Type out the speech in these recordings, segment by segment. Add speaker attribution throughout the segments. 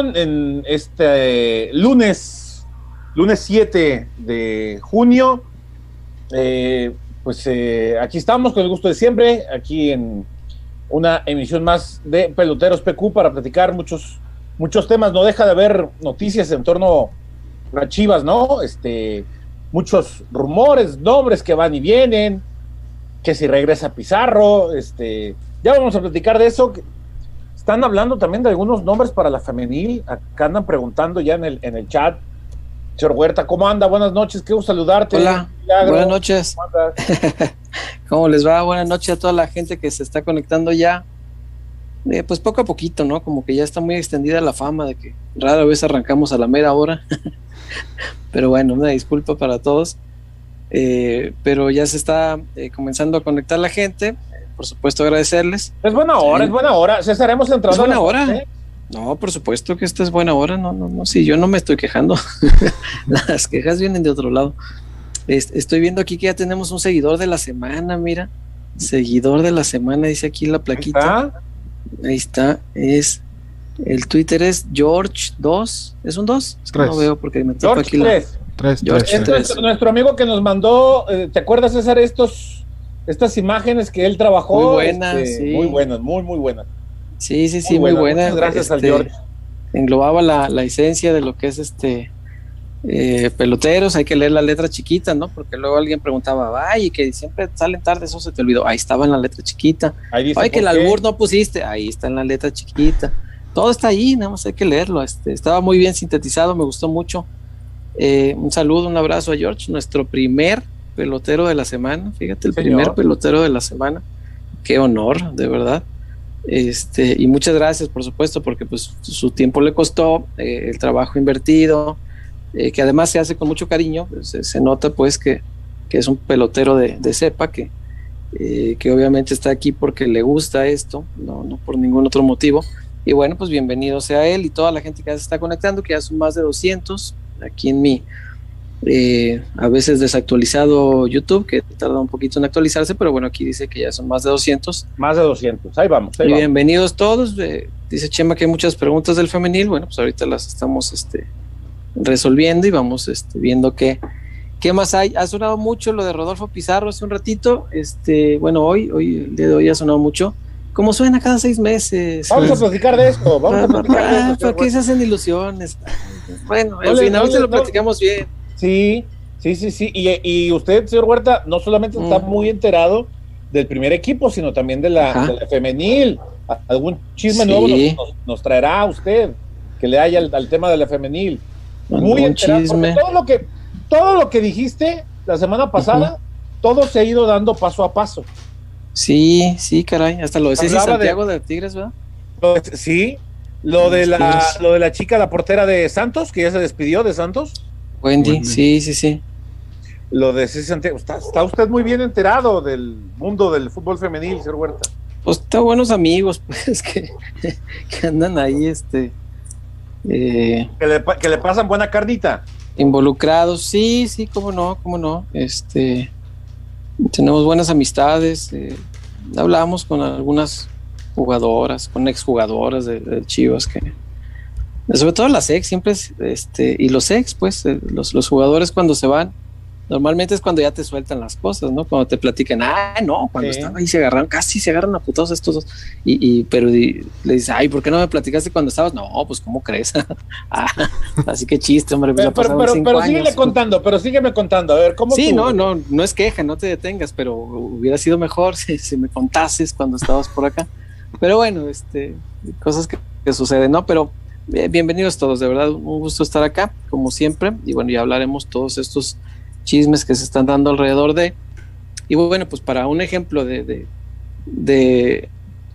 Speaker 1: en este lunes, lunes 7 de junio. Eh, pues eh, aquí estamos con el gusto de siempre, aquí en una emisión más de Peloteros PQ para platicar muchos, muchos temas. No deja de haber noticias en torno a Chivas, ¿no? Este, muchos rumores, nombres que van y vienen, que si regresa Pizarro, este, ya vamos a platicar de eso. Están hablando también de algunos nombres para la femenil. Acá andan preguntando ya en el, en el chat. Señor Huerta, ¿cómo anda? Buenas noches, quiero saludarte.
Speaker 2: Hola, buenas noches. ¿Cómo, les va? Buenas noches a toda la gente que se está conectando ya. Eh, pues poco a poquito, ¿no? Como que ya está muy extendida la fama de que rara vez arrancamos a la mera hora. pero bueno, una disculpa para todos. Eh, pero ya se está eh, comenzando a conectar la gente por supuesto agradecerles.
Speaker 1: Es buena hora, es buena hora. César, hemos entrado.
Speaker 2: Es buena hora. No, por supuesto que esta es buena hora. No, no, no. Sí, yo no me estoy quejando. Las quejas vienen de otro lado. Estoy viendo aquí que ya tenemos un seguidor de la semana, mira. Seguidor de la semana, dice aquí la plaquita. Ahí está. Es. El Twitter es George2. ¿Es un 2? Es que no veo porque me toca aquí la.
Speaker 1: 3. George Nuestro, amigo que nos mandó, eh, ¿te acuerdas, César, estos estas imágenes que él trabajó.
Speaker 2: Muy buenas, este,
Speaker 1: Muy buenas, muy, muy buenas.
Speaker 2: Sí, sí, sí, muy, buenas.
Speaker 1: gracias al este, George.
Speaker 2: Englobaba la, esencia de lo que es este eh, peloteros, hay que leer la letra chiquita, ¿no? Porque luego alguien preguntaba, ay, que siempre salen tarde, eso se te olvidó. Ahí estaba en la letra chiquita. Ahí dice, ay, que el albur no pusiste, ahí está en la letra chiquita. Todo está ahí, nada más hay que leerlo. Este, estaba muy bien sintetizado, me gustó mucho. Eh, un saludo, un abrazo a George, nuestro primer pelotero de la semana, fíjate, el primer pelotero de la semana. Qué honor, de verdad. Este, y muchas gracias, por supuesto, porque pues su tiempo le costó, eh, el trabajo invertido, eh, que además se hace con mucho cariño, pues, se nota pues que, es un pelotero de, cepa, que, eh, que obviamente está aquí porque le gusta esto, no, no por ningún otro motivo. Y bueno, pues bienvenido sea él y toda la gente que ya se está conectando, que ya son más de 200 aquí en mi, eh, a veces desactualizado YouTube, que tarda un poquito en actualizarse, pero bueno, aquí dice que ya son más de 200.
Speaker 1: Más de 200, ahí vamos.
Speaker 2: y bienvenidos todos. Eh, dice Chema que hay muchas preguntas del femenil, bueno, pues ahorita las estamos este, resolviendo y vamos este, viendo qué, qué más hay. Ha sonado mucho lo de Rodolfo Pizarro hace un ratito, este, bueno, hoy, hoy, el día de hoy ha sonado mucho. Como suena cada seis meses.
Speaker 1: Vamos a platicar de esto. Vamos a platicar de esto.
Speaker 2: ¿Para qué se hacen ilusiones? Bueno, al final se lo platicamos bien.
Speaker 1: Sí, sí, sí, sí. Y, usted, señor Huerta, no solamente está mm. muy enterado del primer equipo, sino también de la, femenil. ¿Algún chisme nuevo nos, traerá usted que le haya al, tema de la femenil? Muy enterado. Chisme. Todo lo, que, todo lo que dijiste la semana pasada, todo se ha ido dando paso a paso.
Speaker 2: Sí, sí, caray. Hasta lo decía Santiago de, Tigres, ¿verdad?
Speaker 1: sí, lo de, la, lo de la chica, la portera de Santos, que ya se despidió de Santos.
Speaker 2: Wendy, sí, sí, sí.
Speaker 1: Lo de Santiago, está, usted muy bien enterado del mundo del fútbol femenil, señor Huerta.
Speaker 2: Pues está buenos amigos, pues, que, andan ahí, este.
Speaker 1: Eh, que, le, pasan buena carnita.
Speaker 2: Involucrados, sí, sí, cómo no, cómo no. Este. Tenemos buenas amistades. Eh, hablamos con algunas jugadoras, con exjugadoras de, de Chivas que, sobre todo las ex, siempre es, este, y los ex, pues, eh, los, los jugadores cuando se van, normalmente es cuando ya te sueltan las cosas, ¿no? Cuando te platican, ah, no, cuando estaba ahí se agarraron, casi se agarran a putados estos dos. Y, y pero le dices, ay, ¿por qué no me platicaste cuando estabas? No, pues, ¿cómo crees? ah, así que chiste, hombre.
Speaker 1: Pues, pero, pero, pero, pero sígueme contando, pero sígueme contando, a ver, ¿cómo
Speaker 2: Sí, no, no, no es queja, no te detengas, pero hubiera sido mejor si, si me contases cuando estabas por acá. Pero bueno, este, cosas que, que suceden, ¿no? Pero bienvenidos todos, de verdad, un gusto estar acá, como siempre. Y bueno, ya hablaremos todos estos chismes que se están dando alrededor de. Y bueno, pues para un ejemplo de, de,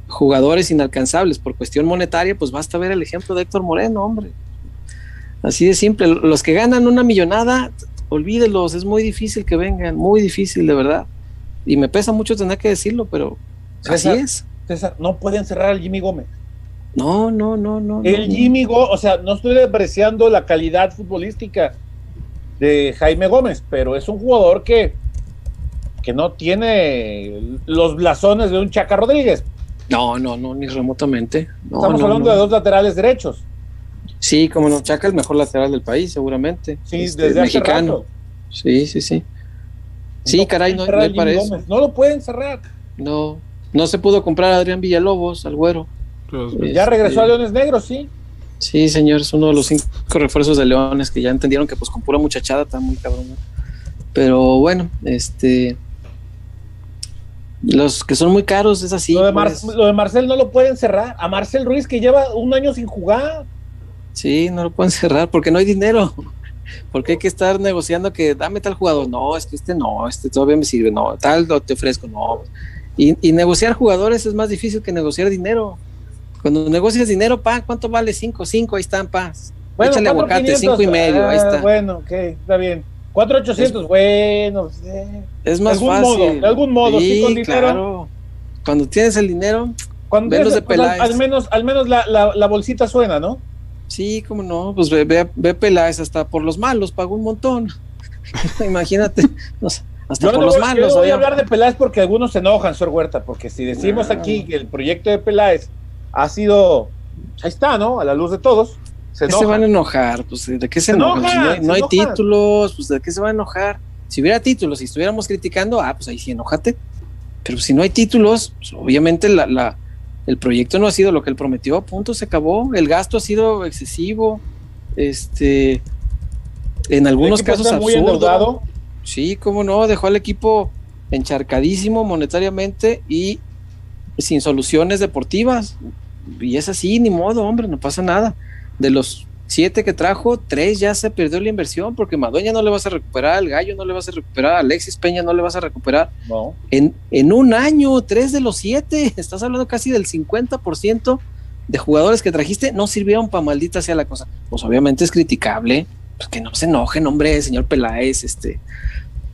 Speaker 2: jugadores inalcanzables por cuestión monetaria, pues basta ver el ejemplo de Héctor Moreno, hombre. Así de simple. Los que ganan una millonada, olvídelos, es muy difícil que vengan, muy difícil, de verdad. Y me pesa mucho tener que decirlo, pero así es.
Speaker 1: César, no pueden cerrar al Jimmy Gómez.
Speaker 2: No, no, no, no.
Speaker 1: El Jimmy Gómez, o sea, no estoy apreciando la calidad futbolística de Jaime Gómez, pero es un jugador que, que no tiene los blasones de un Chaca Rodríguez.
Speaker 2: No, no, no, ni remotamente.
Speaker 1: Estamos hablando de dos laterales derechos.
Speaker 2: Sí, como no, Chaca el mejor lateral del país, seguramente.
Speaker 1: Sí,
Speaker 2: Este,
Speaker 1: desde
Speaker 2: mexicano.
Speaker 1: hace rato.
Speaker 2: Sí, sí, sí. Sí, caray, no, hay para eso.
Speaker 1: No lo pueden cerrar.
Speaker 2: No, no se pudo comprar a Adrián Villalobos, al güero.
Speaker 3: Pues,
Speaker 1: Ya regresó a Leones Negros, sí.
Speaker 2: Sí, señor, es uno de los cinco refuerzos de Leones que ya entendieron que pues con pura muchachada está muy cabrón. ¿no? Pero bueno, este los que son muy caros es así.
Speaker 1: lo, de Mar-
Speaker 2: pues.
Speaker 1: lo de Marcel no lo pueden cerrar. A Marcel Ruiz, que lleva un año sin jugar.
Speaker 2: Sí, no lo pueden cerrar porque no hay dinero. Porque hay que estar negociando que dame tal jugador. No, es que este no, este todavía me sirve. No, tal lo te ofrezco. No. Y, y negociar jugadores es más difícil que negociar dinero. Cuando negocias dinero, pa, ¿cuánto vale? Cinco, cinco, ahí están, pa. Échale aguacate,
Speaker 1: 4,500,
Speaker 2: cinco y medio, ahí
Speaker 1: ah,
Speaker 2: está.
Speaker 1: Bueno, ok, está bien. 4,800, bueno. pues, eh.
Speaker 2: Es más
Speaker 1: de algún
Speaker 2: fácil.
Speaker 1: modo, de algún modo, sí, con dinero.
Speaker 2: claro. Cuando tienes el dinero,
Speaker 1: Cuando tienes-
Speaker 2: de
Speaker 1: pues, al, menos, al menos la, la, la bolsita suena, ¿no?
Speaker 2: sí, cómo no, pues ve, ve, ve Peláez hasta por los malos, pagó un montón. Imagínate, no sé, hasta
Speaker 1: Yo
Speaker 2: por
Speaker 1: no,
Speaker 2: los
Speaker 1: voy, yo
Speaker 2: malos.
Speaker 1: no voy a hablar de Peláez porque algunos se enojan, señor Huerta, porque si decimos
Speaker 2: Ah.
Speaker 1: aquí que el proyecto de Peláez ha sido, ahí está, ¿no? A la luz de todos, se
Speaker 2: ¿Qué se van a enojar? Pues de qué se,
Speaker 1: Se
Speaker 2: enojan.
Speaker 1: enojan,
Speaker 2: Si no hay, no títulos, pues de qué se van a enojar. Si hubiera títulos, si estuviéramos criticando, ah, pues ahí sí enojate. Pero si no hay títulos, pues, obviamente la, la- el proyecto no ha sido lo que él prometió, punto, se acabó. El gasto ha sido excesivo. Este, en algunos casos
Speaker 1: está muy
Speaker 2: absurdo.
Speaker 1: endeudado.
Speaker 2: Sí, cómo no, dejó al equipo encharcadísimo monetariamente y sin soluciones deportivas. Y es así, ni modo, hombre, no pasa nada. De los siete que trajo, tres ya se perdió la inversión porque Madueña no le vas a recuperar, al Gallo no le vas a recuperar, a Alexis Peña no le vas a recuperar.
Speaker 1: No.
Speaker 2: En, en un año, tres de los siete, estás hablando casi del 50% de jugadores que trajiste no sirvieron para maldita sea la cosa. Pues obviamente es criticable, pues que no se enojen, hombre, señor Peláez, este,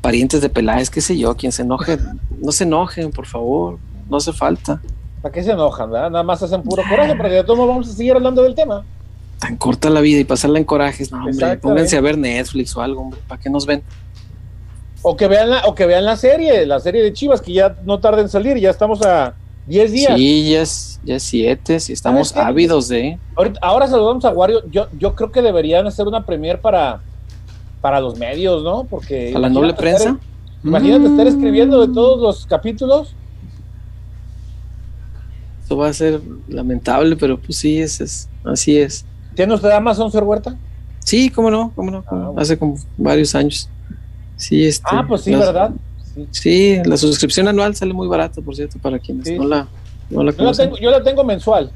Speaker 2: parientes de Peláez, qué sé yo, quien se enoje, no se enojen, por favor, no hace falta.
Speaker 1: ¿Para qué se enojan, verdad? Nada más hacen puro coraje, pero de todos modos vamos a seguir hablando del tema.
Speaker 2: Tan corta la vida y pasarla en corajes, no, hombre, pónganse a ver Netflix o algo, hombre, ¿para qué nos ven?
Speaker 1: O que vean la, o que vean la serie, la serie de Chivas, que ya no tarda en salir, ya estamos a 10 días.
Speaker 2: Sí, ya es, ya es siete, si estamos ávidos de...
Speaker 1: Ahorita- ahora saludamos a Wario. Yo, yo creo que deberían hacer una premier para, para los medios, ¿no? Porque
Speaker 2: A la noble
Speaker 1: estar-
Speaker 2: prensa.
Speaker 1: imagínate estar escribiendo de todos los capítulos.
Speaker 2: Esto va a ser lamentable, pero pues sí, es, es- así es.
Speaker 1: ¿Tiene usted Amazon, señor Huerta?
Speaker 2: Sí, cómo no, cómo no, cómo
Speaker 1: Ah, bueno.
Speaker 2: hace como varios años. Sí, este,
Speaker 1: Ah, pues sí, ¿verdad? Sí.
Speaker 2: Sí, la suscripción anual sale muy barata, por cierto, para quienes
Speaker 1: Sí.
Speaker 2: no la, no la
Speaker 1: Yo la,
Speaker 2: conocen.
Speaker 1: tengo, yo la tengo mensual.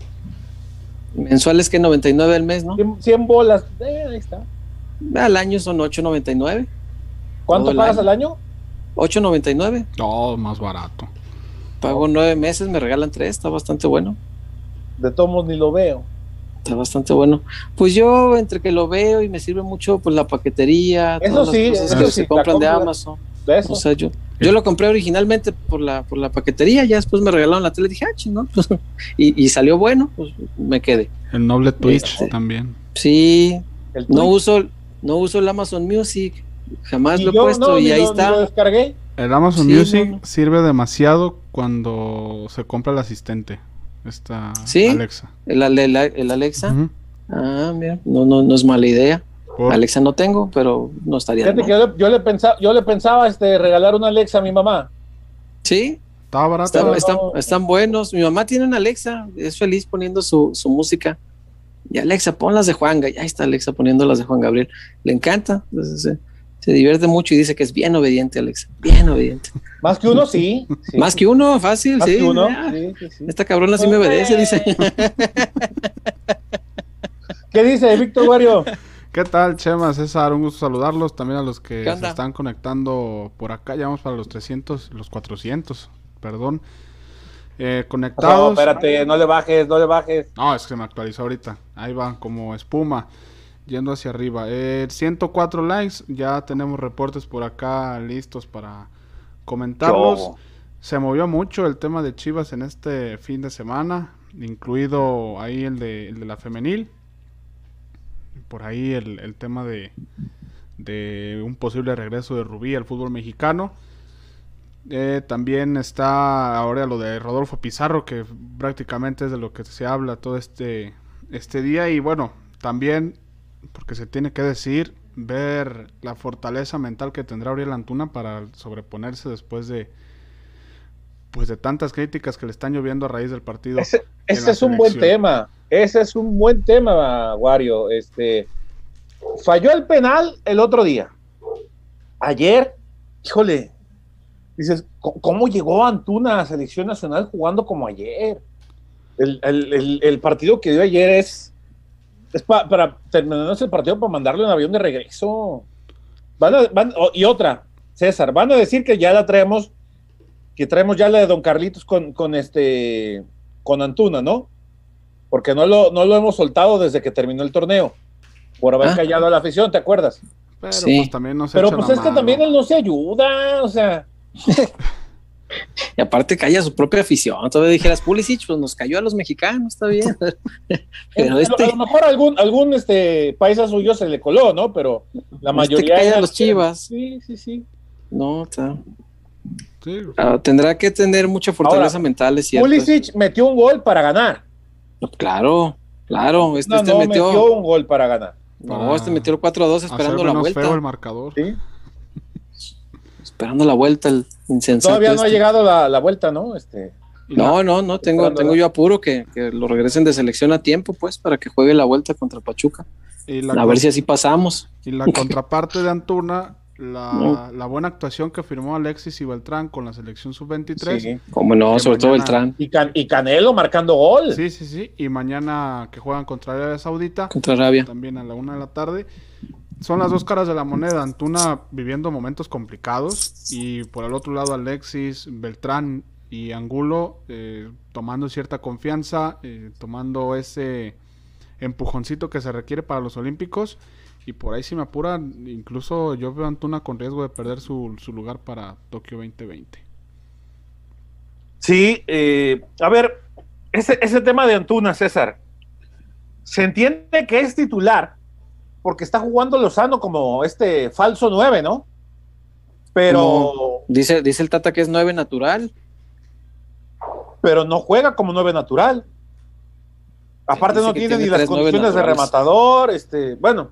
Speaker 2: Mensual es que 99 al mes, ¿no?
Speaker 1: 100, 100 bolas. Eh, ahí está.
Speaker 2: Al año son 8.99.
Speaker 1: ¿Cuánto pagas
Speaker 2: año.
Speaker 1: al año?
Speaker 2: 8.99.
Speaker 3: No, más barato.
Speaker 2: Pago nueve meses, me regalan tres, está bastante bueno.
Speaker 1: De todos modos ni lo veo.
Speaker 2: Está bastante bueno. Pues yo, entre que lo veo y me sirve mucho, pues la paquetería,
Speaker 1: Eso
Speaker 2: todas las
Speaker 1: sí,
Speaker 2: cosas
Speaker 3: eso
Speaker 2: que
Speaker 1: sí,
Speaker 2: se compran de. Amazon.
Speaker 1: De eso.
Speaker 2: O sea, yo, yo lo compré originalmente por la, por la paquetería, ya después me regalaron la tele y dije, ah, chingón, pues, y, y salió bueno, pues me quedé.
Speaker 3: El noble Twitch
Speaker 2: Este.
Speaker 3: también.
Speaker 2: Sí,
Speaker 1: El
Speaker 2: no
Speaker 1: Twitch.
Speaker 2: uso, no uso el Amazon Music, jamás
Speaker 1: Y
Speaker 2: lo he puesto
Speaker 1: no,
Speaker 2: y
Speaker 1: ni
Speaker 2: ahí
Speaker 1: lo- ni
Speaker 2: está.
Speaker 1: lo descargué.
Speaker 3: El Amazon
Speaker 2: Sí,
Speaker 3: Music
Speaker 2: no,
Speaker 3: sirve demasiado cuando se compra el asistente. Esta
Speaker 2: ¿Sí?
Speaker 3: Alexa.
Speaker 2: El, Ale- el, el Alexa. Ah, mira, no, no, no es mala idea.
Speaker 3: Por-
Speaker 2: Alexa no tengo, pero no estaría
Speaker 1: Fíjate que
Speaker 2: mal.
Speaker 1: yo le, yo le pensaba, yo le pensaba este, regalar una Alexa a mi mamá.
Speaker 2: Sí,
Speaker 3: Estaba barato.
Speaker 2: están,
Speaker 1: no.
Speaker 2: están, están buenos. Mi mamá tiene una Alexa, es feliz poniendo su, su música. Y Alexa, pon las de Juan Gabriel. Ahí está Alexa poniendo las de Juan Gabriel. Le encanta. entonces, se, divierte mucho y dice que es bien obediente, Alexa. Bien obediente.
Speaker 1: Más que uno, sí. sí.
Speaker 2: Más que uno, fácil,
Speaker 1: Más
Speaker 2: sí.
Speaker 1: que uno. Sí, sí, sí.
Speaker 2: Esta cabrona sí me obedece, dice.
Speaker 1: ¿Qué dice Víctor Wario?
Speaker 3: ¿Qué tal, Chema, César? Un gusto saludarlos. También a los que
Speaker 2: ¿Qué
Speaker 3: se están conectando por acá. Ya vamos para los 300, los 400, perdón. Eh,
Speaker 1: No,
Speaker 3: conectados.
Speaker 1: espérate, no le bajes, no le bajes.
Speaker 3: No, es que se me actualizó ahorita. Ahí va, como espuma, yendo hacia arriba. Eh, 104 likes, ya tenemos reportes por acá listos para comentarlos.
Speaker 1: Yo.
Speaker 3: Se movió mucho el tema de Chivas en este fin de semana, incluido ahí el de, el de la femenil. Por ahí el, el tema de, de un posible regreso de Rubí al fútbol mexicano. Eh, también está ahora lo de Rodolfo Pizarro, que prácticamente es de lo que se habla todo este, este día. Y bueno, también, porque se tiene que decir, ver la fortaleza mental que tendrá Uriel Antuna para sobreponerse después de pues de tantas críticas que le están lloviendo a raíz del partido.
Speaker 1: Ese, es un buen tema, ese es un buen tema, Wario. Este, falló el penal el otro día. Ayer, híjole, dices, ¿cómo llegó Antuna a selección nacional jugando como ayer? El, partido que dio ayer es, es para terminar ese partido para mandarle un avión de regreso. y otra, César, van a decir que ya la traemos que traemos ya la de Don Carlitos con, con este con Antuna, ¿no? Porque no lo, no lo hemos soltado desde que terminó el torneo, por haber ah. callado a la afición, ¿te acuerdas?
Speaker 3: Pero pues también no se
Speaker 1: Pero pues es que también él no se ayuda, o sea.
Speaker 2: y aparte calla a su propia afición. Todavía dijeras, Pulisic, pues nos cayó a los mexicanos, está bien.
Speaker 1: Pero este... A lo mejor algún, algún este, paisa suyo se le coló, ¿no? Pero la este mayoría.
Speaker 2: Este los chivas.
Speaker 1: Sí, sí, sí.
Speaker 2: No, está. Ah, tendrá que tener mucha fortaleza mental, es cierto.
Speaker 1: Pulisic metió un gol para ganar.
Speaker 2: claro, claro.
Speaker 1: Este, este metió... un gol para ganar.
Speaker 2: No, este metió el 4 a 2 esperando la vuelta.
Speaker 3: el marcador.
Speaker 2: Esperando la vuelta, el insensato.
Speaker 1: Todavía no ha este. llegado la, vuelta, ¿no? Este.
Speaker 2: No, no, no, tengo, tengo yo apuro que, que, lo regresen de selección a tiempo, pues, para que juegue la vuelta contra Pachuca. a ver si así pasamos.
Speaker 3: Y la contraparte de Antuna la, buena actuación que firmó Alexis y Beltrán con la selección sub-23. Sí,
Speaker 2: como no, sobre todo Beltrán.
Speaker 1: Y, y, Canelo marcando gol.
Speaker 3: Sí, sí, sí. Y mañana que juegan contra Arabia Saudita.
Speaker 2: Contra Arabia.
Speaker 3: También a la una de la tarde. Son las dos caras de la moneda. Antuna viviendo momentos complicados. Y por el otro lado, Alexis, Beltrán y Angulo eh, tomando cierta confianza, eh, tomando ese empujoncito que se requiere para los Olímpicos y por ahí si me apura, incluso yo veo Antuna con riesgo de perder su, lugar para Tokio 2020.
Speaker 1: Sí, eh, a ver, ese, ese tema de Antuna, César, se entiende que es titular porque está jugando Lozano como este falso 9, ¿no? Pero...
Speaker 2: dice, dice el Tata que es 9 natural.
Speaker 1: Pero no juega como 9 natural. Aparte no tiene, ni las condiciones de rematador, este, bueno,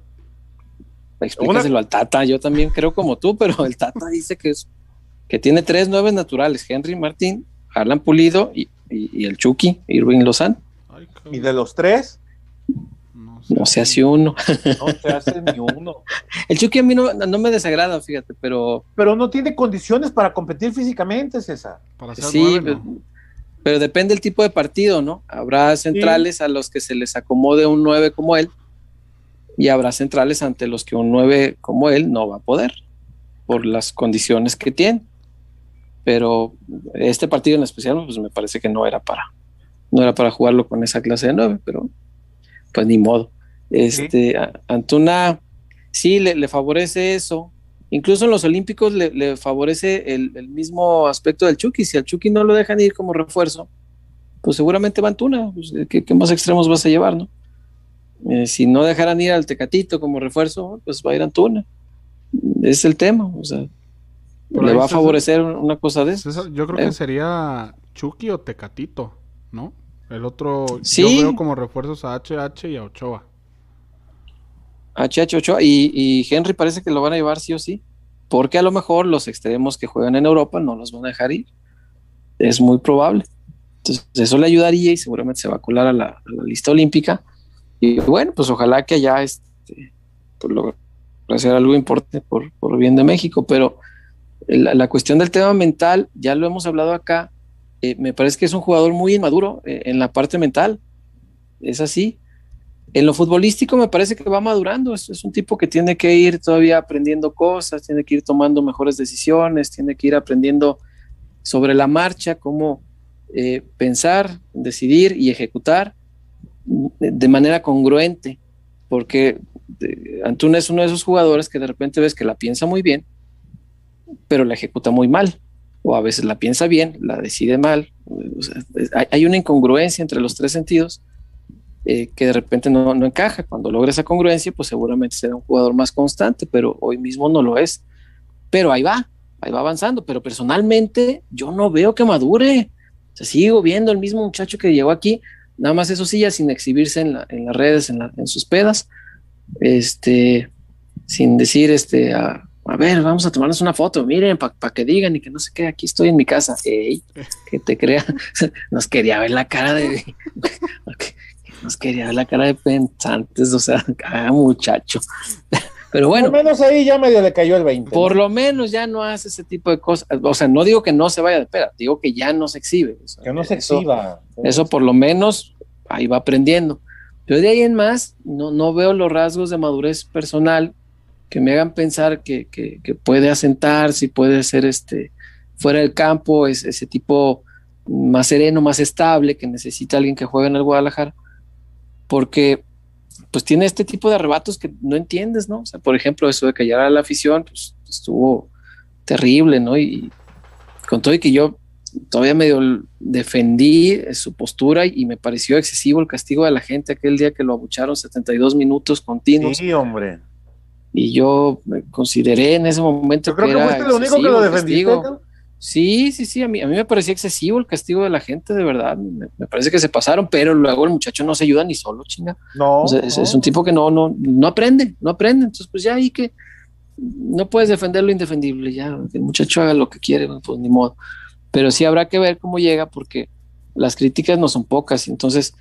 Speaker 2: Explícaselo al Tata, yo también creo como tú, pero el Tata dice que es que tiene tres nueve naturales, Henry Martín, Harlan Pulido y, el Chucky, Irving Lozano.
Speaker 1: ¿Y de los tres?
Speaker 2: No, se hace uno.
Speaker 1: No se hace ni uno.
Speaker 2: El Chucky a mí no, me desagrada, fíjate, pero...
Speaker 1: Pero no tiene condiciones para competir físicamente, César.
Speaker 2: sí, pero, depende del tipo de partido, ¿no? Habrá centrales a los que se les acomode un 9 como él y habrá centrales ante los que un 9 como él no va a poder por las condiciones que tiene. Pero este partido en especial, pues me parece que no era para, no era para jugarlo con esa clase de 9, pero pues ni modo. Este, Antuna sí le, favorece eso. Incluso en los Olímpicos le, favorece el, mismo aspecto del Chucky. Si al Chucky no lo dejan ir como refuerzo, pues seguramente va Antuna. Pues, ¿qué, ¿qué, más extremos vas a llevar, no? Eh, si no dejaran ir al Tecatito como refuerzo, pues va a ir Antuna. Es el tema, o sea, le va a favorecer una cosa de eso.
Speaker 3: yo creo que sería Chucky o Tecatito, ¿no? El otro, yo veo como refuerzos a HH y a Ochoa.
Speaker 2: HH Ochoa y, y, Henry parece que lo van a llevar sí o sí, porque a lo mejor los extremos que juegan en Europa no los van a dejar ir. Es muy probable. Entonces, eso le ayudaría y seguramente se va a colar a la lista olímpica y bueno, pues ojalá que ya este, pues logre hacer algo importante por, por bien de México, pero la, cuestión del tema mental, ya lo hemos hablado acá, eh, me parece que es un jugador muy inmaduro eh, en la parte mental, es así. En lo futbolístico me parece que va madurando, es, un tipo que tiene que ir todavía aprendiendo cosas, tiene que ir tomando mejores decisiones, tiene que ir aprendiendo sobre la marcha, cómo eh, pensar, decidir y ejecutar de manera congruente, porque eh, Antuna es uno de esos jugadores que de repente ves que la piensa muy bien, pero la ejecuta muy mal, o a veces la piensa bien, la decide mal. hay, una incongruencia entre los tres sentidos eh, que de repente no, no, encaja. Cuando logra esa congruencia, pues seguramente será un jugador más constante, pero hoy mismo no lo es. Pero ahí va, ahí va avanzando, pero personalmente yo no veo que madure. O sea, sigo viendo el mismo muchacho que llegó aquí nada más eso sí, ya sin exhibirse en, las redes, en, sus pedas, este, sin decir, este, a, ver, vamos a tomarnos una foto, miren, para que digan y que no sé qué, aquí estoy en mi casa, Ey, que te crea, nos quería ver la cara de, nos quería ver la cara de pensantes, o sea, ah, muchacho. Pero bueno.
Speaker 1: Por lo menos ahí ya medio le cayó el 20.
Speaker 2: Por lo menos ya no hace ese tipo de cosas. O sea, no digo que no se vaya de peda, digo que ya no se exhibe.
Speaker 1: que no se exhiba.
Speaker 2: Eso por lo menos ahí va aprendiendo. Pero de ahí en más, no, no veo los rasgos de madurez personal que me hagan pensar que, que, puede asentarse y puede ser este, fuera del campo, es, ese tipo más sereno, más estable, que necesita alguien que juegue en el Guadalajara. Porque pues tiene este tipo de arrebatos que no entiendes, ¿no? O sea, por ejemplo, eso de callar a la afición, pues estuvo terrible, ¿no? Y con todo y que yo todavía medio defendí su postura y me pareció excesivo el castigo de la gente aquel día que lo abucharon 72 minutos continuos.
Speaker 1: Sí, hombre.
Speaker 2: Y yo me consideré en ese momento
Speaker 1: creo que, fuiste lo único que lo defendiste.
Speaker 2: Sí, sí, sí, a mí, a mí me parecía excesivo el castigo de la gente, de verdad. Me, parece que se pasaron, pero luego el muchacho no se ayuda ni solo, chinga.
Speaker 1: No,
Speaker 2: Es, un tipo que no, no, no aprende, no aprende. Entonces, pues ya ahí que no puedes defender lo indefendible, ya, que el muchacho haga lo que quiere, pues ni modo. Pero sí habrá que ver cómo llega, porque las críticas no son pocas. Entonces,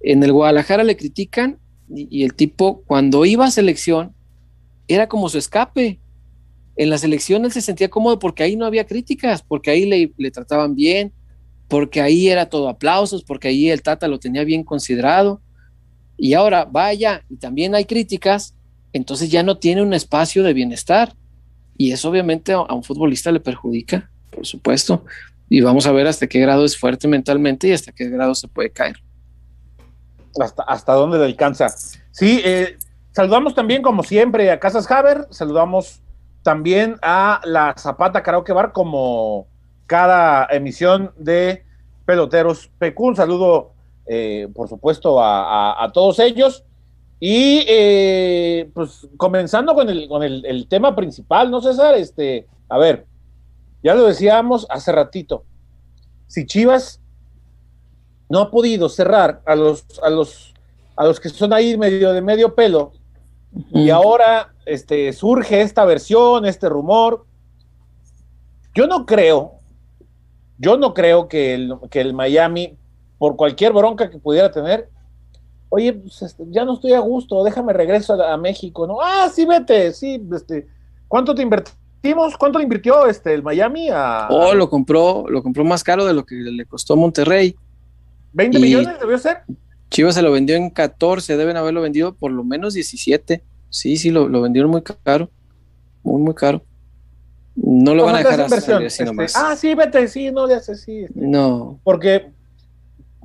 Speaker 2: en el Guadalajara le critican y el tipo, cuando iba a selección, era como su escape en la selección él se sentía cómodo porque ahí no había críticas, porque ahí le, trataban bien, porque ahí era todo aplausos, porque ahí el Tata lo tenía bien considerado. Y ahora vaya y también hay críticas, entonces ya no tiene un espacio de bienestar. Y eso obviamente a un futbolista le perjudica, por supuesto. Y vamos a ver hasta qué grado es fuerte mentalmente y hasta qué grado se puede caer.
Speaker 1: Hasta, hasta dónde le alcanza. Sí, eh, saludamos también, como siempre, a Casas Haber, saludamos también a la Zapata Karaoke Bar como cada emisión de Peloteros PQ. Un saludo, eh, por supuesto, a, todos ellos. Y eh, pues comenzando con, el, con el, tema principal, ¿no, César? Este, a ver, ya lo decíamos hace ratito. Si Chivas no ha podido cerrar a los, a los, a los que son ahí medio de medio pelo, y ahora este, surge esta versión, este rumor. Yo no creo, yo no creo que el, que el Miami, por cualquier bronca que pudiera tener, oye, pues, este, ya no estoy a gusto, déjame regreso a, México, ¿no? Ah, sí, vete, sí, este, ¿cuánto te invertimos? ¿Cuánto le invirtió este, el Miami? A,
Speaker 2: oh, lo compró, lo compró más caro de lo que le costó a Monterrey.
Speaker 1: ¿20 millones debió ser?
Speaker 2: Chivas se lo vendió en 14, deben haberlo vendido por lo menos 17. Sí, sí, lo, vendieron muy caro. Muy, muy caro. No lo van a dejar
Speaker 1: así este, nomás. Ah, sí, vete, sí, no le hace así.
Speaker 2: Este. No.
Speaker 1: Porque,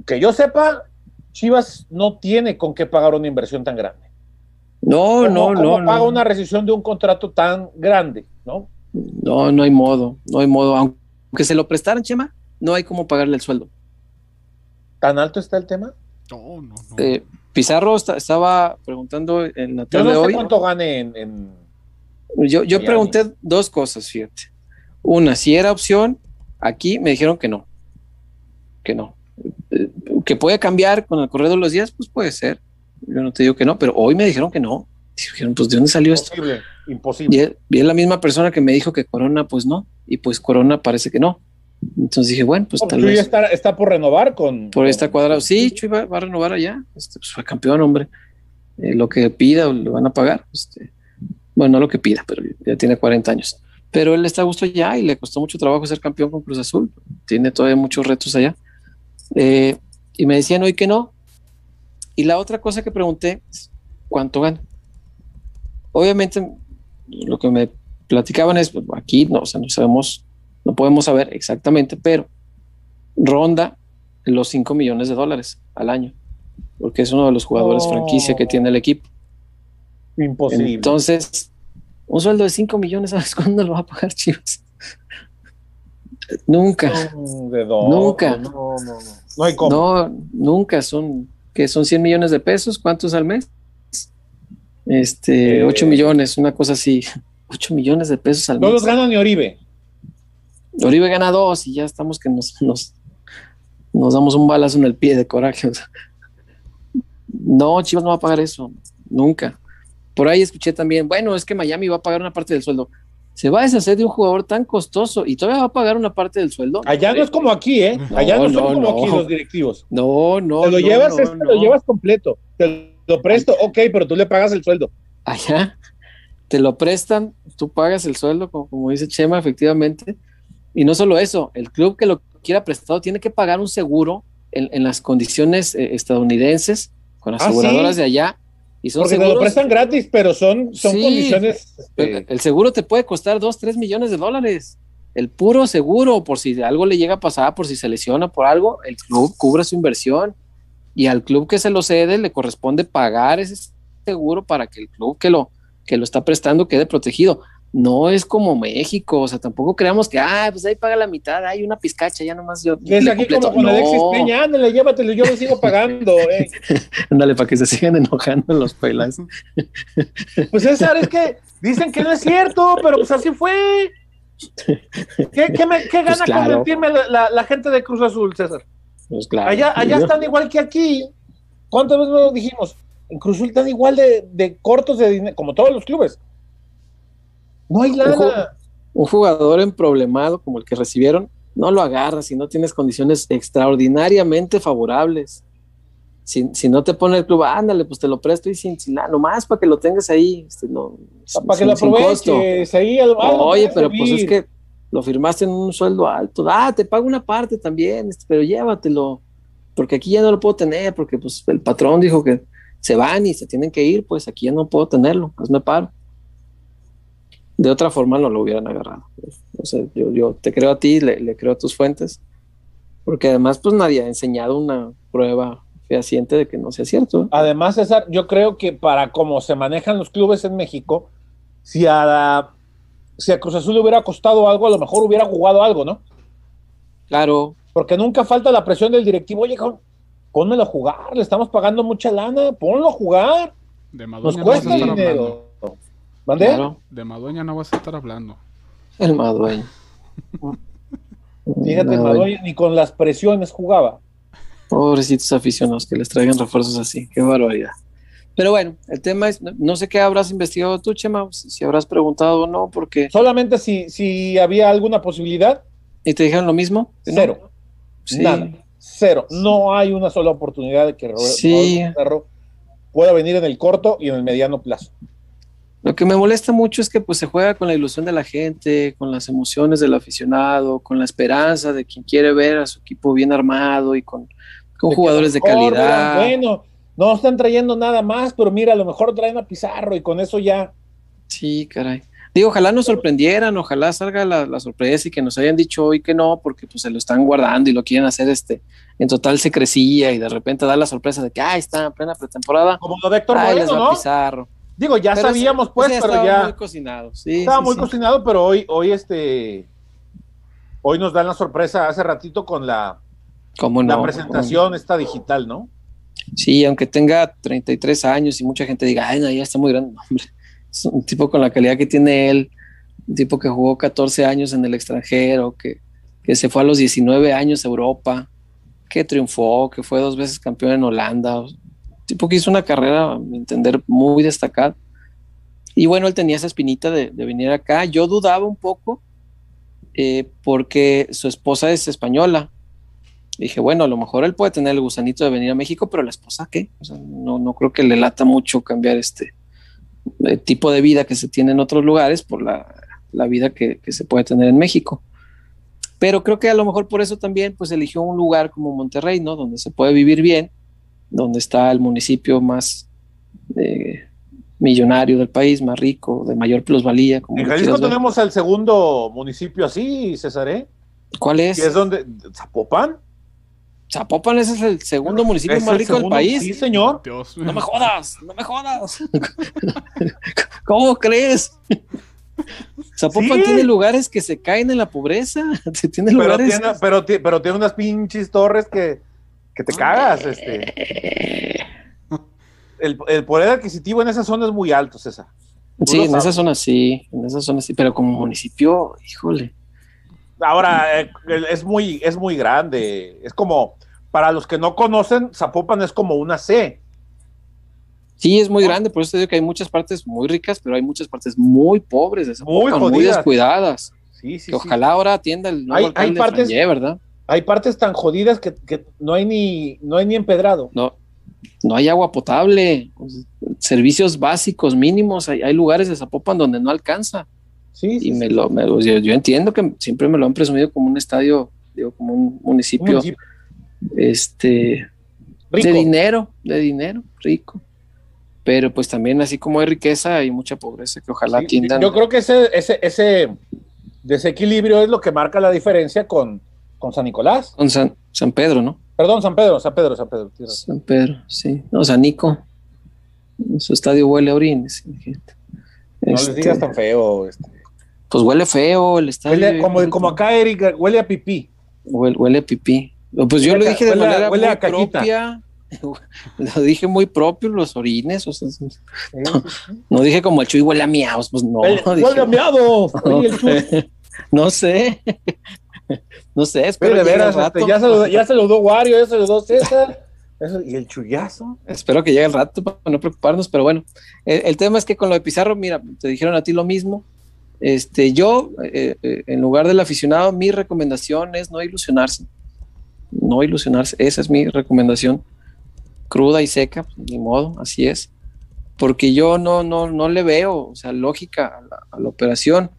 Speaker 1: que yo sepa, Chivas no tiene con qué pagar una inversión tan grande.
Speaker 2: No, no, no.
Speaker 1: no paga una rescisión de un contrato tan grande, no?
Speaker 2: No, no hay modo, no hay modo. Aunque se lo prestaran, Chema, no hay cómo pagarle el sueldo.
Speaker 1: ¿Tan alto está el tema?
Speaker 3: No, no, no.
Speaker 2: Eh, Pizarro estaba preguntando en la tarde yo no sé
Speaker 1: cuánto gane en.
Speaker 2: yo, yo pregunté dos cosas, fíjate. Una, si era opción, aquí me dijeron que no. Que no. Eh, que puede cambiar con el correr de los días, pues puede ser. Yo no te digo que no, pero hoy me dijeron que no. Dijeron, pues ¿de dónde salió
Speaker 1: imposible, esto? Imposible.
Speaker 2: Y es la misma persona que me dijo que Corona, pues no. Y pues Corona parece que no. Entonces dije, bueno, pues
Speaker 1: tal vez. Está, está, por renovar con.
Speaker 2: Por esta cuadrado. Sí, Chuy va, a renovar allá. Este, pues fue campeón, hombre. Eh, lo que pida le van a pagar. Este, bueno, no lo que pida, pero ya tiene 40 años. Pero él está a gusto allá y le costó mucho trabajo ser campeón con Cruz Azul. Tiene todavía muchos retos allá. Eh, y me decían hoy que no. Y la otra cosa que pregunté es, ¿cuánto gana? Obviamente, lo que me platicaban es, pues, aquí no, o sea, no sabemos no podemos saber exactamente, pero ronda los 5 millones de dólares al año, porque es uno de los jugadores franquicia que tiene el equipo.
Speaker 1: Imposible.
Speaker 2: Entonces, un sueldo de 5 millones, ¿sabes cuándo lo va a pagar Chivas? nunca. nunca.
Speaker 1: No, no, no. No hay cómo. No,
Speaker 2: nunca. Son, que son 100 millones de pesos. ¿Cuántos al mes? Este, 8 eh. millones, una cosa así. 8 millones de pesos al mes.
Speaker 1: No los gana ni Oribe.
Speaker 2: Oribe gana dos y ya estamos que nos, nos, nos damos un balazo en el pie de coraje. No, Chivas no va a pagar eso, nunca. Por ahí escuché también, bueno, es que Miami va a pagar una parte del sueldo. Se va a deshacer de un jugador tan costoso y todavía va a pagar una parte del sueldo.
Speaker 1: Allá no es como aquí, ¿eh? Allá no, son como aquí los directivos.
Speaker 2: No, no.
Speaker 1: Te lo llevas, te lo llevas completo. Te lo presto, ok, pero tú le pagas el sueldo.
Speaker 2: Allá te lo prestan, tú pagas el sueldo, como, dice Chema, efectivamente. Y no solo eso, el club que lo quiera prestado tiene que pagar un seguro en, las condiciones eh, estadounidenses, con ah, aseguradoras de allá. Y son
Speaker 1: Porque te lo prestan gratis, pero son, son condiciones.
Speaker 2: Este, el seguro te puede costar 2, 3 millones de dólares. El puro seguro, por si algo le llega a pasar, por si se lesiona por algo, el club cubre su inversión. Y al club que se lo cede le corresponde pagar ese seguro para que el club que lo, que lo está prestando quede protegido. No es como México, o sea, tampoco creamos que, ah, pues ahí paga la mitad, hay una pizcacha, ya nomás yo.
Speaker 1: Es aquí como con Alexis Peña, ándale, llévatelo, yo lo sigo pagando. Eh.
Speaker 2: ándale, para que se sigan enojando los pelas.
Speaker 1: pues César, es que dicen que no es cierto, pero pues así fue. ¿Qué, qué, me, qué pues gana convertirme la, la, gente de Cruz Azul, César? Pues claro. Allá, allá están igual que aquí. ¿Cuántas veces lo dijimos? En Cruz Azul están igual de, de cortos de dinero, como todos los clubes. No hay nada.
Speaker 2: Un, jugador en problemado como el que recibieron, no lo agarras si no tienes condiciones extraordinariamente favorables. Si, no te pone el club, ándale, pues te lo presto y sin, sin nada, nomás para que lo tengas ahí. Este, no,
Speaker 1: para que lo aproveches ahí.
Speaker 2: Oye, pero pues es que lo firmaste en un sueldo alto. Ah, te pago una parte también, este, pero llévatelo. Porque aquí ya no lo puedo tener, porque pues el patrón dijo que se van y se tienen que ir, pues aquí ya no puedo tenerlo, pues me paro. De otra forma no lo hubieran agarrado. O sea, yo, yo te creo a ti, le, creo a tus fuentes, porque además pues nadie ha enseñado una prueba fehaciente de que no sea cierto.
Speaker 1: Además, César, yo creo que para cómo se manejan los clubes en México, si a, si a Cruz Azul le hubiera costado algo, a lo mejor hubiera jugado algo, ¿no?
Speaker 2: Claro.
Speaker 1: Porque nunca falta la presión del directivo, oye, pónmelo a jugar, le estamos pagando mucha lana, ponlo a jugar. De Nos cuesta dinero.
Speaker 3: ¿Mande? De Madueña no vas a estar hablando.
Speaker 2: El Madueña.
Speaker 1: Fíjate, Madueña ni con las presiones jugaba.
Speaker 2: Pobrecitos aficionados que les traigan refuerzos así, qué barbaridad. Pero bueno, el tema es, no sé qué habrás investigado tú, Chema, si habrás preguntado o no, porque...
Speaker 1: Solamente si, si había alguna posibilidad.
Speaker 2: ¿Y te dijeron lo mismo?
Speaker 1: Cero. Nada. Cero. No hay una sola oportunidad de que Roberto pueda venir en el corto y en el mediano plazo.
Speaker 2: Lo que me molesta mucho es que pues se juega con la ilusión de la gente, con las emociones del aficionado, con la esperanza de quien quiere ver a su equipo bien armado y con, jugadores de calidad.
Speaker 1: Bueno, no están trayendo nada más, pero mira, a lo mejor traen a Pizarro y con eso ya.
Speaker 2: Sí, caray. Digo, ojalá nos sorprendieran, ojalá salga la, sorpresa y que nos hayan dicho hoy que no, porque pues se lo están guardando y lo quieren hacer este en total secrecía y de repente da la sorpresa de que ah, está en plena pretemporada.
Speaker 1: Como lo de Héctor Moreno, Digo, ya sabíamos pues, pero ya muy cocinado. Sí, estaba muy cocinado, pero hoy, hoy este, hoy nos dan la sorpresa hace ratito con la, la presentación esta digital, ¿no?
Speaker 2: Sí, aunque tenga 33 años y mucha gente diga, ay, no, ya está muy grande, hombre es un tipo con la calidad que tiene él, un tipo que jugó 14 años en el extranjero, que, se fue a los 19 años a Europa, que triunfó, que fue dos veces campeón en Holanda, un tipo que hizo una carrera, a mi entender, muy destacada. Y bueno, él tenía esa espinita de, venir acá. Yo dudaba un poco eh, porque su esposa es española. dije, bueno, a lo mejor él puede tener el gusanito de venir a México, pero la esposa, ¿qué? no, no creo que le lata mucho cambiar este, el tipo de vida que se tiene en otros lugares por la, vida que, se puede tener en México. Pero creo que a lo mejor por eso también pues eligió un lugar como Monterrey, ¿no? Donde se puede vivir bien, donde está el municipio más eh, millonario del país, más rico, de mayor plusvalía.
Speaker 1: en Jalisco tenemos el segundo municipio así, César, ¿eh?
Speaker 2: ¿Cuál es?
Speaker 1: es donde, Zapopan.
Speaker 2: Zapopan ese es el segundo municipio más rico del país.
Speaker 1: Sí, señor.
Speaker 2: no me jodas, no me jodas. ¿Cómo crees? Zapopan tiene lugares que se caen en la pobreza. tiene lugares...
Speaker 1: pero, tiene, pero, tiene unas pinches torres que, que te cagas. Este. El, el, poder adquisitivo en esa zona es muy alto, César.
Speaker 2: Sí, en esa zona sí, en esa zona sí, pero como municipio, híjole.
Speaker 1: Ahora, eh, es muy, es muy grande. Es como, para los que no conocen, Zapopan es como una C.
Speaker 2: Sí, es muy grande, por eso te digo que hay muchas partes muy ricas, pero hay muchas partes muy pobres, de
Speaker 1: Muy
Speaker 2: Zapopan, muy,
Speaker 1: jodidas.
Speaker 2: descuidadas.
Speaker 1: Sí, sí,
Speaker 2: que
Speaker 1: sí.
Speaker 2: ojalá ahora atienda el nuevo
Speaker 1: Hay-
Speaker 2: alcalde
Speaker 1: hay partes-
Speaker 2: Frangé, ¿verdad?
Speaker 1: Hay partes tan jodidas que, que no hay ni no hay ni empedrado.
Speaker 2: No, no hay agua potable, servicios básicos mínimos, hay, hay lugares de Zapopan donde no alcanza.
Speaker 1: Sí, sí,
Speaker 2: Y me
Speaker 1: sí.
Speaker 2: lo, me lo- yo, yo entiendo que siempre me lo han presumido como un estadio, digo, como un
Speaker 1: Un
Speaker 2: municipio, este,
Speaker 1: rico.
Speaker 2: de dinero, de dinero, rico. Pero pues también así como hay riqueza, hay mucha pobreza que ojalá atiendan.
Speaker 1: Yo creo que ese, ese, ese desequilibrio es lo que marca la diferencia con, con San Nicolás.
Speaker 2: Con San, San Pedro, ¿no?
Speaker 1: Perdón, San Pedro, San Pedro, San Pedro.
Speaker 2: San Pedro, sí. No, San Nico. Su estadio huele a orines. gente.
Speaker 1: No les
Speaker 2: Este,
Speaker 1: digas tan feo. este.
Speaker 2: Pues huele feo el estadio.
Speaker 1: Huele- como, como acá, Eric, huele a pipí.
Speaker 2: Huele, huele a pipí. Pues yo
Speaker 1: Huele
Speaker 2: lo
Speaker 1: a-
Speaker 2: dije de
Speaker 1: a-
Speaker 2: manera
Speaker 1: huele a
Speaker 2: muy
Speaker 1: caquita.
Speaker 2: propia. Lo dije muy propio, los orines. O sea, no dije como el Chuy huele a miaos. Pues no.
Speaker 1: Huele-
Speaker 2: dije-
Speaker 1: huele a miado. Oye, el Chuy.
Speaker 2: no sé. no sé. Espero,
Speaker 1: Pero de veras,
Speaker 2: el rato.
Speaker 1: este, ya, saludó, ya saludó Wario, ya saludó César. Eso- y el chullazo.
Speaker 2: Espero que llegue el rato para no preocuparnos, pero bueno, el, el tema es que con lo de Pizarro, mira, te dijeron a ti lo mismo. Este, yo, eh, eh, en lugar del aficionado, mi recomendación es no ilusionarse. No ilusionarse, esa es mi recomendación. Cruda y seca, ni modo, así es. Porque yo no, no, no le veo, o sea, lógica a la, a la operación.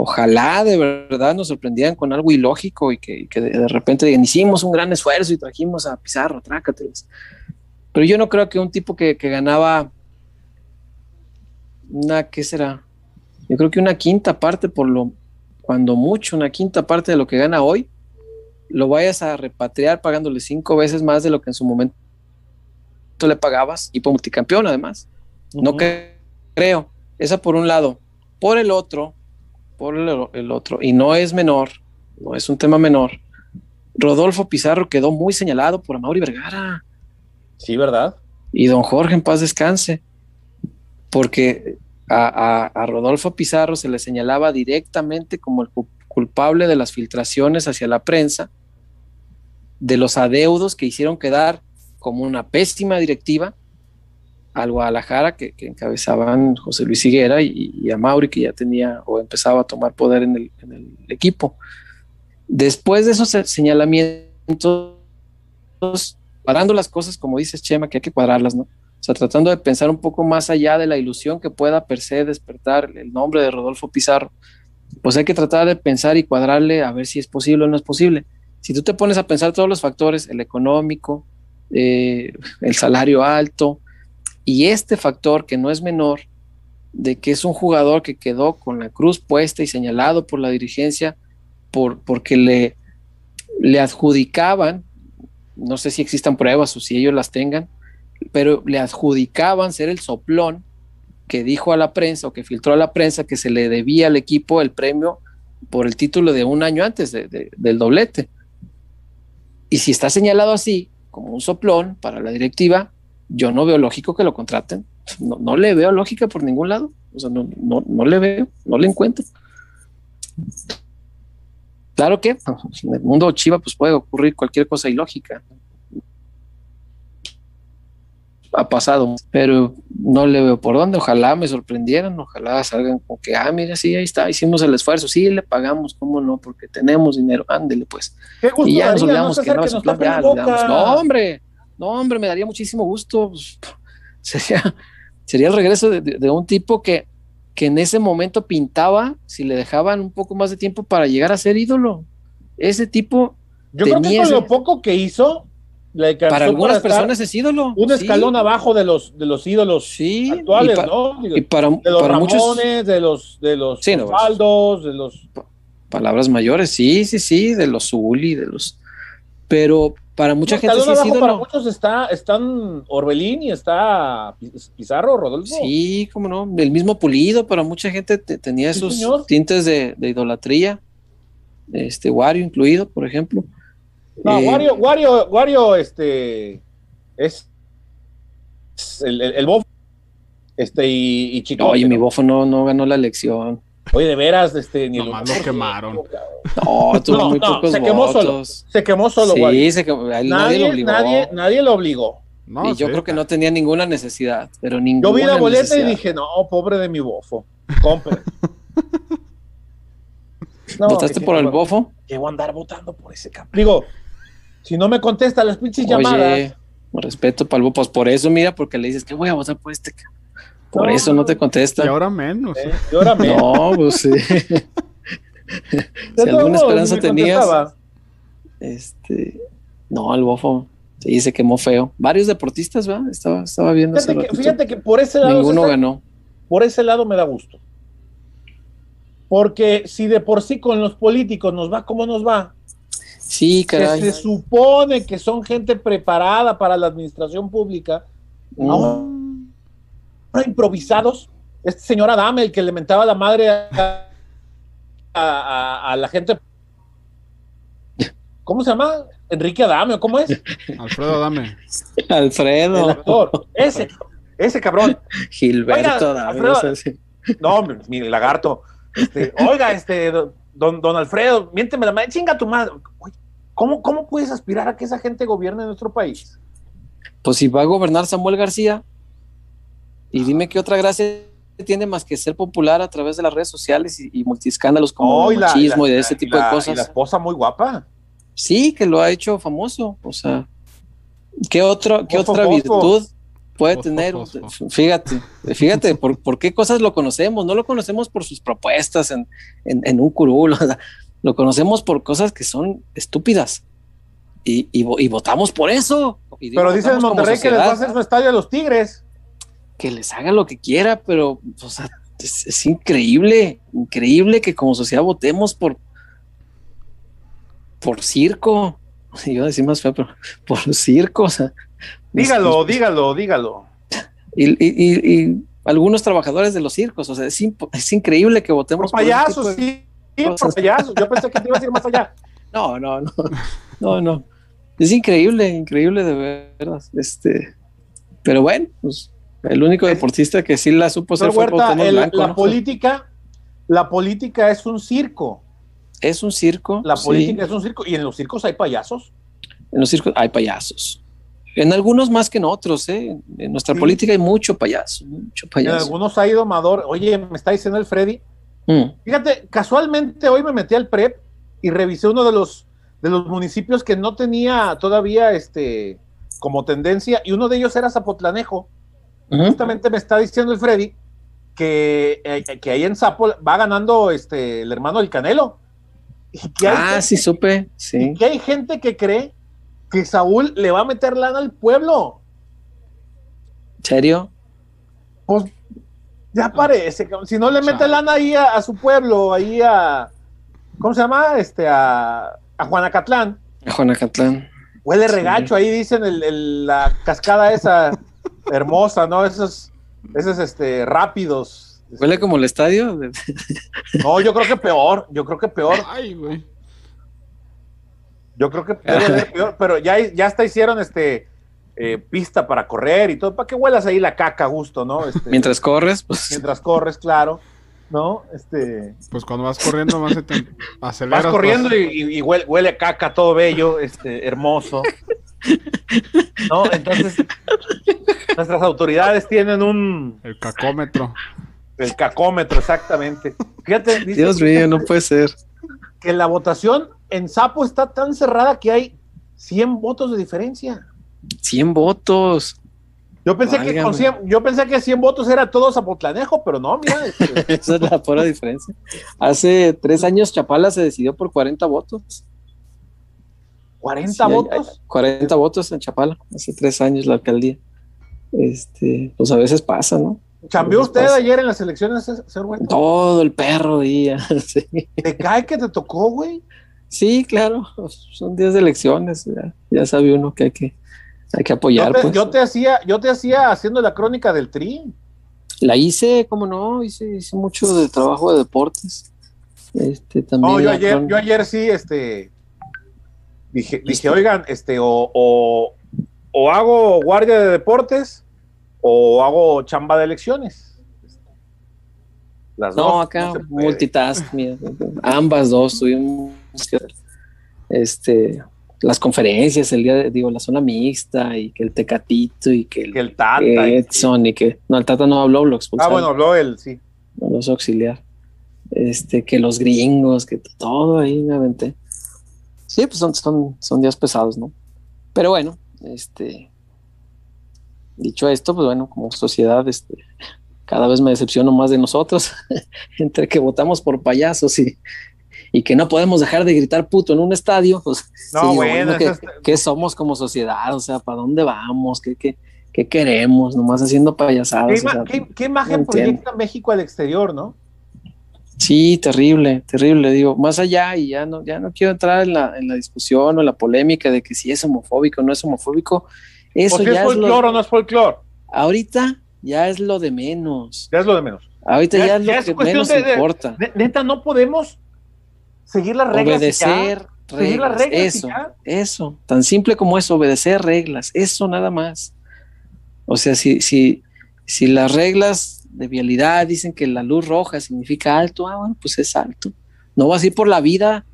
Speaker 2: Ojalá de verdad nos sorprendieran con algo ilógico y que, y que de, repente digan, hicimos un gran esfuerzo y trajimos a Pizarro, trácatelas. Pero yo no creo que un tipo que, que ganaba una, ¿qué será? Yo creo que una quinta parte, por lo, cuando mucho, una quinta parte de lo que gana hoy, lo vayas a repatriar pagándole cinco veces más de lo que en su momento le pagabas y por multicampeón además. No cre- creo. Esa por un lado. Por el otro, por el, el otro, y no es menor, no es un tema menor. Rodolfo Pizarro quedó muy señalado por Amaury Vergara
Speaker 1: Sí, ¿verdad?
Speaker 2: y don Jorge en paz descanse, porque a, a- a Rodolfo Pizarro se le señalaba directamente como el cu- culpable de las filtraciones hacia la prensa, de los adeudos que hicieron quedar como una pésima directiva al Guadalajara que, que encabezaban José Luis Higuera y, y a Mauri que ya tenía o empezaba a tomar poder en el, en el equipo. Después de esos se- señalamientos, parando las cosas, como dices Chema, que hay que cuadrarlas, ¿no? O sea, tratando de pensar un poco más allá de la ilusión que pueda per se despertar el nombre de Rodolfo Pizarro, pues hay que tratar de pensar y cuadrarle a ver si es posible o no es posible. Si tú te pones a pensar todos los factores, el económico, eh, el salario alto y este factor que no es menor, de que es un jugador que quedó con la cruz puesta y señalado por la dirigencia por, porque le, le adjudicaban, no sé si existan pruebas o si ellos las tengan, pero le adjudicaban ser el soplón que dijo a la prensa o que filtró a la prensa que se le debía al equipo el premio por el título de un año antes de- de- del doblete. Y si está señalado así, como un soplón para la directiva, yo no veo lógico que lo contraten. No, no le veo lógica por ningún lado. O sea, no, no, no le veo, no le encuentro. Claro que en el mundo chiva pues puede ocurrir cualquier cosa ilógica. Ha pasado, pero no le veo por dónde. Ojalá me sorprendieran, ojalá salgan con que, ah, mira, sí, ahí está, hicimos el esfuerzo, sí, le pagamos, cómo no, porque tenemos dinero, ándele pues. Y ya nos olvidamos
Speaker 1: ¿no,
Speaker 2: que no, es un plan? No, hombre, no, hombre, me daría muchísimo gusto. pues, sería, sería el regreso de, de- de un tipo que, que en ese momento pintaba si le dejaban un poco más de tiempo para llegar a ser ídolo. Ese tipo,
Speaker 1: Yo creo que
Speaker 2: tenía
Speaker 1: con
Speaker 2: ese-
Speaker 1: lo poco que hizo, le
Speaker 2: para algunas personas es ídolo.
Speaker 1: un
Speaker 2: sí,
Speaker 1: escalón abajo de los, de los ídolos
Speaker 2: sí,
Speaker 1: actuales,
Speaker 2: y, pa-
Speaker 1: ¿no? Digo,
Speaker 2: y para,
Speaker 1: de los
Speaker 2: para
Speaker 1: Ramones,
Speaker 2: muchos
Speaker 1: de los de los
Speaker 2: Sí, no.
Speaker 1: Osvaldos, de los
Speaker 2: palabras mayores, sí, sí, sí, de los Zuli, de los. Pero para mucha
Speaker 1: No,
Speaker 2: gente sí es
Speaker 1: abajo para muchos está están Orbelín y está Piz- Pizarro, Rodolfo.
Speaker 2: Sí, como no, el mismo pulido, para mucha gente te- tenía
Speaker 1: Sí,
Speaker 2: esos
Speaker 1: señor.
Speaker 2: tintes de, de idolatría, este Wario incluido, por ejemplo.
Speaker 1: No,
Speaker 2: Eh,
Speaker 1: Wario, Wario, Wario, este es, es el, el, el bofo, este y, y Chico.
Speaker 2: Oye, mi bofo no, no ganó la elección.
Speaker 1: Oye, de veras, este ni el-
Speaker 3: Nomás lo quemaron.
Speaker 2: No, tuvo
Speaker 1: No,
Speaker 2: muy
Speaker 1: no,
Speaker 2: pocos
Speaker 1: se quemó solo. Se quemó solo,
Speaker 2: sí, se quemó, él nadie, lo
Speaker 1: Nadie,
Speaker 2: obligó.
Speaker 1: nadie, nadie lo obligó.
Speaker 2: y yo creo que no tenía ninguna necesidad, pero ninguna
Speaker 1: Yo vi la boleta
Speaker 2: necesidad.
Speaker 1: y dije, no, pobre de mi bofo, compre. No,
Speaker 2: ¿Votaste por el
Speaker 1: bueno,
Speaker 2: bofo?
Speaker 1: que voy a andar votando por ese cabrón. Digo, si no me contesta las pinches llamadas.
Speaker 2: Oye, respeto para el bofo. Pues por eso, mira, porque le dices que voy a votar por este. ca-". Por
Speaker 1: No,
Speaker 2: eso no te contesta.
Speaker 3: Y ahora menos.
Speaker 1: eh, y ahora me.
Speaker 2: No, pues sí. Si alguna esperanza tenías,
Speaker 1: contestaba.
Speaker 2: este, no, el bofo sí se quemó feo. Varios deportistas, ¿verdad? Estaba, estaba viendo.
Speaker 1: Fíjate que, fíjate que por ese lado.
Speaker 2: Ninguno ganó.
Speaker 1: por ese lado me da gusto. Porque si de por sí con los políticos nos va como nos va,
Speaker 2: Sí,
Speaker 1: que
Speaker 2: caray.
Speaker 1: se supone que son gente preparada para la administración pública, ahora improvisados. Este señor Adame, el que le mentaba la madre a, a- a- a la gente. ¿Cómo se llama? Enrique Adame, ¿o ¿cómo es?
Speaker 3: Alfredo, dame.
Speaker 1: El
Speaker 2: Alfredo,
Speaker 1: actor. Ese, ese cabrón.
Speaker 2: Gilberto,
Speaker 1: Oiga, Alfredo. No, mi, mi lagarto. Este, oiga, este, don, don Alfredo, miénteme la madre, chinga tu madre. Oye, ¿Cómo, ¿Cómo puedes aspirar a que esa gente gobierne nuestro país?
Speaker 2: Pues si va a gobernar Samuel García, y dime qué otra gracia tiene más que ser popular a través de las redes sociales y, y multiscándalos como
Speaker 1: Oh,
Speaker 2: el machismo y, de ese tipo
Speaker 1: la-
Speaker 2: de
Speaker 1: Y la
Speaker 2: cosas.
Speaker 1: esposa muy guapa.
Speaker 2: Sí, que lo ha hecho famoso. O sea, ¿qué, otro, qué otra virtud puede tener? Fíjate, fíjate, por, por qué cosas lo conocemos? No lo conocemos por sus propuestas en, en, en un curul, o sea, lo conocemos por cosas que son estúpidas. Y, y, vo- y votamos por eso.
Speaker 1: Pero dice en
Speaker 2: votamos como
Speaker 1: Monterrey que les va a hacer su estadio a los Tigres.
Speaker 2: Que les haga lo que quiera, pero o sea, es, es increíble, increíble que como sociedad votemos por por circo. Iba a decir más feo, pero por circo, o sea.
Speaker 1: Dígalo,
Speaker 2: nos-
Speaker 1: dígalo, dígalo.
Speaker 2: Y, y- y- y algunos trabajadores de los circos, o sea, es, es increíble que
Speaker 1: Por
Speaker 2: votemos por
Speaker 1: payasos,
Speaker 2: de-
Speaker 1: sí. por payasos. Yo pensé que te iba a decir más allá.
Speaker 2: No, no, no, no, no. Es increíble, increíble de verdad. Este, pero bueno, pues el único deportista que sí la supo
Speaker 1: Señor
Speaker 2: fue
Speaker 1: Huerta, el-
Speaker 2: Blanco,
Speaker 1: la
Speaker 2: ¿no?
Speaker 1: política, la política es un circo.
Speaker 2: Es un circo.
Speaker 1: La
Speaker 2: sí.
Speaker 1: política es un circo. Y en los circos hay payasos.
Speaker 2: En los circos hay payasos. En algunos más que en otros, ¿eh? En nuestra
Speaker 1: Sí.
Speaker 2: política hay mucho payaso, mucho
Speaker 1: En
Speaker 2: payaso.
Speaker 1: algunos ha ido Amador. Oye, me está diciendo el Freddy.
Speaker 2: Mm.
Speaker 1: Fíjate, casualmente hoy me metí al PREP y revisé uno de los, de los municipios que no tenía todavía este como tendencia y uno de ellos era Zapotlanejo. Justamente me está diciendo el Freddy que, eh, que ahí en Zapo va ganando este el hermano del Canelo. Y que hay,
Speaker 2: Ah,
Speaker 1: gente,
Speaker 2: sí, supe,
Speaker 1: y
Speaker 2: sí.
Speaker 1: que hay gente que cree que Saúl le va a meter lana al pueblo.
Speaker 2: ¿Serio?
Speaker 1: Pues ya parece, si no le mete lana ahí a, a su pueblo, ahí a, ¿cómo se llama? Este, a, a Juanacatlán.
Speaker 2: A Juanacatlán.
Speaker 1: Huele
Speaker 2: Sí.
Speaker 1: regacho, ahí dicen el- el- la cascada esa hermosa, ¿no? Esos, esos este, rápidos.
Speaker 2: ¿Huele como el estadio?
Speaker 1: No, yo creo que peor, yo creo que peor,
Speaker 3: Ay, güey.
Speaker 1: yo creo que debe peor, pero ya, ya hasta hicieron este eh, pista para correr y todo, para que huelas ahí la caca a gusto, ¿no? Este,
Speaker 2: Mientras corres, pues
Speaker 1: mientras corres, claro, ¿no? Este,
Speaker 3: Pues cuando vas corriendo más se te aceleras.
Speaker 1: vas corriendo
Speaker 3: pues,
Speaker 1: y, y- y huele, huele a caca, todo bello, este, hermoso. ¿No? Entonces, nuestras autoridades tienen un,
Speaker 3: El cacómetro.
Speaker 1: el cacómetro, exactamente. Fíjate, dice
Speaker 2: Dios mío, no puede ser.
Speaker 1: que la votación en Sapo está tan cerrada que hay 100 votos de diferencia.
Speaker 2: 100 votos.
Speaker 1: Yo pensé, que con 100, yo pensé que 100 votos era todo Zapotlanejo, pero no, mira. este,
Speaker 2: Esa es la pura diferencia. Hace tres años Chapala se decidió por 40 votos.
Speaker 1: 40
Speaker 2: Sí, hay-
Speaker 1: votos.
Speaker 2: hay 40 votos en Chapala, hace tres años la alcaldía. Este, pues a veces pasa, ¿no?
Speaker 1: ¿Cambió usted
Speaker 2: pasa.
Speaker 1: ayer en las elecciones, señor Huerta?
Speaker 2: Todo el perro día. Sí,
Speaker 1: ¿Te cae que te tocó, güey?
Speaker 2: Sí, claro, son días de elecciones, ya, ya sabe uno que hay que, hay que
Speaker 1: Yo
Speaker 2: apoyar.
Speaker 1: te,
Speaker 2: pues.
Speaker 1: yo te hacía, yo te hacía haciendo la crónica del tri.
Speaker 2: La hice, cómo no, hice, hice mucho de trabajo de deportes. Este, también
Speaker 1: No, yo ayer, yo ayer sí, este, dije, dije, oigan, este, o, o, o hago guardia de deportes o hago chamba de elecciones. Las
Speaker 2: No,
Speaker 1: dos,
Speaker 2: acá
Speaker 1: puede.
Speaker 2: multitask, mira, ambas dos tuvimos que. Este, las conferencias, el día de, digo, la zona mixta y que el Tecatito y que el,
Speaker 1: Que el Tata. y-
Speaker 2: Edson y que, no, el Tata no habló, lo
Speaker 1: Ah,
Speaker 2: expulsaron.
Speaker 1: bueno, habló él, sí.
Speaker 2: no los auxiliar. Este, que los gringos, que todo ahí me aventé. Sí, pues son, son, son días pesados, ¿no? Pero bueno, este, dicho esto, pues bueno, como sociedad, este, cada vez me decepciono más de nosotros, entre que votamos por payasos y, y que no podemos dejar de gritar puto en un estadio, pues
Speaker 1: No,
Speaker 2: sí,
Speaker 1: bueno,
Speaker 2: ¿qué,
Speaker 1: eso es-
Speaker 2: qué somos como sociedad? O sea, ¿para dónde vamos? ¿Qué, qué, qué queremos? Nomás haciendo
Speaker 1: ¿Qué,
Speaker 2: payasadas. o
Speaker 1: ima-
Speaker 2: sea,
Speaker 1: qué- qué imagen
Speaker 2: no entiendo.
Speaker 1: proyecta México al exterior, no?
Speaker 2: Sí, terrible, terrible. Digo, más allá, y ya no, ya no quiero entrar en la, en la discusión o la polémica de que si es homofóbico o no es homofóbico. Eso
Speaker 1: o si es
Speaker 2: ya es
Speaker 1: folclore
Speaker 2: lo,
Speaker 1: o no es folclore.
Speaker 2: ahorita ya es lo de menos.
Speaker 1: Ya es lo de menos.
Speaker 2: Ahorita
Speaker 1: Ya-
Speaker 2: ya, es
Speaker 1: ya
Speaker 2: lo
Speaker 1: es
Speaker 2: que menos
Speaker 1: de-
Speaker 2: importa.
Speaker 1: Ne- Neta, no podemos seguir las reglas. ya.
Speaker 2: Obedecer
Speaker 1: Seguir las
Speaker 2: reglas,
Speaker 1: reglas
Speaker 2: eso, eso, tan simple como eso, obedecer reglas, eso nada más. O sea, si, si, si las reglas de vialidad dicen que la luz roja significa alto, ah, bueno, pues es alto. No vas a ir por la vida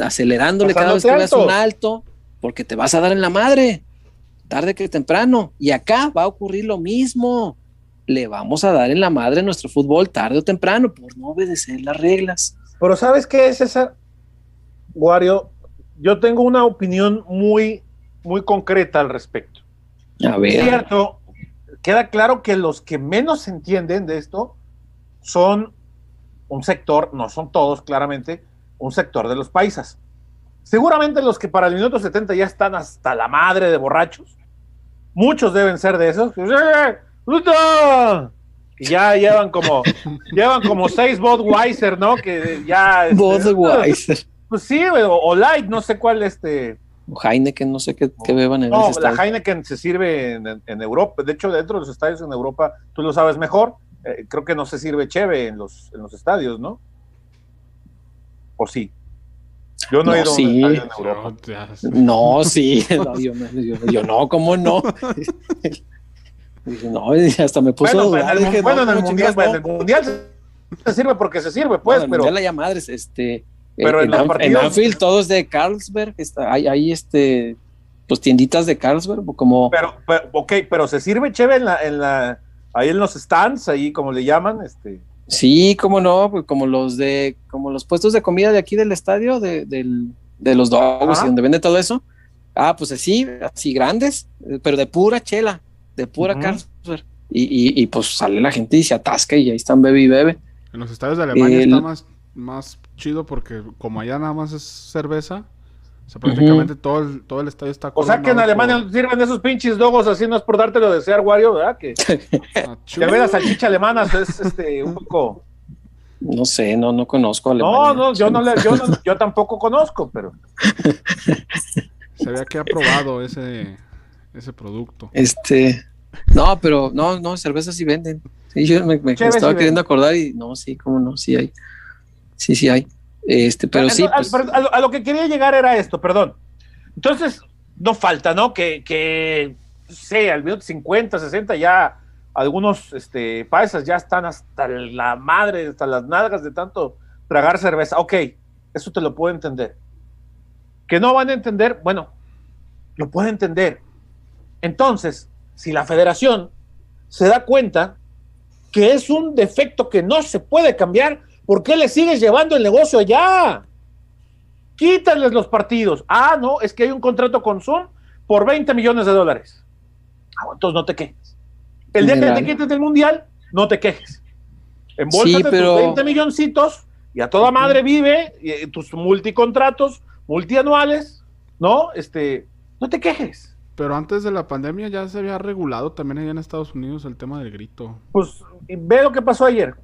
Speaker 2: acelerándole cada vez que veas un
Speaker 1: alto.
Speaker 2: porque te vas a dar en la madre, tarde que temprano. Y acá va a ocurrir lo mismo. Le vamos a dar en la madre nuestro fútbol tarde o temprano por no obedecer las reglas.
Speaker 1: Pero ¿sabes qué es esa? Wario, yo tengo una opinión muy, muy concreta al respecto.
Speaker 2: A
Speaker 1: Es
Speaker 2: ver,
Speaker 1: cierto, queda claro que los que menos entienden de esto son un sector, no son todos claramente, un sector de los paisas. Seguramente los que para el minuto 70 ya están hasta la madre de borrachos, muchos deben ser de esos. ¡Eh, puta! Y ya llevan como, llevan como seis Budweiser, ¿no? Que ya. este,
Speaker 2: Budweiser.
Speaker 1: Pues sí, o, o Light, no sé cuál este.
Speaker 2: o Heineken, no sé qué, qué beban en
Speaker 1: No,
Speaker 2: ese
Speaker 1: la
Speaker 2: estadio.
Speaker 1: Heineken se sirve en, en Europa. De hecho, dentro de los estadios en Europa, tú lo sabes mejor. eh, creo que no se sirve cheve en los, en los estadios, ¿no? ¿O sí? Yo no, he ido a un
Speaker 2: sí.
Speaker 1: estadio en Europa.
Speaker 2: No, sí, no, yo, no, yo, yo no, ¿cómo no? Dije, no, hasta me puso
Speaker 1: Bueno, en el,
Speaker 2: dije,
Speaker 1: bueno,
Speaker 2: no,
Speaker 1: en el
Speaker 2: ¿cómo
Speaker 1: mundial,
Speaker 2: chingados
Speaker 1: en el
Speaker 2: no?
Speaker 1: mundial se, sirve porque se sirve, pues,
Speaker 2: en el
Speaker 1: pero.
Speaker 2: Mundial madres, este,
Speaker 1: Pero en
Speaker 2: en, Anf- en
Speaker 1: partidos-
Speaker 2: Anfield todo es de Carlsberg, está, hay, hay este, pues tienditas de Carlsberg, como,
Speaker 1: Pero, pero, ok, pero se sirve cheve en la, en la, ahí en los stands, ahí como le llaman, este.
Speaker 2: sí, como no, pues como los de, como los puestos de comida de aquí del estadio, de, del- de los dogos
Speaker 1: Ajá.
Speaker 2: y donde vende todo eso, ah, pues así, así grandes, eh, pero de pura chela, de pura
Speaker 1: Ujú.
Speaker 2: Carlsberg, y, y, y pues sale la gente y se atasca y ahí están bebe y bebe.
Speaker 3: En los estadios de Alemania
Speaker 2: El-
Speaker 3: está más, más chido porque como allá nada más es cerveza, o sea, prácticamente todo, el, todo el estadio está
Speaker 1: O sea que en Alemania
Speaker 3: por-
Speaker 1: sirven esos pinches dogos así, no es por dártelo de desear, Wario, ¿verdad? Que,
Speaker 3: Ah,
Speaker 1: que ve la salchicha alemana es este, un poco.
Speaker 2: No sé, no, no conozco
Speaker 1: No,
Speaker 2: Alemania.
Speaker 1: no, yo no, le- yo no- yo tampoco conozco, pero
Speaker 3: Se había que ha probado ese, ese producto.
Speaker 2: Este, no, pero no, no, cervezas sí venden. Sí, yo me, estaba
Speaker 1: sí
Speaker 2: queriendo acordar y no, sí, cómo no, sí hay. Sí, sí hay. Este, pero sí,
Speaker 1: Entonces,
Speaker 2: pues,
Speaker 1: a, pero a lo, a lo que quería llegar era esto, perdón. Entonces, no falta, ¿no? Que, que sé, al minuto 50, 60 ya algunos este, paisas ya están hasta la madre, hasta las nalgas de tanto tragar cerveza. Ok, eso te lo puedo entender. Que no van a entender, bueno, lo puedo entender. Entonces, si la federación se da cuenta que es un defecto que no se puede cambiar, ¿por qué le sigues llevando el negocio allá? Quítales los partidos. Ah, no, es que hay un contrato con Zoom por 20 millones de dólares. Ah, entonces no te quejes. El día que te quites del mundial, no te quejes. Embolsate
Speaker 2: Sí, pero-
Speaker 1: tus 20 milloncitos y a toda madre vive y, eh, tus multicontratos, multianuales, ¿no? Este, no te quejes.
Speaker 3: Pero antes de la pandemia ya se había regulado también allá en Estados Unidos el tema del grito.
Speaker 1: Pues ve lo que pasó ayer.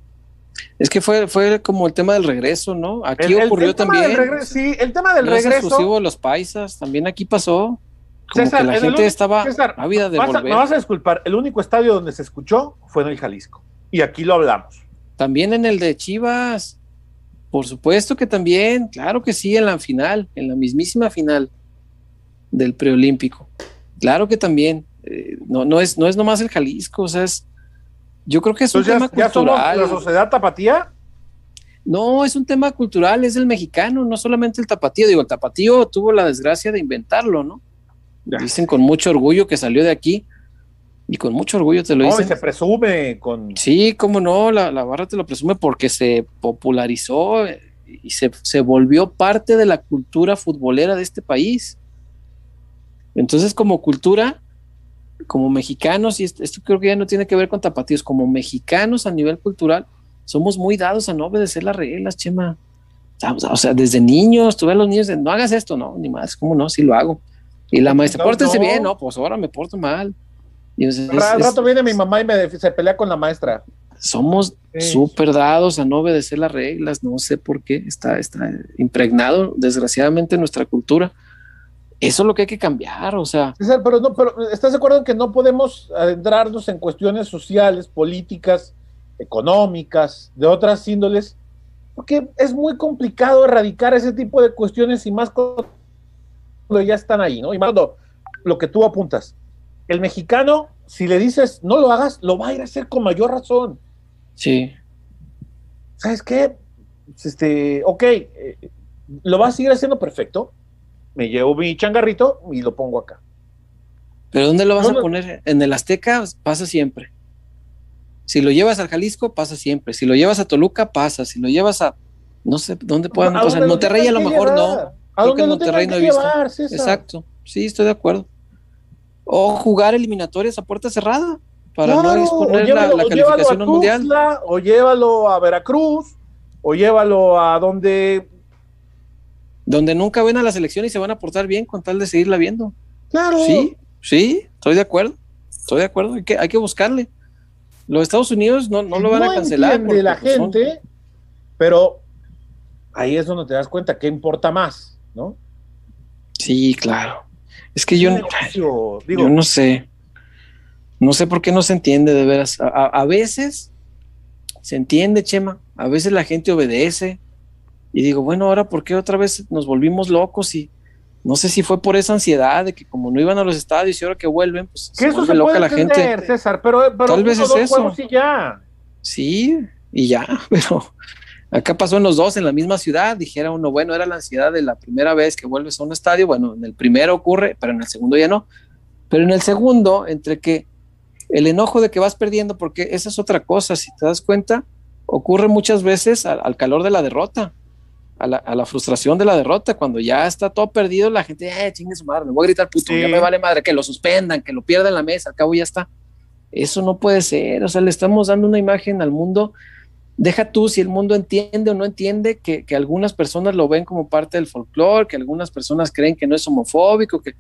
Speaker 2: es que fue, fue como el tema del regreso, ¿no? Aquí
Speaker 1: El-
Speaker 2: ocurrió
Speaker 1: el tema
Speaker 2: también.
Speaker 1: del regreso- sí, el tema del
Speaker 2: No es
Speaker 1: regreso.
Speaker 2: exclusivo de los paisas, también aquí pasó. Como
Speaker 1: César,
Speaker 2: que la gente
Speaker 1: único-
Speaker 2: estaba
Speaker 1: César,
Speaker 2: ávida de
Speaker 1: Vas a-
Speaker 2: volver.
Speaker 1: me vas a disculpar, el único estadio donde se escuchó fue en el Jalisco. Y aquí lo hablamos.
Speaker 2: También en el de Chivas. Por supuesto que también, claro que sí, en la final, en la mismísima final del preolímpico. Claro que también. eh, no, no, es, no es nomás el Jalisco, o sea, es, yo creo que es un tema
Speaker 1: ya, ya somos
Speaker 2: cultural.
Speaker 1: la sociedad tapatía.
Speaker 2: No, es un tema cultural, es el mexicano, no solamente el tapatío. Digo, el tapatío tuvo la desgracia de inventarlo, ¿no? Dicen con mucho orgullo que salió de aquí y con mucho orgullo te lo no, dicen.
Speaker 1: se presume con.
Speaker 2: Sí, cómo no, la, la, barra te lo presume porque se popularizó y se, se, volvió parte de la cultura futbolera de este país. Entonces, como cultura, como mexicanos, y esto, creo que ya no tiene que ver con tapatíos, como mexicanos a nivel cultural, somos muy dados a no obedecer las reglas, Chema. O sea, desde niños, tú ves a los niños, de, no hagas esto, no, ni más, ¿cómo no? Sí lo hago. Y la maestra, pórtense bien, no, pues ahora me porto mal.
Speaker 1: Y Al rato viene mi mamá y me se pelea con la maestra.
Speaker 2: Somos súper dados a no obedecer las reglas, no sé por qué, está, está impregnado desgraciadamente en nuestra cultura. Eso es lo que hay que cambiar, o sea.
Speaker 1: pero, no, pero ¿estás de acuerdo en que no podemos adentrarnos en cuestiones sociales, políticas, económicas, de otras índoles? Porque es muy complicado erradicar ese tipo de cuestiones y más cuando ya están ahí, ¿no? Y más cuando lo que tú apuntas, el mexicano, si le dices no lo hagas, lo va a ir a hacer con mayor razón.
Speaker 2: Sí.
Speaker 1: ¿Sabes qué? Este, ok, eh, lo va a seguir haciendo perfecto. Me llevo mi changarrito y lo pongo acá.
Speaker 2: ¿Pero dónde lo vas a poner? En el Azteca pasa siempre. Si lo llevas al Jalisco, pasa siempre. Si lo llevas a Toluca, pasa. Si lo llevas a. No sé dónde puedan pasar. En Monterrey a lo mejor no.
Speaker 1: ¿A dónde en Monterrey no he visto.
Speaker 2: Exacto. Sí, estoy de acuerdo o jugar eliminatorias a puerta cerrada para no exponer la, calificación mundial.
Speaker 1: O llévalo a Veracruz, o llévalo a donde...
Speaker 2: Donde nunca ven a la selección y se van a portar bien con tal de seguirla viendo.
Speaker 1: Claro.
Speaker 2: Sí, sí, estoy de acuerdo. Estoy de acuerdo, hay que, hay que buscarle. Los Estados Unidos no, no lo van a cancelar.
Speaker 1: de la gente, pero ahí es donde te das cuenta que importa más, ¿no?
Speaker 2: Sí, claro. Es que yo, yo no sé. No sé por qué no se entiende de veras. A, veces se entiende, Chema. A veces la gente obedece. Y digo, bueno, ahora ¿por qué otra vez nos volvimos locos? Y no sé si fue por esa ansiedad de que como no iban a los estadios y ahora que vuelven, pues
Speaker 1: se vuelve loca la gente. César, pero,
Speaker 2: tal vez es eso.
Speaker 1: ya.
Speaker 2: Sí, y ya, pero Acá pasó en los dos, en la misma ciudad, dijera uno, bueno, era la ansiedad de la primera vez que vuelves a un estadio, bueno, en el primero ocurre, pero en el segundo ya no. Pero en el segundo, entre que el enojo de que vas perdiendo, porque esa es otra cosa, si te das cuenta, ocurre muchas veces al, calor de la derrota, a la, frustración de la derrota, cuando ya está todo perdido, la gente, eh, chingue su madre, me voy a gritar puto, ya me vale madre, que lo suspendan, que lo pierdan la mesa, al cabo ya está. Eso no puede ser, o sea, le estamos dando una imagen al mundo deja tú si el mundo entiende o no entiende que, algunas personas lo ven como parte del folclore, que algunas personas creen que no es homofóbico, que,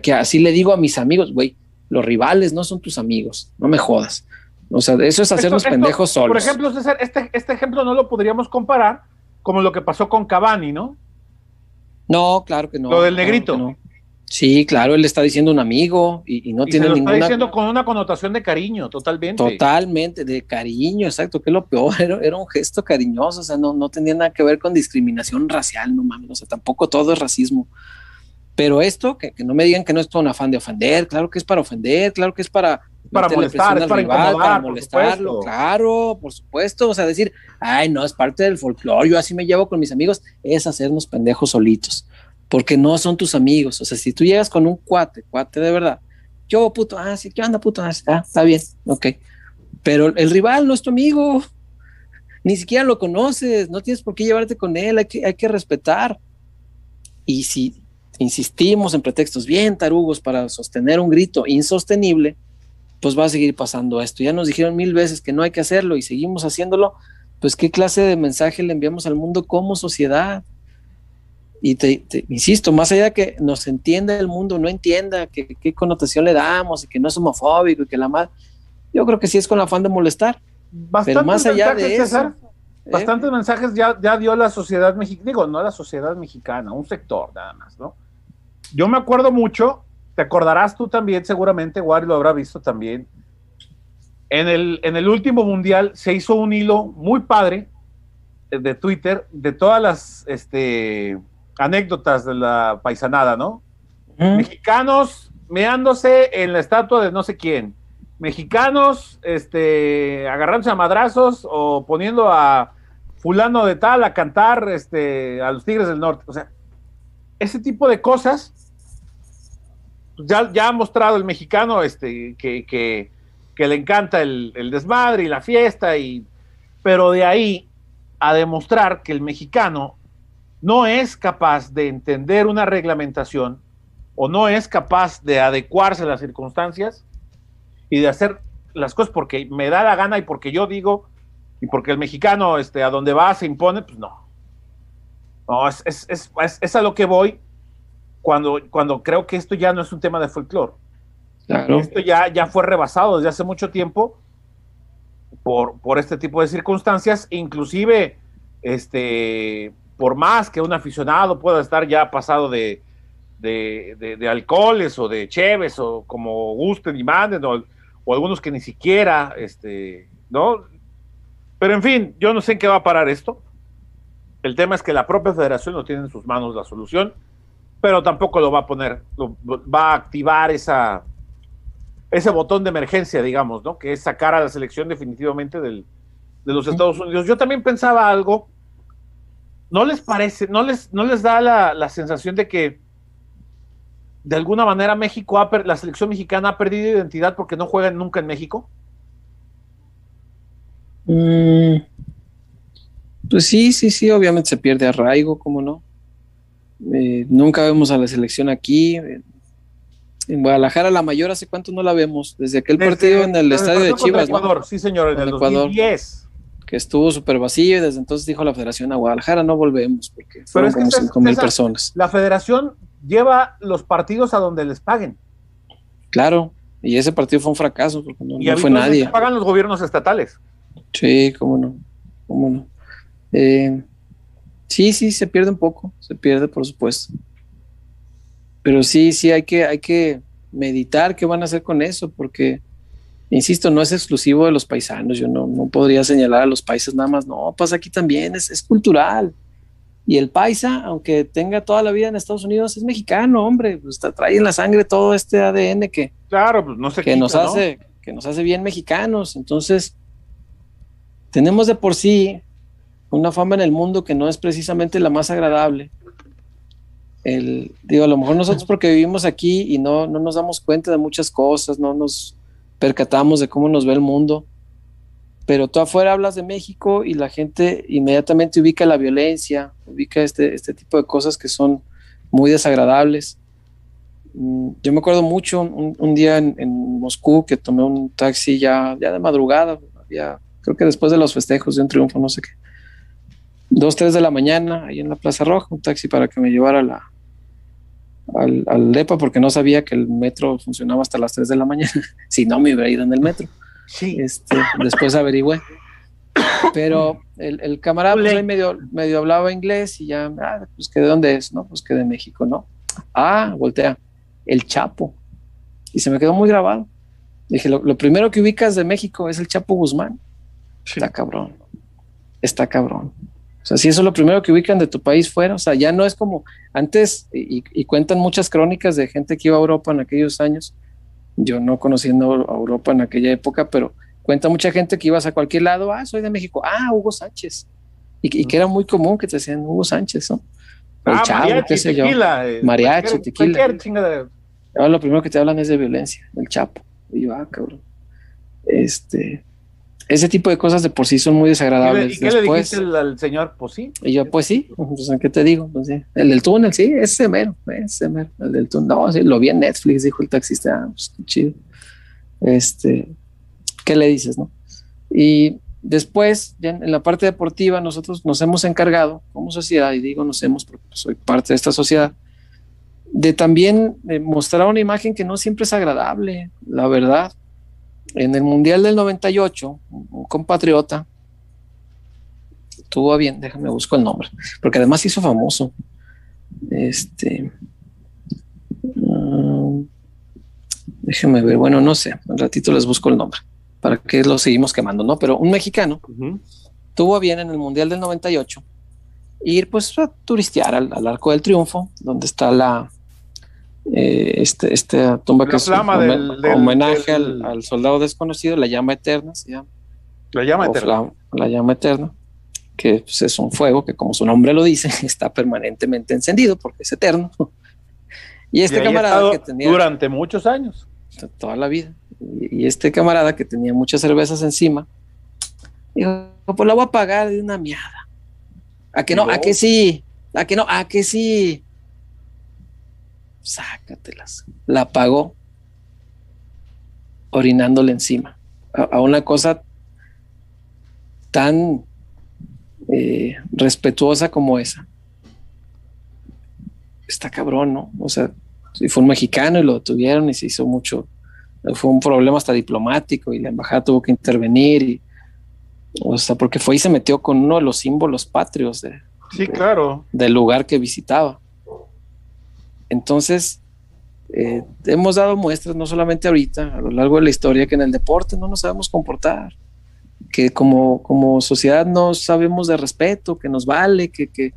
Speaker 2: que, así le digo a mis amigos, güey, los rivales no son tus amigos, no me jodas. O sea, eso es hacernos pendejos solos.
Speaker 1: Por ejemplo, César, este, este ejemplo no lo podríamos comparar como lo que pasó con Cavani, ¿no?
Speaker 2: No, claro que no.
Speaker 1: Lo del negrito.
Speaker 2: Sí, claro, él le está diciendo un amigo y, no tiene se lo ninguna.
Speaker 1: Está diciendo con una connotación de cariño, totalmente.
Speaker 2: Totalmente, de cariño, exacto, que es lo peor, era, un gesto cariñoso, o sea, no, no tenía nada que ver con discriminación racial, no mames, o sea, tampoco todo es racismo. Pero esto, que, no me digan que no es todo un afán de ofender, claro que es para ofender, claro que es para.
Speaker 1: Para molestar, es para, rival, para
Speaker 2: molestarlo, claro, por supuesto. O sea, decir, ay, no, es parte del folclore, yo así me llevo con mis amigos, es hacernos pendejos solitos porque no son tus amigos. O sea, si tú llegas con un cuate, cuate de verdad, yo puto, ah, sí, ¿qué onda, puto? Ah, está bien, ok. Pero el rival no es tu amigo, ni siquiera lo conoces, no tienes por qué llevarte con él, hay que, hay que respetar. Y si insistimos en pretextos bien tarugos para sostener un grito insostenible, pues va a seguir pasando esto. Ya nos dijeron mil veces que no hay que hacerlo y seguimos haciéndolo, pues qué clase de mensaje le enviamos al mundo como sociedad. Y te, insisto, más allá de que nos entienda el mundo, no entienda qué connotación le damos y que no es homofóbico y que la más, yo creo que sí es con afán de molestar.
Speaker 1: Bastantes Pero más allá de eso, ¿eh? bastantes mensajes ya, ya dio la sociedad mexicana, digo, no la sociedad mexicana, un sector nada más, ¿no? Yo me acuerdo mucho, te acordarás tú también, seguramente, Wari lo habrá visto también. En el, en el último mundial se hizo un hilo muy padre de Twitter de todas las este, anécdotas de la paisanada, ¿no? Mexicanos meándose en la estatua de no sé quién. Mexicanos este, agarrándose a madrazos o poniendo a fulano de tal a cantar este, a los Tigres del Norte. O sea, ese tipo de cosas, ya, ya ha mostrado el mexicano este, que, que, que le encanta el, el, desmadre y la fiesta, y, pero de ahí a demostrar que el mexicano no es capaz de entender una reglamentación o no es capaz de adecuarse a las circunstancias y de hacer las cosas porque me da la gana y porque yo digo y porque el mexicano este, a donde va se impone, pues no. No, es, es, es, es a lo que voy cuando, cuando creo que esto ya no es un tema de folclore. Claro. Esto ya, ya fue rebasado desde hace mucho tiempo por, por este tipo de circunstancias, inclusive este, por más que un aficionado pueda estar ya pasado de, de, de, de alcoholes o de cheves o como gusten y manden o, o, algunos que ni siquiera, este, ¿no? Pero en fin, yo no sé en qué va a parar esto. El tema es que la propia federación no tiene en sus manos la solución, pero tampoco lo va a poner, lo, va a activar esa, ese botón de emergencia, digamos, ¿no? Que es sacar a la selección definitivamente del, de los Estados Unidos. Yo también pensaba algo, ¿no les parece, no les, no les da la, la sensación de que de alguna manera México, ha la selección mexicana ha perdido identidad porque no juegan nunca en México?
Speaker 2: Mm, pues sí, sí, sí, obviamente se pierde arraigo, ¿cómo no? Eh, nunca vemos a la selección aquí. En Guadalajara, la mayor, ¿hace cuánto no la vemos? Desde aquel desde, partido en el estadio de Chivas.
Speaker 1: Ecuador, ¿no? sí, señor, en, el Ecuador, 2010.
Speaker 2: Que estuvo súper vacío y desde entonces dijo la federación a Guadalajara no volvemos porque fueron es que como cinco mil personas.
Speaker 1: La federación lleva los partidos a donde les paguen.
Speaker 2: Claro, y ese partido fue un fracaso porque no, no fue nadie.
Speaker 1: Pagan los gobiernos estatales.
Speaker 2: Sí, cómo no, cómo no. Eh, sí, sí, se pierde un poco, se pierde, por supuesto. Pero sí, sí, hay que, hay que meditar qué van a hacer con eso, porque, insisto, no es exclusivo de los paisanos. Yo no, no podría señalar a los países nada más, no, pasa aquí también, es, es cultural. Y el paisa, aunque tenga toda la vida en Estados Unidos, es mexicano, hombre, pues trae en la sangre todo este ADN que,
Speaker 1: claro, pues no se
Speaker 2: que
Speaker 1: quita,
Speaker 2: nos hace, que nos hace bien mexicanos. Entonces, tenemos de por sí una fama en el mundo que no es precisamente la más agradable. El, digo, a lo mejor nosotros porque vivimos aquí y no, no nos damos cuenta de muchas cosas, no nos percatamos de cómo nos ve el mundo, pero tú afuera hablas de México y la gente inmediatamente ubica la violencia, ubica este, este tipo de cosas que son muy desagradables. Mm, Yo me acuerdo mucho un, día en, en, Moscú que tomé un taxi ya, ya de madrugada, ya creo que después de los festejos de un triunfo, no sé qué. Dos, tres de la mañana, ahí en la Plaza Roja, un taxi para que me llevara la, al, al DEPA, porque no sabía que el metro funcionaba hasta las 3 de la mañana. si no, me hubiera ido en el metro.
Speaker 1: Sí.
Speaker 2: Este, después averigüé. Pero el, el camarada pues, medio, medio hablaba inglés y ya, ah, pues que de dónde es, ¿no? Pues que de México, ¿no? Ah, voltea, el Chapo. Y se me quedó muy grabado. Dije, lo, lo primero que ubicas de México es el Chapo Guzmán. Sí. Está cabrón. Está cabrón. O sea, si eso es lo primero que ubican de tu país fuera, o sea, ya no es como antes, y, y, cuentan muchas crónicas de gente que iba a Europa en aquellos años, yo no conociendo a Europa en aquella época, pero cuenta mucha gente que ibas a cualquier lado, ah, soy de México, ah, Hugo Sánchez, y, y que era muy común que te decían Hugo Sánchez, ¿no?
Speaker 1: El ah, chavo, mariachi, qué sé tequila,
Speaker 2: yo, mariachi, cualquier, tequila. Cualquier de... Ahora lo primero que te hablan es de violencia, del chapo, y yo, ah, cabrón, este ese tipo de cosas de por sí son muy desagradables.
Speaker 1: ¿Y qué, Después, le dijiste al, señor? Pues sí.
Speaker 2: Y yo, pues sí, pues, ¿qué te digo? Pues sí. El del túnel, sí, ese mero, ese mero, el del túnel. No, sí, lo vi en Netflix, dijo el taxista, ah, pues qué chido. Este, ¿qué le dices, no? Y después, ya en la parte deportiva, nosotros nos hemos encargado como sociedad, y digo nos hemos porque soy parte de esta sociedad, de también mostrar una imagen que no siempre es agradable, la verdad en el Mundial del 98, un compatriota tuvo bien, déjame busco el nombre, porque además hizo famoso. Este. Um, déjeme ver, bueno, no sé, un ratito les busco el nombre, para que lo seguimos quemando, ¿no? Pero un mexicano uh -huh. tuvo bien en el Mundial del 98 ir pues a turistear al, al Arco del Triunfo, donde está la, eh, este, esta tumba
Speaker 1: la
Speaker 2: que es un
Speaker 1: del, del,
Speaker 2: homenaje
Speaker 1: del,
Speaker 2: al, al, soldado desconocido, la llama eterna, se llama.
Speaker 1: La llama eterna.
Speaker 2: La, la, llama eterna. que pues, es un fuego que, como su nombre lo dice, está permanentemente encendido porque es eterno. y este camarada que tenía.
Speaker 1: Durante muchos años.
Speaker 2: Toda la vida. Y, este camarada que tenía muchas cervezas encima, dijo: Pues la voy a pagar de una miada. ¿A que no? ¿A que sí? ¿A que no? ¿A que sí? Sácatelas. La pagó orinándole encima. a una cosa tan eh, respetuosa como esa. Está cabrón, ¿no? O sea, si fue un mexicano y lo tuvieron y se hizo mucho, fue un problema hasta diplomático y la embajada tuvo que intervenir y, o sea, porque fue y se metió con uno de los símbolos patrios de,
Speaker 1: sí, claro.
Speaker 2: del lugar que visitaba. Entonces, eh, hemos dado muestras, no solamente ahorita, a lo largo de la historia, que en el deporte no nos sabemos comportar que como, como sociedad no sabemos de respeto, que nos vale, que, que,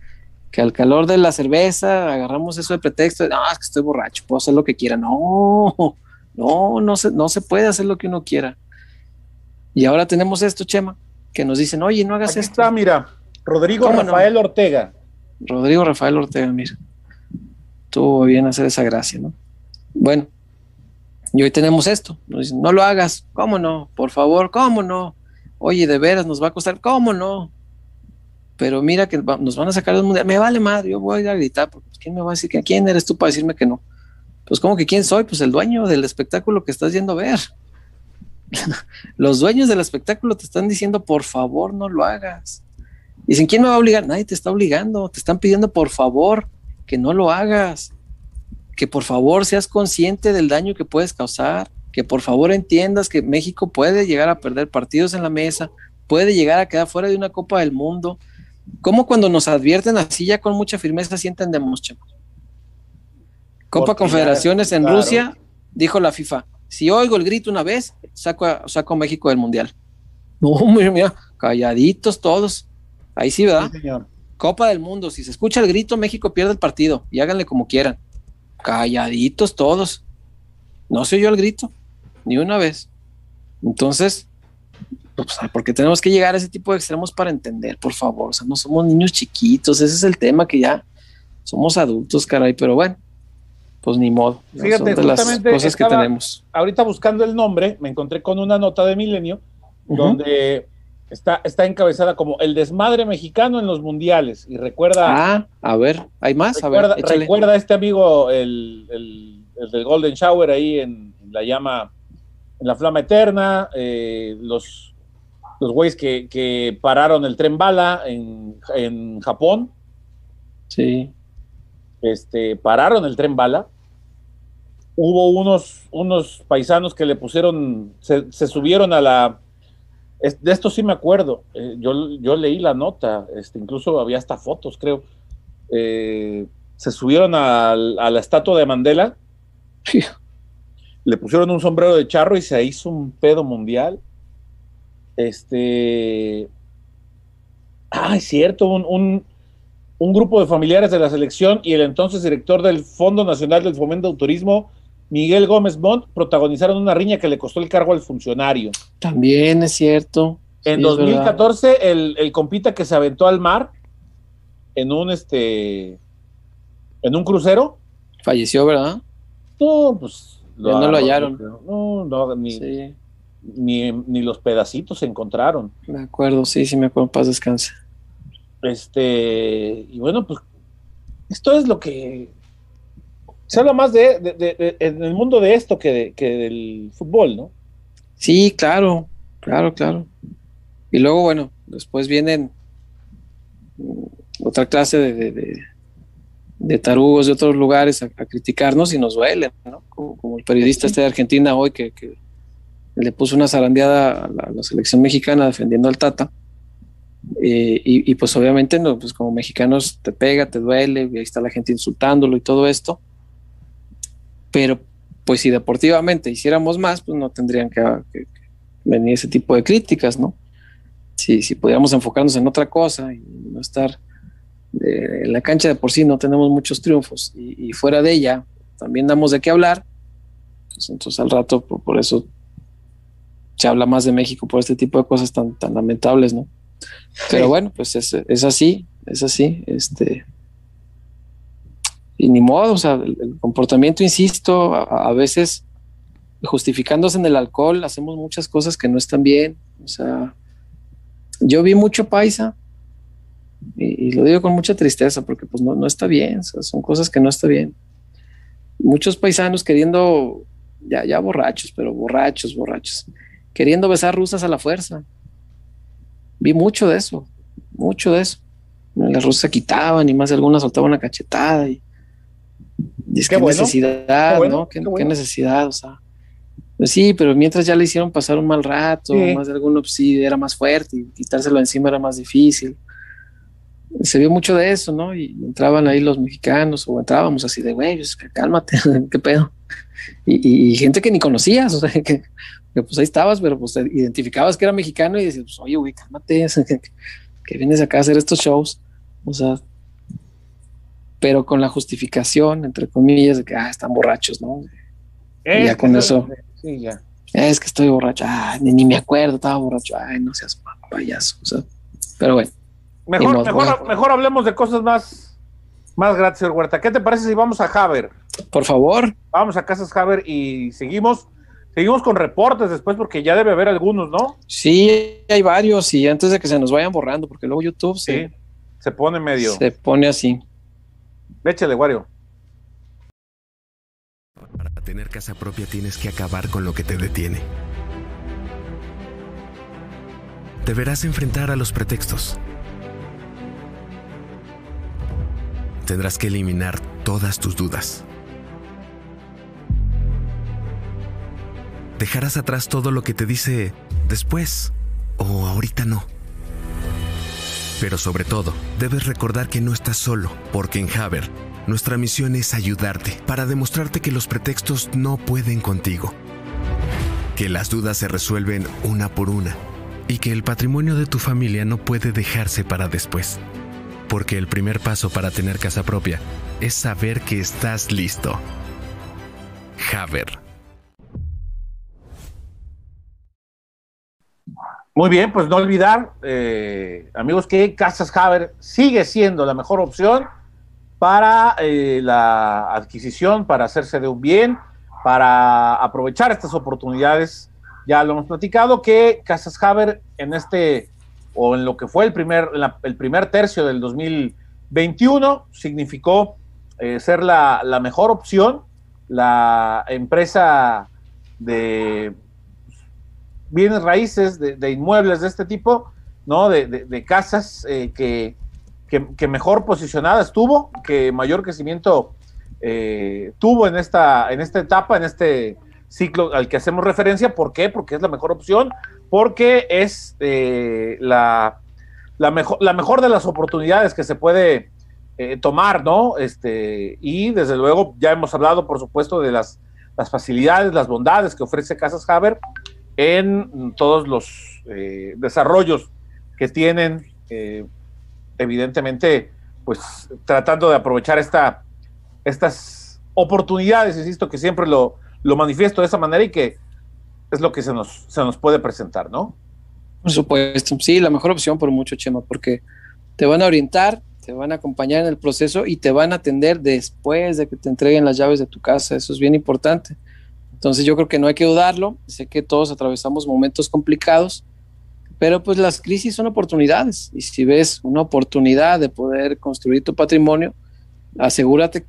Speaker 2: que, al calor de la cerveza agarramos eso de pretexto, no, es que estoy borracho, puedo hacer lo que quiera. No, no, no se, no se puede hacer lo que uno quiera. Y ahora tenemos esto, Chema, que nos dicen, oye, no hagas esto.
Speaker 1: Está, mira, Rodrigo Rafael Ortega.
Speaker 2: Rodrigo Rafael Ortega, mira. Tuvo bien hacer esa gracia, ¿no? Bueno, y hoy tenemos esto. Nos dicen, no lo hagas. ¿Cómo no? Por favor, ¿cómo no? Oye, de veras nos va a costar, ¿cómo no? Pero mira que nos van a sacar del mundial. Me vale madre, yo voy a gritar, porque ¿quién me va a decir que quién eres tú para decirme que no? Pues, ¿cómo que quién soy? Pues el dueño del espectáculo que estás yendo a ver. Los dueños del espectáculo te están diciendo, por favor, no lo hagas. Dicen, ¿quién me va a obligar? Nadie te está obligando, te están pidiendo, por favor, que no lo hagas. Que por favor seas consciente del daño que puedes causar que por favor entiendas que México puede llegar a perder partidos en la mesa, puede llegar a quedar fuera de una Copa del Mundo. ¿Cómo cuando nos advierten así ya con mucha firmeza sí entendemos, chicos? Copa Confederaciones en Rusia, dijo la FIFA, si oigo el grito una vez, saco a, saco México del Mundial. No, mira, mira, calladitos todos. Ahí sí, ¿verdad? Copa del Mundo, si se escucha el grito, México pierde el partido y háganle como quieran. Calladitos todos. No se oyó el grito ni una vez. Entonces, pues, porque tenemos que llegar a ese tipo de extremos para entender, por favor. O sea, no somos niños chiquitos, ese es el tema que ya somos adultos, caray, pero bueno, pues ni modo.
Speaker 1: Fíjate, de las cosas que tenemos. Ahorita buscando el nombre, me encontré con una nota de Milenio donde está, está encabezada como el desmadre mexicano en los mundiales. Y recuerda.
Speaker 2: Ah, a ver, hay más.
Speaker 1: Recuerda,
Speaker 2: a ver,
Speaker 1: recuerda a este amigo, el, el, el del Golden Shower ahí en la llama en la Flama Eterna, eh, los, los güeyes que, pararon el tren bala en, Japón.
Speaker 2: Sí.
Speaker 1: Este, pararon el tren bala. Hubo unos, unos paisanos que le pusieron, se, subieron a la... de esto sí me acuerdo. Eh, yo, yo leí la nota, este, incluso había hasta fotos, creo. Eh, se subieron a, a la estatua de Mandela. Sí le pusieron un sombrero de charro y se hizo un pedo mundial. Este. Ah, es cierto, un, grupo de familiares de la selección y el entonces director del Fondo Nacional del Fomento del Turismo, Miguel Gómez Montt, protagonizaron una riña que le costó el cargo al funcionario.
Speaker 2: También es cierto.
Speaker 1: En 2014, el, el, compita que se aventó al mar en un este en un crucero.
Speaker 2: Falleció, ¿verdad?
Speaker 1: No, pues
Speaker 2: no lo hallaron.
Speaker 1: No, no, ni, ni, los pedacitos se encontraron.
Speaker 2: Me acuerdo, sí, sí me acuerdo, paz descanse.
Speaker 1: Este, y bueno, pues esto es lo que se habla más de, en el mundo de esto que, que del fútbol, ¿no?
Speaker 2: Sí, claro, claro, claro. Y luego, bueno, después vienen otra clase de, de tarugos de otros lugares a, criticarnos y nos duele, ¿no? Como, el periodista este de Argentina hoy que, le puso una zarandeada a la, selección mexicana defendiendo al Tata. Eh, y, pues obviamente no, pues como mexicanos te pega, te duele, y ahí está la gente insultándolo y todo esto. Pero pues si deportivamente hiciéramos más, pues no tendrían que, venir ese tipo de críticas, ¿no? Si, si pudiéramos enfocarnos en otra cosa y no estar en la cancha de por sí no tenemos muchos triunfos y, fuera de ella también damos de qué hablar, pues entonces al rato por, eso se habla más de México por este tipo de cosas tan, tan lamentables, ¿no? Pero bueno, pues es, es, así, es así. Este, y ni modo, o sea, el, comportamiento, insisto, a, veces justificándose en el alcohol, hacemos muchas cosas que no están bien. O sea, yo vi mucho paisa y, lo digo con mucha tristeza porque pues no, no está bien, son cosas que no está bien. Muchos paisanos queriendo, ya, ya borrachos, pero borrachos, borrachos, queriendo besar rusas a la fuerza. Vi mucho de eso, mucho de eso. Las rusas se quitaban y más de algunas soltaban una cachetada y, es que necesidad, ¿no? Qué, necesidad, o sea. Pues sí, pero mientras ya le hicieron pasar un mal rato, más de alguno pues sí era más fuerte y quitárselo encima era más difícil. Se vio mucho de eso, ¿no? Y entraban ahí los mexicanos o entrábamos así de, güey, cálmate, qué pedo. Y, gente que ni conocías, o sea, que, pues ahí estabas, pero pues identificabas que era mexicano y decías, pues, oye, güey, cálmate, que vienes acá a hacer estos shows. O sea, pero con la justificación, entre comillas, de que ah, están borrachos, ¿no? y ya con eso. Sí, ya. Es que estoy borracho, ah, ni, me acuerdo, estaba borracho, ay, no seas payaso. O sea, pero bueno.
Speaker 1: Mejor, mejor, mejor hablemos de cosas más, más gratis, señor Huerta. ¿Qué te parece si vamos a Haber?
Speaker 2: Por favor.
Speaker 1: Vamos a Casas Haber y seguimos. Seguimos con reportes después porque ya debe haber algunos, ¿no?
Speaker 2: Sí, hay varios y antes de que se nos vayan borrando, porque luego YouTube
Speaker 1: sí, se pone medio.
Speaker 2: Se pone así.
Speaker 1: Échale, Wario.
Speaker 4: Para tener casa propia tienes que acabar con lo que te detiene. Deberás enfrentar a los pretextos. Tendrás que eliminar todas tus dudas. Dejarás atrás todo lo que te dice después o ahorita no. Pero sobre todo, debes recordar que no estás solo, porque en Haber, nuestra misión es ayudarte para demostrarte que los pretextos no pueden contigo, que las dudas se resuelven una por una y que el patrimonio de tu familia no puede dejarse para después. Porque el primer paso para tener casa propia es saber que estás listo. Haber.
Speaker 1: Muy bien, pues no olvidar, eh, amigos, que Casas Haber sigue siendo la mejor opción para eh, la adquisición, para hacerse de un bien, para aprovechar estas oportunidades. Ya lo hemos platicado que Casas Haber en este o en lo que fue el primer, el primer tercio del 2021 significó eh, ser la, la mejor opción, la empresa de bienes raíces, de, inmuebles de este tipo, ¿no? De, casas eh, que, mejor posicionada estuvo, que mayor crecimiento eh, tuvo en esta, en esta etapa, en este ciclo al que hacemos referencia. ¿Por qué? Porque es la mejor opción, porque es eh, la, mejor, la mejor de las oportunidades que se puede tomar, ¿no? Este, y desde luego ya hemos hablado, por supuesto, de las, las facilidades, las bondades que ofrece Casas Haber en todos los eh, desarrollos que tienen, eh, evidentemente, pues tratando de aprovechar esta, estas oportunidades, insisto, que siempre lo, lo manifiesto de esa manera y que es lo que se nos, se nos puede presentar, ¿no?
Speaker 2: Por supuesto, sí, la mejor opción por mucho, Chema, porque te van a orientar, te van a acompañar en el proceso y te van a atender después de que te entreguen las llaves de tu casa, eso es bien importante. Entonces yo creo que no hay que dudarlo, sé que todos atravesamos momentos complicados, pero pues las crisis son oportunidades. Y si ves una oportunidad de poder construir tu patrimonio, asegúrate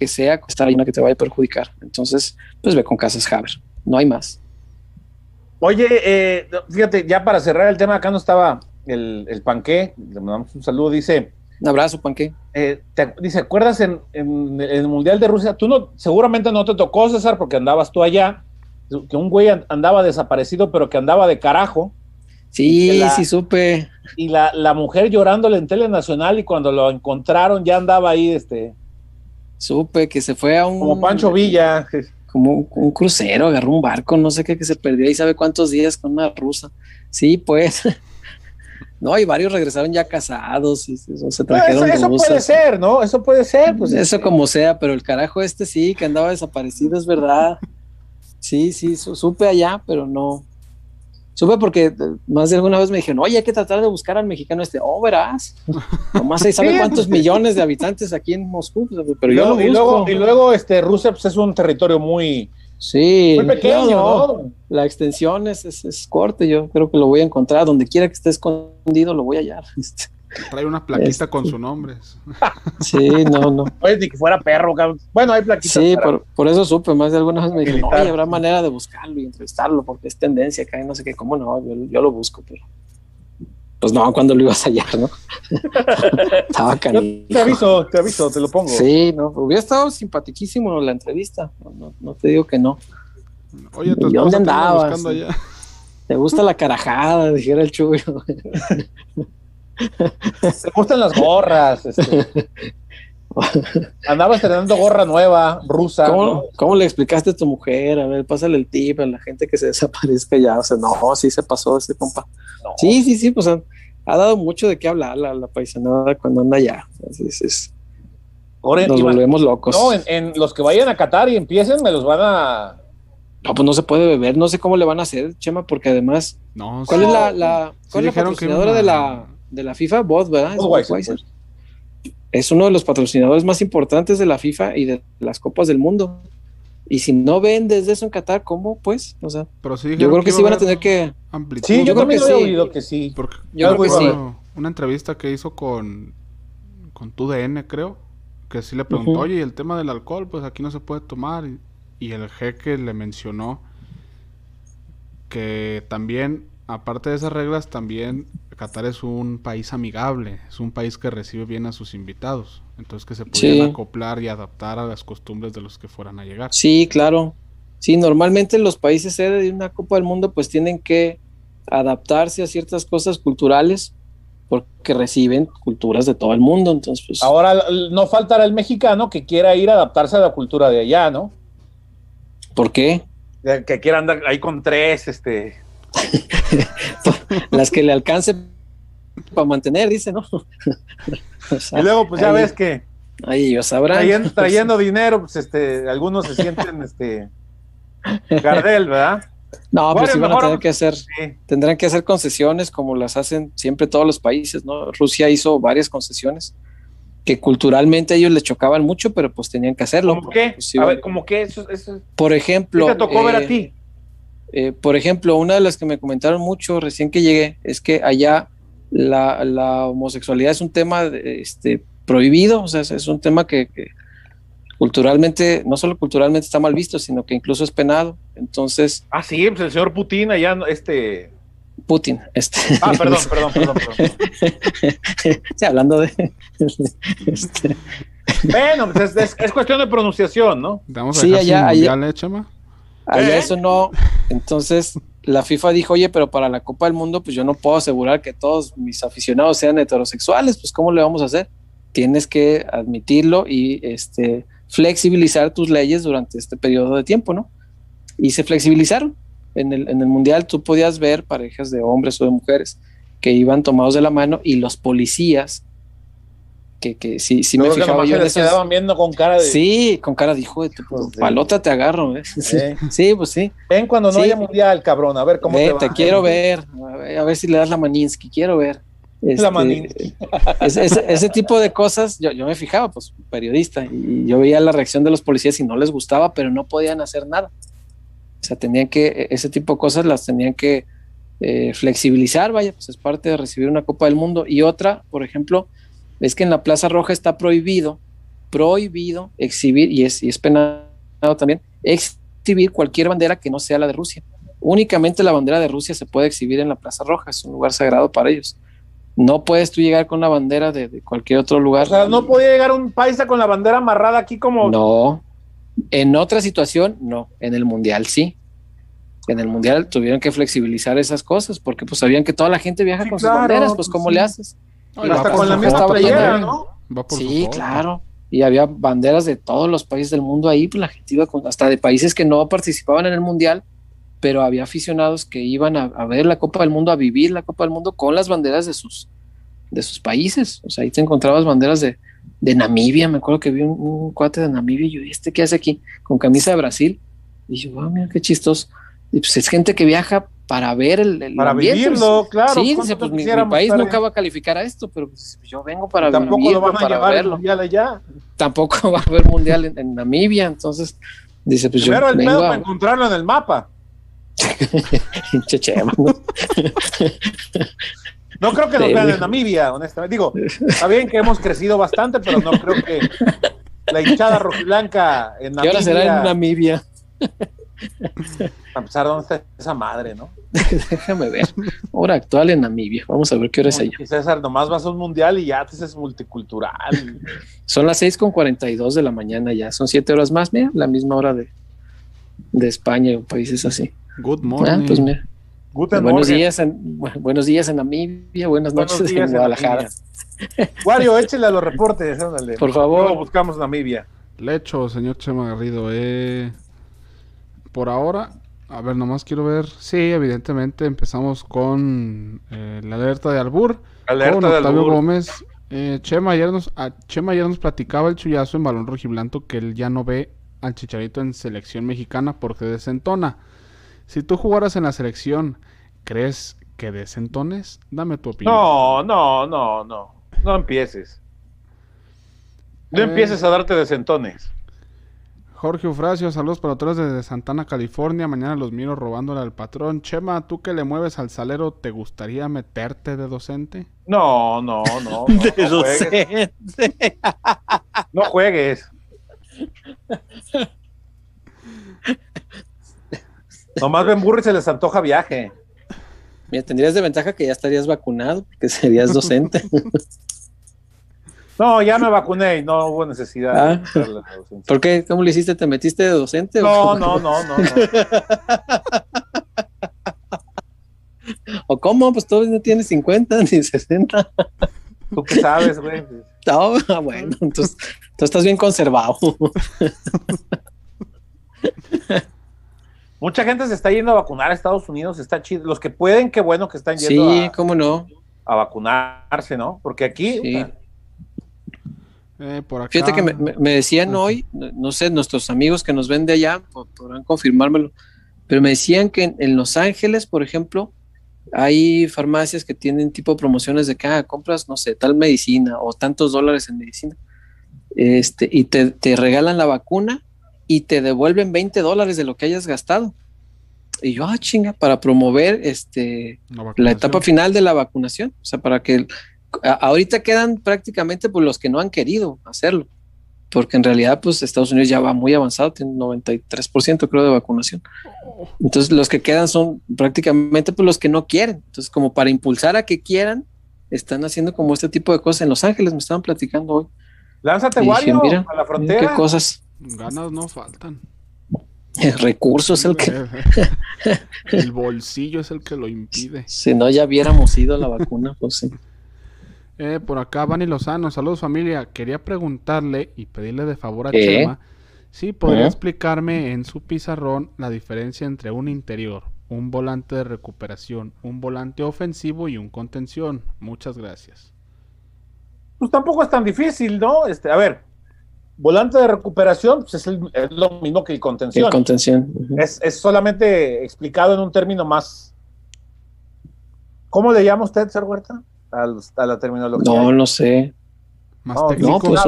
Speaker 2: que sea estar una que te vaya a perjudicar. Entonces, pues ve con Casas Haber, no hay más.
Speaker 1: Oye, eh, fíjate, ya para cerrar el tema, acá no estaba el, el panqué, le mandamos un saludo, dice,
Speaker 2: un abrazo, Panque.
Speaker 1: Eh, dice, ¿acuerdas en, el Mundial de Rusia? Tú no, seguramente no te tocó, César, porque andabas tú allá, que un güey andaba desaparecido, pero que andaba de carajo.
Speaker 2: Sí, sí, supe.
Speaker 1: Y la, la, mujer llorándole en Tele Nacional y cuando lo encontraron ya andaba ahí, este.
Speaker 2: Supe que se fue a un.
Speaker 1: Como Pancho Villa.
Speaker 2: Como un, crucero, agarró un barco, no sé qué, que se perdió y sabe cuántos días con una rusa. Sí, pues. No, y varios regresaron ya casados y se trajeron.
Speaker 1: eso, puede ser, ¿no? Eso puede ser. Pues
Speaker 2: eso este. como sea, pero el carajo este sí, que andaba desaparecido, es verdad. Sí, sí, supe allá, pero no. Supe porque eh, más de alguna vez me dijeron, oye, hay que tratar de buscar al mexicano este. Oh, verás. Nomás ahí sabe cuántos millones de habitantes aquí en Moscú. pues, Pero
Speaker 1: y,
Speaker 2: yo
Speaker 1: luego,
Speaker 2: lo
Speaker 1: y luego,
Speaker 2: busco.
Speaker 1: y luego, este, Rusia pues, es un territorio muy,
Speaker 2: Sí.
Speaker 1: muy pequeño,
Speaker 2: no,
Speaker 1: ¿no?
Speaker 2: La extensión es, es, es corte. Yo creo que lo voy a encontrar. Donde quiera que esté escondido, lo voy a hallar. Este,
Speaker 3: Trae una plaquita
Speaker 2: Este-
Speaker 3: con su nombre.
Speaker 2: Sí, no, no.
Speaker 1: Oye, ni que fuera perro, cabrón. Bueno, hay plaquitas.
Speaker 2: Sí,
Speaker 1: para-
Speaker 2: por, por eso supe, más de alguna vez me dijeron, oye, habrá manera de buscarlo y entrevistarlo, porque es tendencia acá y no sé qué, cómo no, yo, yo lo busco, pero pues no, cuando lo ibas a hallar, ¿no? Estaba
Speaker 1: Yo
Speaker 2: canijo.
Speaker 1: te aviso, te aviso, te lo pongo.
Speaker 2: Sí, no, hubiera estado simpaticísimo la entrevista, no, no, no te digo que no.
Speaker 3: Oye,
Speaker 2: ¿Y dónde andabas?
Speaker 3: buscando allá.
Speaker 2: Te gusta la carajada, dijera el chuyo.
Speaker 1: Te gustan las gorras. Este. Andaba estrenando gorra nueva, rusa.
Speaker 2: ¿Cómo,
Speaker 1: ¿no?
Speaker 2: cómo le explicaste a tu mujer? A ver, pásale el tip a la gente que se desaparezca ya. O sea, no, sí se pasó ese compa.
Speaker 1: No.
Speaker 2: Sí, sí, sí, pues ha, ha dado mucho de qué hablar la, la paisanada cuando anda allá. Así es, es-
Speaker 1: Ahora,
Speaker 2: nos volvemos locos.
Speaker 1: no, en, en los que vayan a Qatar y empiecen, me los van a.
Speaker 2: No, pues no se puede beber, no sé cómo le van a hacer, Chema, porque además,
Speaker 3: No,
Speaker 2: ¿cuál
Speaker 3: sí.
Speaker 2: es la, la, cuál es la
Speaker 3: dijeron que
Speaker 2: patrocinadora de la, de la FIFA? Bud, ¿verdad? Es
Speaker 1: pues.
Speaker 2: Es uno de los patrocinadores más importantes de la FIFA y de las copas del mundo. Y si no vendes de eso en Qatar, ¿cómo pues? O sea,
Speaker 3: Pero sí
Speaker 2: yo creo que sí van a tener que...
Speaker 3: amplitud.
Speaker 1: Sí, yo,
Speaker 2: Yo creo
Speaker 1: también
Speaker 2: que sí.
Speaker 1: oído que sí.
Speaker 3: Porque
Speaker 2: Yo
Speaker 1: creo que sí.
Speaker 3: una, entrevista que hizo con con tu DN, creo, que sí le preguntó,
Speaker 2: Ujú.
Speaker 3: oye, ¿y el tema del alcohol, pues aquí no se puede tomar. Y, y el jeque le mencionó que también, aparte de esas reglas, también Qatar es un país amigable, es un país que recibe bien a sus invitados. Entonces que se podían
Speaker 2: Sí.
Speaker 3: acoplar y adaptar a las costumbres de los que fueran a llegar.
Speaker 2: Sí, claro. Sí, normalmente los países sede de una Copa del Mundo pues tienen que adaptarse a ciertas cosas culturales porque reciben culturas de todo el mundo. Entonces, pues...
Speaker 1: Ahora no faltará el mexicano que quiera ir a adaptarse a la cultura de allá, ¿no?
Speaker 2: ¿Por qué?
Speaker 1: Que quiera andar ahí con tres, este.
Speaker 2: Las que le alcance para mantener, dice, ¿no? O sea,
Speaker 1: Y luego, pues ya
Speaker 2: ahí-
Speaker 1: ves que
Speaker 2: Ahí ellos sabrán.
Speaker 1: trayendo, trayendo dinero, pues este, algunos se sienten este. Gardel, ¿verdad?
Speaker 2: No, pues
Speaker 1: Bueno,
Speaker 2: sí van a tener que hacer,
Speaker 1: Sí.
Speaker 2: tendrán que hacer concesiones como las hacen siempre todos los países, ¿no? Rusia hizo varias concesiones que culturalmente a ellos les chocaban mucho, pero pues tenían que hacerlo.
Speaker 1: ¿Cómo qué?
Speaker 2: Pues, sí,
Speaker 1: A ver, ¿cómo qué? Eso, eso,
Speaker 2: por
Speaker 1: ¿qué
Speaker 2: ejemplo,
Speaker 1: te tocó ver
Speaker 2: eh,
Speaker 1: a ti?
Speaker 2: Eh, por ejemplo, una de las que me comentaron mucho recién que llegué es que allá la, la homosexualidad es un tema este, prohibido, o sea, es, un tema que, que culturalmente, no solo culturalmente está mal visto, sino que incluso es penado. Entonces,
Speaker 1: Ah, sí, pues el señor Putin allá, no- este.
Speaker 2: Putin, este,
Speaker 1: Ah, perdón, perdón, perdón, perdón.
Speaker 2: sí, hablando de, este,
Speaker 1: Bueno, pues es, es- es cuestión de pronunciación, ¿no?
Speaker 3: Vamos a
Speaker 2: Sí,
Speaker 3: dejar sin
Speaker 2: allá- allá-
Speaker 3: mundial, ¿eh, Chema?
Speaker 2: Allá
Speaker 1: ¿Eh?
Speaker 2: eso no. Entonces, la FIFA dijo, oye, pero para la Copa del Mundo, pues yo no puedo asegurar que todos mis aficionados sean heterosexuales, pues ¿cómo le vamos a hacer? Tienes que admitirlo y este, flexibilizar tus leyes durante este periodo de tiempo, ¿no? Y se flexibilizaron. En el, en el Mundial tú podías ver parejas de hombres o de mujeres que iban tomados de la mano y los policías, que, que sí, sí me
Speaker 1: que
Speaker 2: fijaba yo
Speaker 1: se
Speaker 2: en esos...
Speaker 1: quedaban viendo con cara de.
Speaker 2: Sí, con cara de hijo de tu
Speaker 1: de-
Speaker 2: palota te agarro, ¿eh? Sí,
Speaker 1: Eh.
Speaker 2: sí, pues sí.
Speaker 1: Ven cuando no
Speaker 2: Sí.
Speaker 1: haya mundial, cabrón, a ver cómo te va.
Speaker 2: te quiero ver, a ver, a ver si le das la Maninsky, quiero ver. Este,
Speaker 1: La Maninsky.
Speaker 2: ese, tipo de cosas, yo, yo me fijaba, pues periodista, y yo veía la reacción de los policías y no les gustaba, pero no podían hacer nada. O sea, tenían que, ese tipo de cosas las tenían que eh, flexibilizar, vaya, pues es parte de recibir una Copa del Mundo. Y otra, por ejemplo, es que en la Plaza Roja está prohibido, prohibido exhibir, y es, y es penado también, exhibir cualquier bandera que no sea la de Rusia. Únicamente la bandera de Rusia se puede exhibir en la Plaza Roja, es un lugar sagrado para ellos. No puedes tú llegar con una bandera de, de cualquier otro lugar.
Speaker 1: O sea, no podía llegar un paisa con la bandera amarrada aquí como.
Speaker 2: No. En otra situación, no. En el mundial sí. En el mundial tuvieron que flexibilizar esas cosas porque pues sabían que toda la gente viaja
Speaker 1: Sí,
Speaker 2: con
Speaker 1: claro,
Speaker 2: sus banderas, pues
Speaker 1: pues,
Speaker 2: ¿cómo
Speaker 1: sí.
Speaker 2: le haces?
Speaker 1: Hasta con la misma playera. ¿no?
Speaker 3: Va por su
Speaker 2: Sí, claro. Y había banderas de todos los países del mundo ahí, pues la gente iba con, hasta de países que no participaban en el mundial, pero había aficionados que iban a, a ver la Copa del Mundo, a vivir la Copa del Mundo con las banderas de sus, de sus países. O sea, ahí te encontrabas banderas de, de Namibia. Me acuerdo que vi un, un cuate de Namibia y yo, ¿y este qué hace aquí? Con camisa de Brasil. Y yo, ah, mira qué chistoso. Y pues es gente que viaja para ver el, el
Speaker 1: Para
Speaker 2: ambiente,
Speaker 1: vivirlo,
Speaker 2: pues.
Speaker 1: claro.
Speaker 2: Sí,
Speaker 1: ¿Cuánto
Speaker 2: dice, pues mi, país nunca va a calificar a esto, pero pues, yo vengo para
Speaker 1: Tampoco
Speaker 2: vivirlo,
Speaker 1: lo van a llevar
Speaker 2: verlo.
Speaker 1: mundial allá.
Speaker 2: Tampoco va a haber mundial en, en Namibia, entonces dice, pues
Speaker 1: Primero
Speaker 2: yo
Speaker 1: el
Speaker 2: vengo
Speaker 1: pedo
Speaker 2: a-
Speaker 1: para encontrarlo en el mapa.
Speaker 2: Pinche Chema, ¿no?
Speaker 1: No creo que
Speaker 2: Sí.
Speaker 1: vean en Namibia, honestamente. Digo, está bien que hemos crecido bastante, pero no creo que la hinchada rojiblanca en
Speaker 2: ¿Qué
Speaker 1: Namibia.
Speaker 2: hora será en Namibia?
Speaker 1: A pesar de dónde está esa madre, ¿no?
Speaker 2: Déjame ver. Hora actual en Namibia. Vamos a ver qué hora es allá.
Speaker 1: Y César, nomás vas a un mundial y ya te es multicultural.
Speaker 2: Son las 6 con 42 de la mañana ya. Son 7 horas más, mira, la misma hora de, de España o países así.
Speaker 3: Good
Speaker 2: Ah,
Speaker 3: morning.
Speaker 2: pues mira.
Speaker 1: Guten
Speaker 2: Buenos días, en, bu- buenos días en Namibia, buenas
Speaker 1: Buenos
Speaker 2: noches
Speaker 1: días
Speaker 2: en Guadalajara.
Speaker 1: Wario, échale a los reportes, ándale.
Speaker 2: Por favor.
Speaker 1: Luego buscamos Namibia.
Speaker 3: Lecho, señor Chema Garrido. Eh, por ahora, a ver, nomás quiero ver. Sí, evidentemente empezamos con eh, la alerta de Albur.
Speaker 1: Alerta
Speaker 3: con
Speaker 1: de
Speaker 3: Octavio
Speaker 1: albur.
Speaker 3: Gómez. Eh, Chema, ayer nos, a- Chema ayer nos platicaba el chullazo en balón rojiblanco que él ya no ve al Chicharito en selección mexicana porque desentona. Si tú jugaras en la selección, ¿crees que desentones? Dame tu opinión.
Speaker 1: No, no, no, no. No empieces. No
Speaker 3: Eh.
Speaker 1: empieces a darte desentones.
Speaker 3: Jorge Ufracio, saludos para todos desde Santana, California. Mañana los miro robándole al patrón. Chema, tú que le mueves al salero, ¿te gustaría meterte de docente?
Speaker 1: No, no, no. No, no juegues. No juegues. Nomás Ben Burri se les antoja viaje.
Speaker 2: Mira, tendrías de ventaja que ya estarías vacunado, porque serías docente.
Speaker 1: No, ya me vacuné y no hubo necesidad. de
Speaker 2: Ah.
Speaker 1: a la docencia.
Speaker 2: ¿Por qué? ¿Cómo le hiciste? ¿Te metiste de docente?
Speaker 1: No, no, no, no. no.
Speaker 2: ¿O cómo? Pues todavía no tienes 50 ni 60.
Speaker 1: ¿Tú qué sabes, güey?
Speaker 2: No, ah, bueno, entonces tú estás bien conservado.
Speaker 1: Mucha gente se está yendo a vacunar a Estados Unidos, está chido. Los que pueden, qué bueno que están yendo
Speaker 2: Sí,
Speaker 1: a,
Speaker 2: cómo no.
Speaker 1: a vacunarse, ¿no? Porque aquí,
Speaker 2: Sí.
Speaker 3: Eh, por acá.
Speaker 2: Fíjate que me, decían
Speaker 3: Ajá.
Speaker 2: hoy, no sé, nuestros amigos que nos ven de allá po- podrán confirmármelo, pero me decían que en, en Los Ángeles, por ejemplo, hay farmacias que tienen tipo promociones de que ah, compras, no sé, tal medicina o tantos dólares en medicina, este, y te, te regalan la vacuna y te devuelven 20 dólares de lo que hayas gastado. Y yo, ah, chinga, para promover este,
Speaker 3: La
Speaker 2: etapa final de la vacunación. O sea, para que ahorita quedan prácticamente pues, los que no han querido hacerlo, porque en realidad pues Estados Unidos ya va muy avanzado, tiene un 93% creo de vacunación. Entonces los que quedan son prácticamente pues los que no quieren. Entonces como para impulsar a que quieran, están haciendo como este tipo de cosas en Los Ángeles, me estaban platicando hoy.
Speaker 1: lánzate, Wario,
Speaker 2: mira,
Speaker 1: a la
Speaker 2: Qué
Speaker 1: frontera.
Speaker 2: cosas,
Speaker 3: Ganas no faltan.
Speaker 2: recursos el que
Speaker 3: El bolsillo es el que lo impide.
Speaker 2: si no ya hubiéramos ido a la vacuna, pues sí.
Speaker 3: Eh, por acá, Vani Lozano, saludos familia. Quería preguntarle y pedirle de favor a
Speaker 2: ¿Qué?
Speaker 3: Chema si podría
Speaker 2: ¿Eh?
Speaker 3: explicarme en su pizarrón la diferencia entre un interior, un volante de recuperación, un volante ofensivo y un contención. Muchas gracias.
Speaker 1: Pues tampoco es tan difícil, ¿no? Este, a ver, volante de recuperación pues es, el- es lo mismo que el
Speaker 2: El
Speaker 1: contención.
Speaker 2: contención. ujú.
Speaker 1: es, es solamente explicado en un término más. ¿Cómo le llama usted, Ser Huerta? A, los- a la terminología.
Speaker 2: No, no sé.
Speaker 3: Más
Speaker 1: No,
Speaker 3: técnico.
Speaker 2: pues,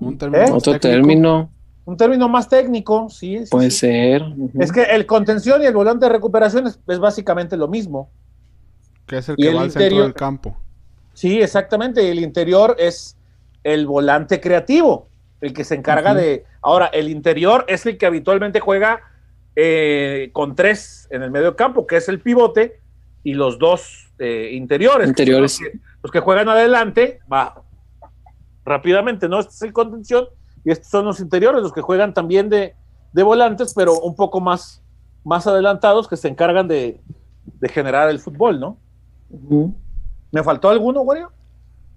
Speaker 3: un término
Speaker 1: ¿Eh?
Speaker 3: más
Speaker 2: Otro
Speaker 3: técnico.
Speaker 2: término
Speaker 1: Un término más técnico, sí. sí,
Speaker 2: puede
Speaker 1: sí.
Speaker 2: ser.
Speaker 1: Es que el contención y el volante de recuperación es, es básicamente lo mismo.
Speaker 3: Que es el
Speaker 1: Y
Speaker 3: que
Speaker 1: el
Speaker 3: va al centro del campo.
Speaker 1: Sí, exactamente. El interior es el volante creativo, el que se encarga de. Ahora, el interior es el que habitualmente juega eh, con tres en el medio campo, que es el pivote y los dos eh, interiores. que. Los que, los que juegan adelante, va rápidamente, ¿no? Este es el contención y estos son los interiores, los que juegan también de, de volantes, pero un poco más, más adelantados, que se encargan de, de generar el fútbol, ¿no? ¿Me faltó alguno, Wario?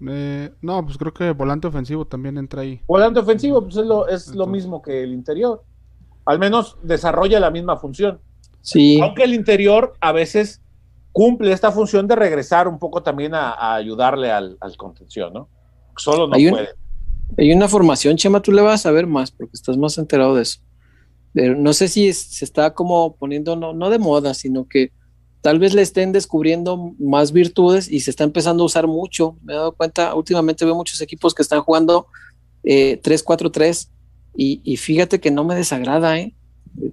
Speaker 3: Eh, no, pues creo que volante ofensivo también entra ahí.
Speaker 1: Volante ofensivo, pues es lo, es lo mismo que el interior. Al menos desarrolla la misma función.
Speaker 2: Sí,
Speaker 1: Aunque el interior a veces cumple esta función de regresar un poco también a, a ayudarle al, al contención, ¿no? Solo no
Speaker 2: Hay
Speaker 1: puede.
Speaker 2: hay una formación, Chema, tú le vas a saber más porque estás más enterado de eso. Pero no sé si es- se está como poniendo, no, no de moda, sino que tal vez le estén descubriendo más virtudes y se está empezando a usar mucho. Me he dado cuenta, últimamente veo muchos equipos que están jugando eh, 3-4-3 y, y, fíjate que no me desagrada, ¿eh?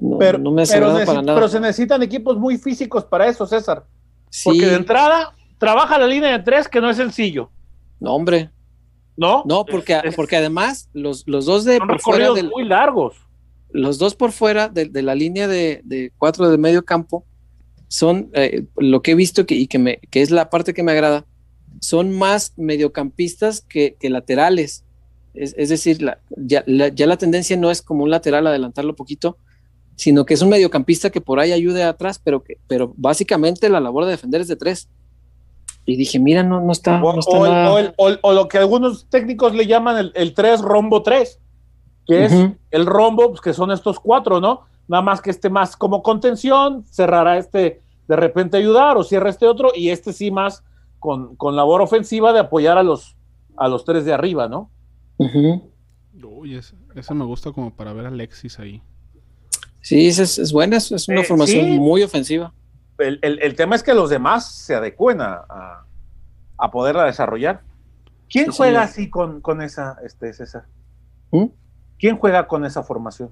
Speaker 2: No,
Speaker 1: pero,
Speaker 2: no me desagrada para nada.
Speaker 1: pero se necesitan equipos muy físicos para eso, César. Sí. Porque de entrada trabaja la línea de tres que no es sencillo.
Speaker 2: No, hombre.
Speaker 1: ¿No?
Speaker 2: No, porque, es, porque además los, los dos de
Speaker 1: son por fuera del, muy largos.
Speaker 2: Los dos por fuera de, de la línea de, de, cuatro de medio campo son eh, lo que he visto que, y que, me, que es la parte que me agrada, son más mediocampistas que, que laterales. Es, es decir, la, ya, la, ya, la, tendencia no es como un lateral adelantarlo poquito, sino que es un mediocampista que por ahí ayude atrás, pero que, pero básicamente la labor de defender es de tres. Y dije, mira, no, no está.
Speaker 1: O,
Speaker 2: no está
Speaker 1: o, el,
Speaker 2: nada...
Speaker 1: o, el, o, o, lo que algunos técnicos le llaman el, el 3 rombo 3, que es uh -huh. el rombo, pues, que son estos cuatro, ¿no? Nada más que este más como contención, cerrará este de repente ayudar o cierra este otro, y este sí más con, con labor ofensiva de apoyar a los, a los tres de arriba, ¿no?
Speaker 2: Uh -huh.
Speaker 3: Uy, ese, ese, me gusta como para ver a Alexis ahí.
Speaker 2: Sí, es, es buena, es, es una
Speaker 1: Eh,
Speaker 2: formación
Speaker 1: sí.
Speaker 2: muy ofensiva.
Speaker 1: El, el, el, tema es que los demás se adecuen a, a, a poderla desarrollar. ¿Quién
Speaker 2: Sí,
Speaker 1: juega
Speaker 2: señor.
Speaker 1: así con, con esa, este, César?
Speaker 2: ¿Mm?
Speaker 1: ¿Quién juega con esa formación?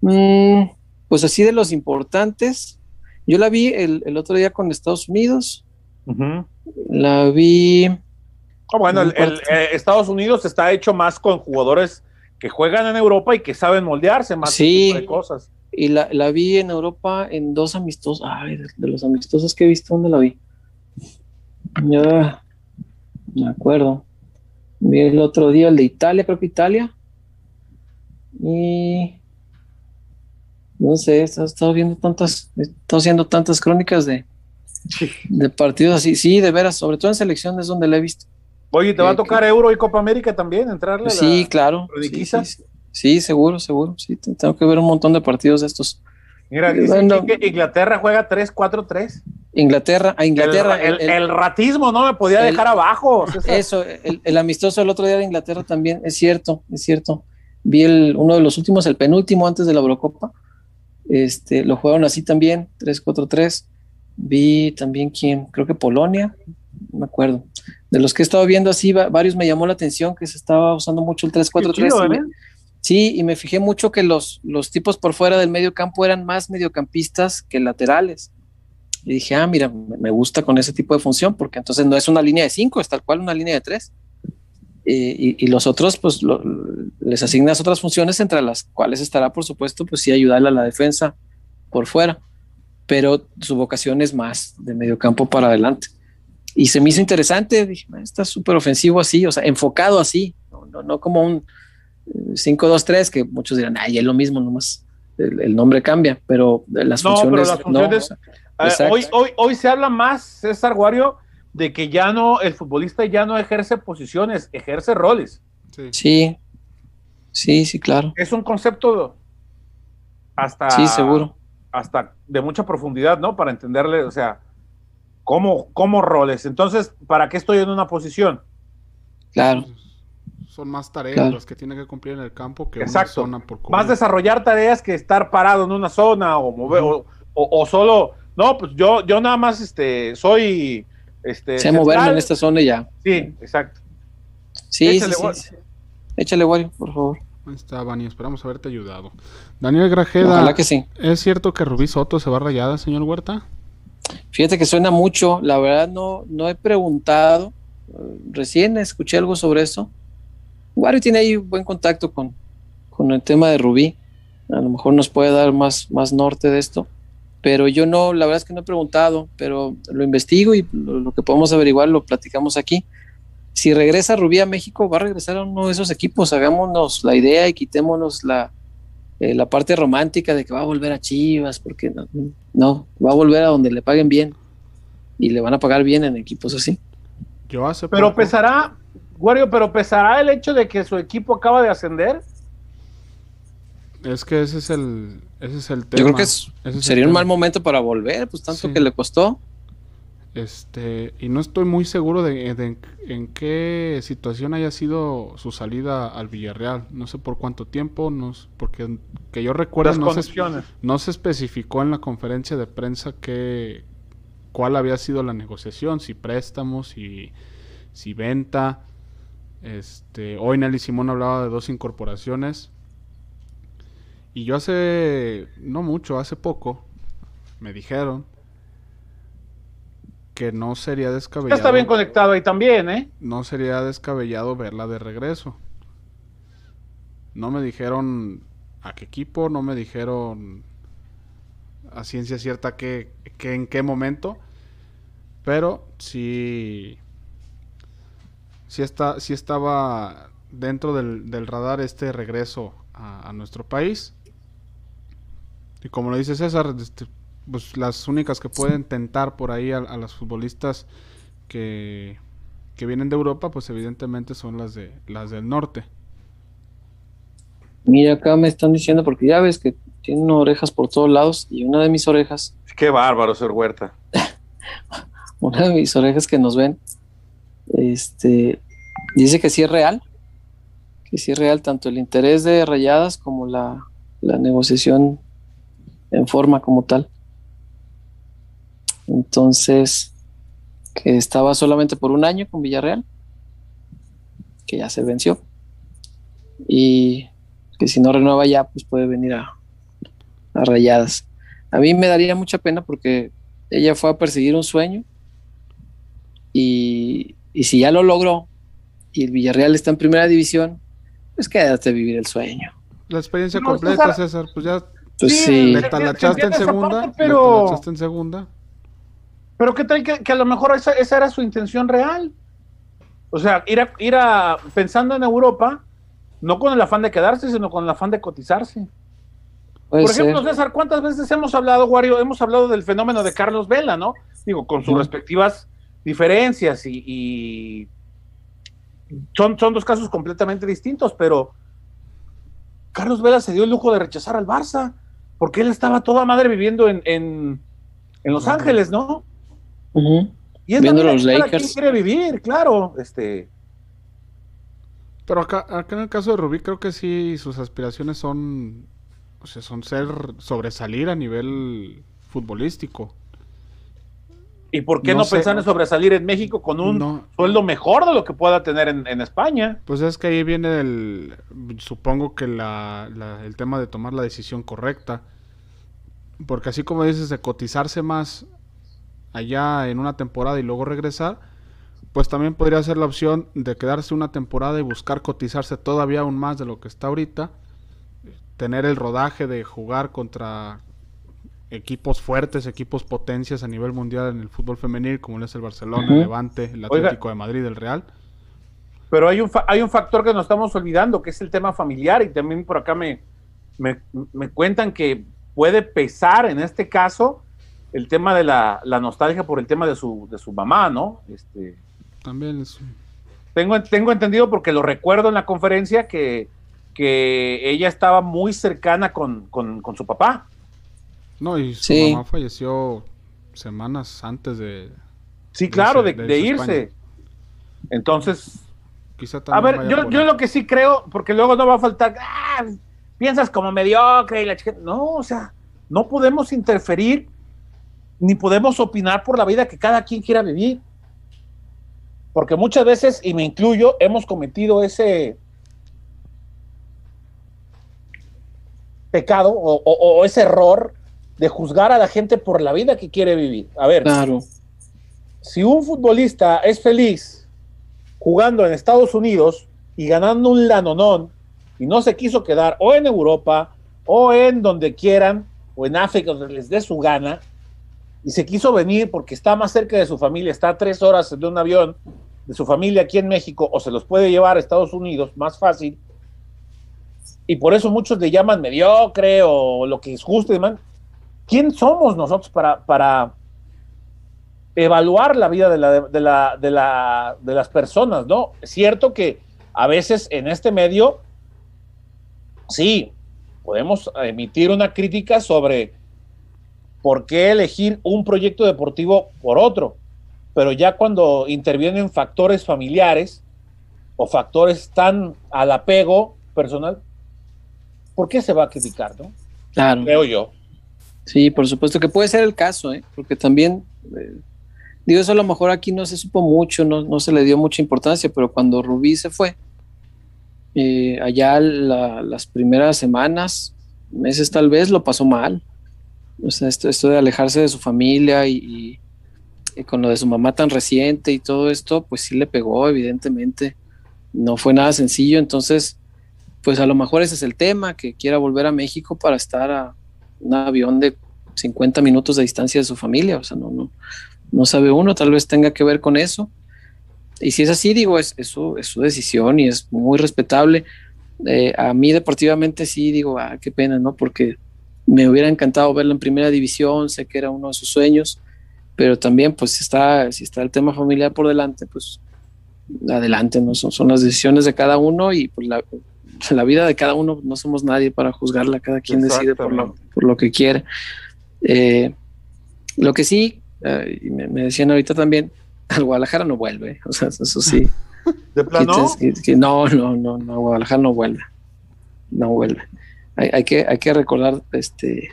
Speaker 2: Mm, pues así de los importantes. Yo la vi el, el otro día con Estados Unidos.
Speaker 1: Uh -huh.
Speaker 2: La vi.
Speaker 1: Oh, bueno, el, el, eh, Estados Unidos está hecho más con jugadores que juegan en Europa y que saben moldearse más
Speaker 2: Sí.
Speaker 1: de cosas.
Speaker 2: Y la, la, vi en Europa en dos amistosos. Ay, de, de, los amistosos que he visto, ¿dónde la vi? Ya me acuerdo. Vi el otro día el de Italia, creo que Italia. Y no sé, he estado viendo tantas, he estado haciendo tantas crónicas de, de partidos así. Sí, de veras, sobre todo en selecciones donde la he visto.
Speaker 1: Oye, ¿te va a tocar Euro y Copa América también? ¿Entrarle?
Speaker 2: Sí, la, claro. Sí, sí, sí, seguro, seguro. Sí, tengo que ver un montón de partidos de estos.
Speaker 1: Mira, dice bueno, que Inglaterra juega 3-4-3.
Speaker 2: Inglaterra, a Inglaterra.
Speaker 1: El, el, el, ratismo no me podía dejar abajo.
Speaker 2: César. Eso, el, amistoso el otro día de Inglaterra también, es cierto, es cierto. Vi el, uno de los últimos, el penúltimo antes de la Eurocopa. Este, lo jugaron así también, 3-4-3. Vi también quién, creo que Polonia, no me acuerdo. De los que he estado viendo así, varios me llamó la atención que se estaba usando mucho el 3-4-3. ¿eh? Sí, y me fijé mucho que los, los tipos por fuera del medio campo eran más mediocampistas que laterales. Y dije, ah, mira, me gusta con ese tipo de función, porque entonces no es una línea de cinco, es tal cual una línea de tres. Eh, y, y, los otros, pues lo, les asignas otras funciones, entre las cuales estará, por supuesto, pues sí, ayudarle a la defensa por fuera. Pero su vocación es más de medio campo para adelante. Y se me hizo interesante, dije, está súper ofensivo así, o sea, enfocado así, no, no, no como un 5-2-3, que muchos dirán, ay, es lo mismo, nomás el, el nombre cambia, pero las
Speaker 1: no,
Speaker 2: funciones.
Speaker 1: Pero las funciones no, eh, hoy, hoy, hoy se habla más, César Guario, de que ya no, el futbolista ya no ejerce posiciones, ejerce roles.
Speaker 2: Sí, sí, sí, sí claro.
Speaker 1: Es un concepto hasta.
Speaker 2: Sí, seguro.
Speaker 1: Hasta de mucha profundidad, ¿no? Para entenderle, o sea, cómo, cómo roles. Entonces, ¿para qué estoy en una posición?
Speaker 2: Claro.
Speaker 3: Son más tareas claro. las que tiene que cumplir en el campo que
Speaker 1: Exacto.
Speaker 3: una zona por cubrir.
Speaker 1: Más desarrollar tareas que estar parado en una zona o mover, uh -huh. o, o, o, solo. No, pues yo, yo nada más este, soy. Este,
Speaker 2: sé moverme en esta zona y ya.
Speaker 1: Sí, exacto.
Speaker 2: Sí, Échale, sí, sí. Échale, Wario, por favor.
Speaker 3: Ahí está, Bani, esperamos haberte ayudado. Daniel Grajeda.
Speaker 2: Ojalá que sí.
Speaker 3: ¿Es cierto que Rubí Soto se va rayada, señor Huerta?
Speaker 2: Fíjate que suena mucho, la verdad no, no he preguntado. Recién escuché algo sobre eso. Wario tiene ahí buen contacto con, con el tema de Rubí. A lo mejor nos puede dar más, más norte de esto. Pero yo no, la verdad es que no he preguntado, pero lo investigo y lo, lo que podemos averiguar lo platicamos aquí. Si regresa Rubí a México, va a regresar a uno de esos equipos. Hagámonos la idea y quitémonos la, eh, la parte romántica de que va a volver a Chivas, porque no, no, va a volver a donde le paguen bien y le van a pagar bien en equipos así.
Speaker 3: Yo hace
Speaker 1: pero
Speaker 3: poco...
Speaker 1: pesará, Wario, pero pesará el hecho de que su equipo acaba de ascender.
Speaker 3: Es que ese es el, ese es el tema.
Speaker 2: Yo creo que es, sería un mal momento para volver, pues tanto sí. que le costó.
Speaker 3: Este, y no estoy muy seguro de, en qué situación haya sido su salida al Villarreal. No sé por cuánto tiempo, no, porque que yo recuerdo no se, no se, especificó en la conferencia de prensa que, cuál había sido la negociación, si préstamos, si, si venta. Este, hoy Nelly Simón hablaba de dos incorporaciones. Y yo hace, no mucho, hace poco, me dijeron que no sería descabellado.
Speaker 1: está bien conectado ahí también, ¿eh?
Speaker 3: No sería descabellado verla de regreso. No me dijeron a qué equipo, no me dijeron a ciencia cierta que, en qué momento, pero sí, sí, está, sí estaba dentro del, radar este regreso a, a, nuestro país. Y como lo dice César, este, pues las únicas que pueden tentar por ahí a, las futbolistas que, que, vienen de Europa, pues evidentemente son las de las del norte.
Speaker 2: Mira, acá me están diciendo, porque ya ves que tienen orejas por todos lados, y una de mis orejas.
Speaker 1: Qué bárbaro, ser Huerta.
Speaker 2: una de mis orejas que nos ven, este, dice que sí es real, que sí es real tanto el interés de Rayadas como la, la negociación en forma como tal. Entonces, que estaba solamente por un año con Villarreal, que ya se venció. Y que si no renueva ya, pues puede venir a, a rayadas. A mí me daría mucha pena porque ella fue a perseguir un sueño y, y si ya lo logró y el Villarreal está en primera división, pues quédate a vivir el sueño.
Speaker 3: La experiencia completa, César, pues ya pues sí, Le talachaste en segunda, pero... talachaste en segunda.
Speaker 1: Pero qué tal que, a lo mejor esa, era su intención real. O sea, ir, a, ir a, pensando en Europa, no con el afán de quedarse, sino con el afán de cotizarse. Por ejemplo, César, ¿cuántas veces hemos hablado, Wario, hemos hablado del fenómeno de Carlos Vela, ¿no? Digo, con sus respectivas diferencias y, son, son dos casos completamente distintos, pero Carlos Vela se dio el lujo de rechazar al Barça, porque él estaba toda madre viviendo en, en Los Ángeles, ¿no? Y es Viendo los Lakers. quiere vivir, claro. Este.
Speaker 3: Pero acá, acá en el caso de Rubí, creo que sí, sus aspiraciones son. O sea, son ser. sobresalir a nivel futbolístico.
Speaker 1: ¿Y por qué no, pensar en sobresalir en México con un sueldo mejor de lo que pueda tener en, España?
Speaker 3: Pues es que ahí viene el, supongo que la, el tema de tomar la decisión correcta. Porque así como dices, de cotizarse más allá en una temporada y luego regresar, pues también podría ser la opción de quedarse una temporada y buscar cotizarse todavía aún más de lo que está ahorita, tener el rodaje de jugar contra equipos fuertes, equipos potencias a nivel mundial en el fútbol femenil, como es el Barcelona, el Levante, el Atlético de Madrid, el Real.
Speaker 1: Pero hay un, hay un factor que nos estamos olvidando, que es el tema familiar, y también por acá me, me, me cuentan que puede pesar en este caso el tema de la, nostalgia por el tema de su, de su mamá, ¿no? Este,
Speaker 3: También es...
Speaker 1: Tengo, tengo entendido porque lo recuerdo en la conferencia que, que ella estaba muy cercana con, su papá.
Speaker 3: No, y su mamá falleció semanas antes de...
Speaker 1: Sí, claro, de, irse. Entonces... Quizá a ver, yo, yo lo que sí creo, porque luego no va a faltar, ah, piensas como mediocre y la chica... No, o sea, no podemos interferir ni podemos opinar por la vida que cada quien quiera vivir. Porque muchas veces, y me incluyo, hemos cometido ese pecado o, ese error de juzgar a la gente por la vida que quiere vivir. A ver, claro. si un futbolista es feliz jugando en Estados Unidos y ganando un lanonón y no se quiso quedar o en Europa o en donde quieran o en África donde les dé su gana, y se quiso venir porque está más cerca de su familia, está a tres horas de un avión de su familia aquí en México o se los puede llevar a Estados Unidos más fácil. Y por eso muchos le llaman mediocre o lo que es justo demás. ¿Quién somos nosotros para, para evaluar la vida de, de, la, de, la, de las personas? ¿no? Es cierto que a veces en este medio, sí, podemos emitir una crítica sobre ¿por qué elegir un proyecto deportivo por otro? pero ya cuando intervienen factores familiares o factores tan al apego personal, ¿por qué se va a criticar, no?
Speaker 2: Claro.
Speaker 1: Creo yo.
Speaker 2: Sí, por supuesto que puede ser el caso, ¿eh? porque también, eh, digo, eso a lo mejor aquí no se supo mucho, no, no se le dio mucha importancia, pero cuando Rubí se fue, eh, allá la- las primeras semanas, meses tal vez, lo pasó mal. O sea, esto, esto de alejarse de su familia y, y- y con lo de su mamá tan reciente y todo esto, pues sí le pegó, evidentemente. No fue nada sencillo, entonces, pues a lo mejor ese es el tema, que quiera volver a México para estar a un avión de 50 minutos de distancia de su familia. O sea, no, no, no sabe uno, tal vez tenga que ver con eso. Y si es así, digo, es, es, su, es su decisión y es muy respetable. Eh, a mí deportivamente sí digo, ah, qué pena, ¿no? Porque me hubiera encantado verlo en primera división, sé que era uno de sus sueños, pero también pues si está, si está el tema familiar por delante, pues adelante, ¿no? Son, son las decisiones de cada uno y pues la, la vida de cada uno no somos nadie para juzgarla, cada quien decide por lo, por lo que quiere. Eh, lo que sí, eh, me, me decían ahorita también, al Guadalajara no vuelve, o sea, eso sí.
Speaker 1: ¿De plano?
Speaker 2: No, no, no, no, Guadalajara no vuelve. No vuelve. Hay, hay que, hay que recordar este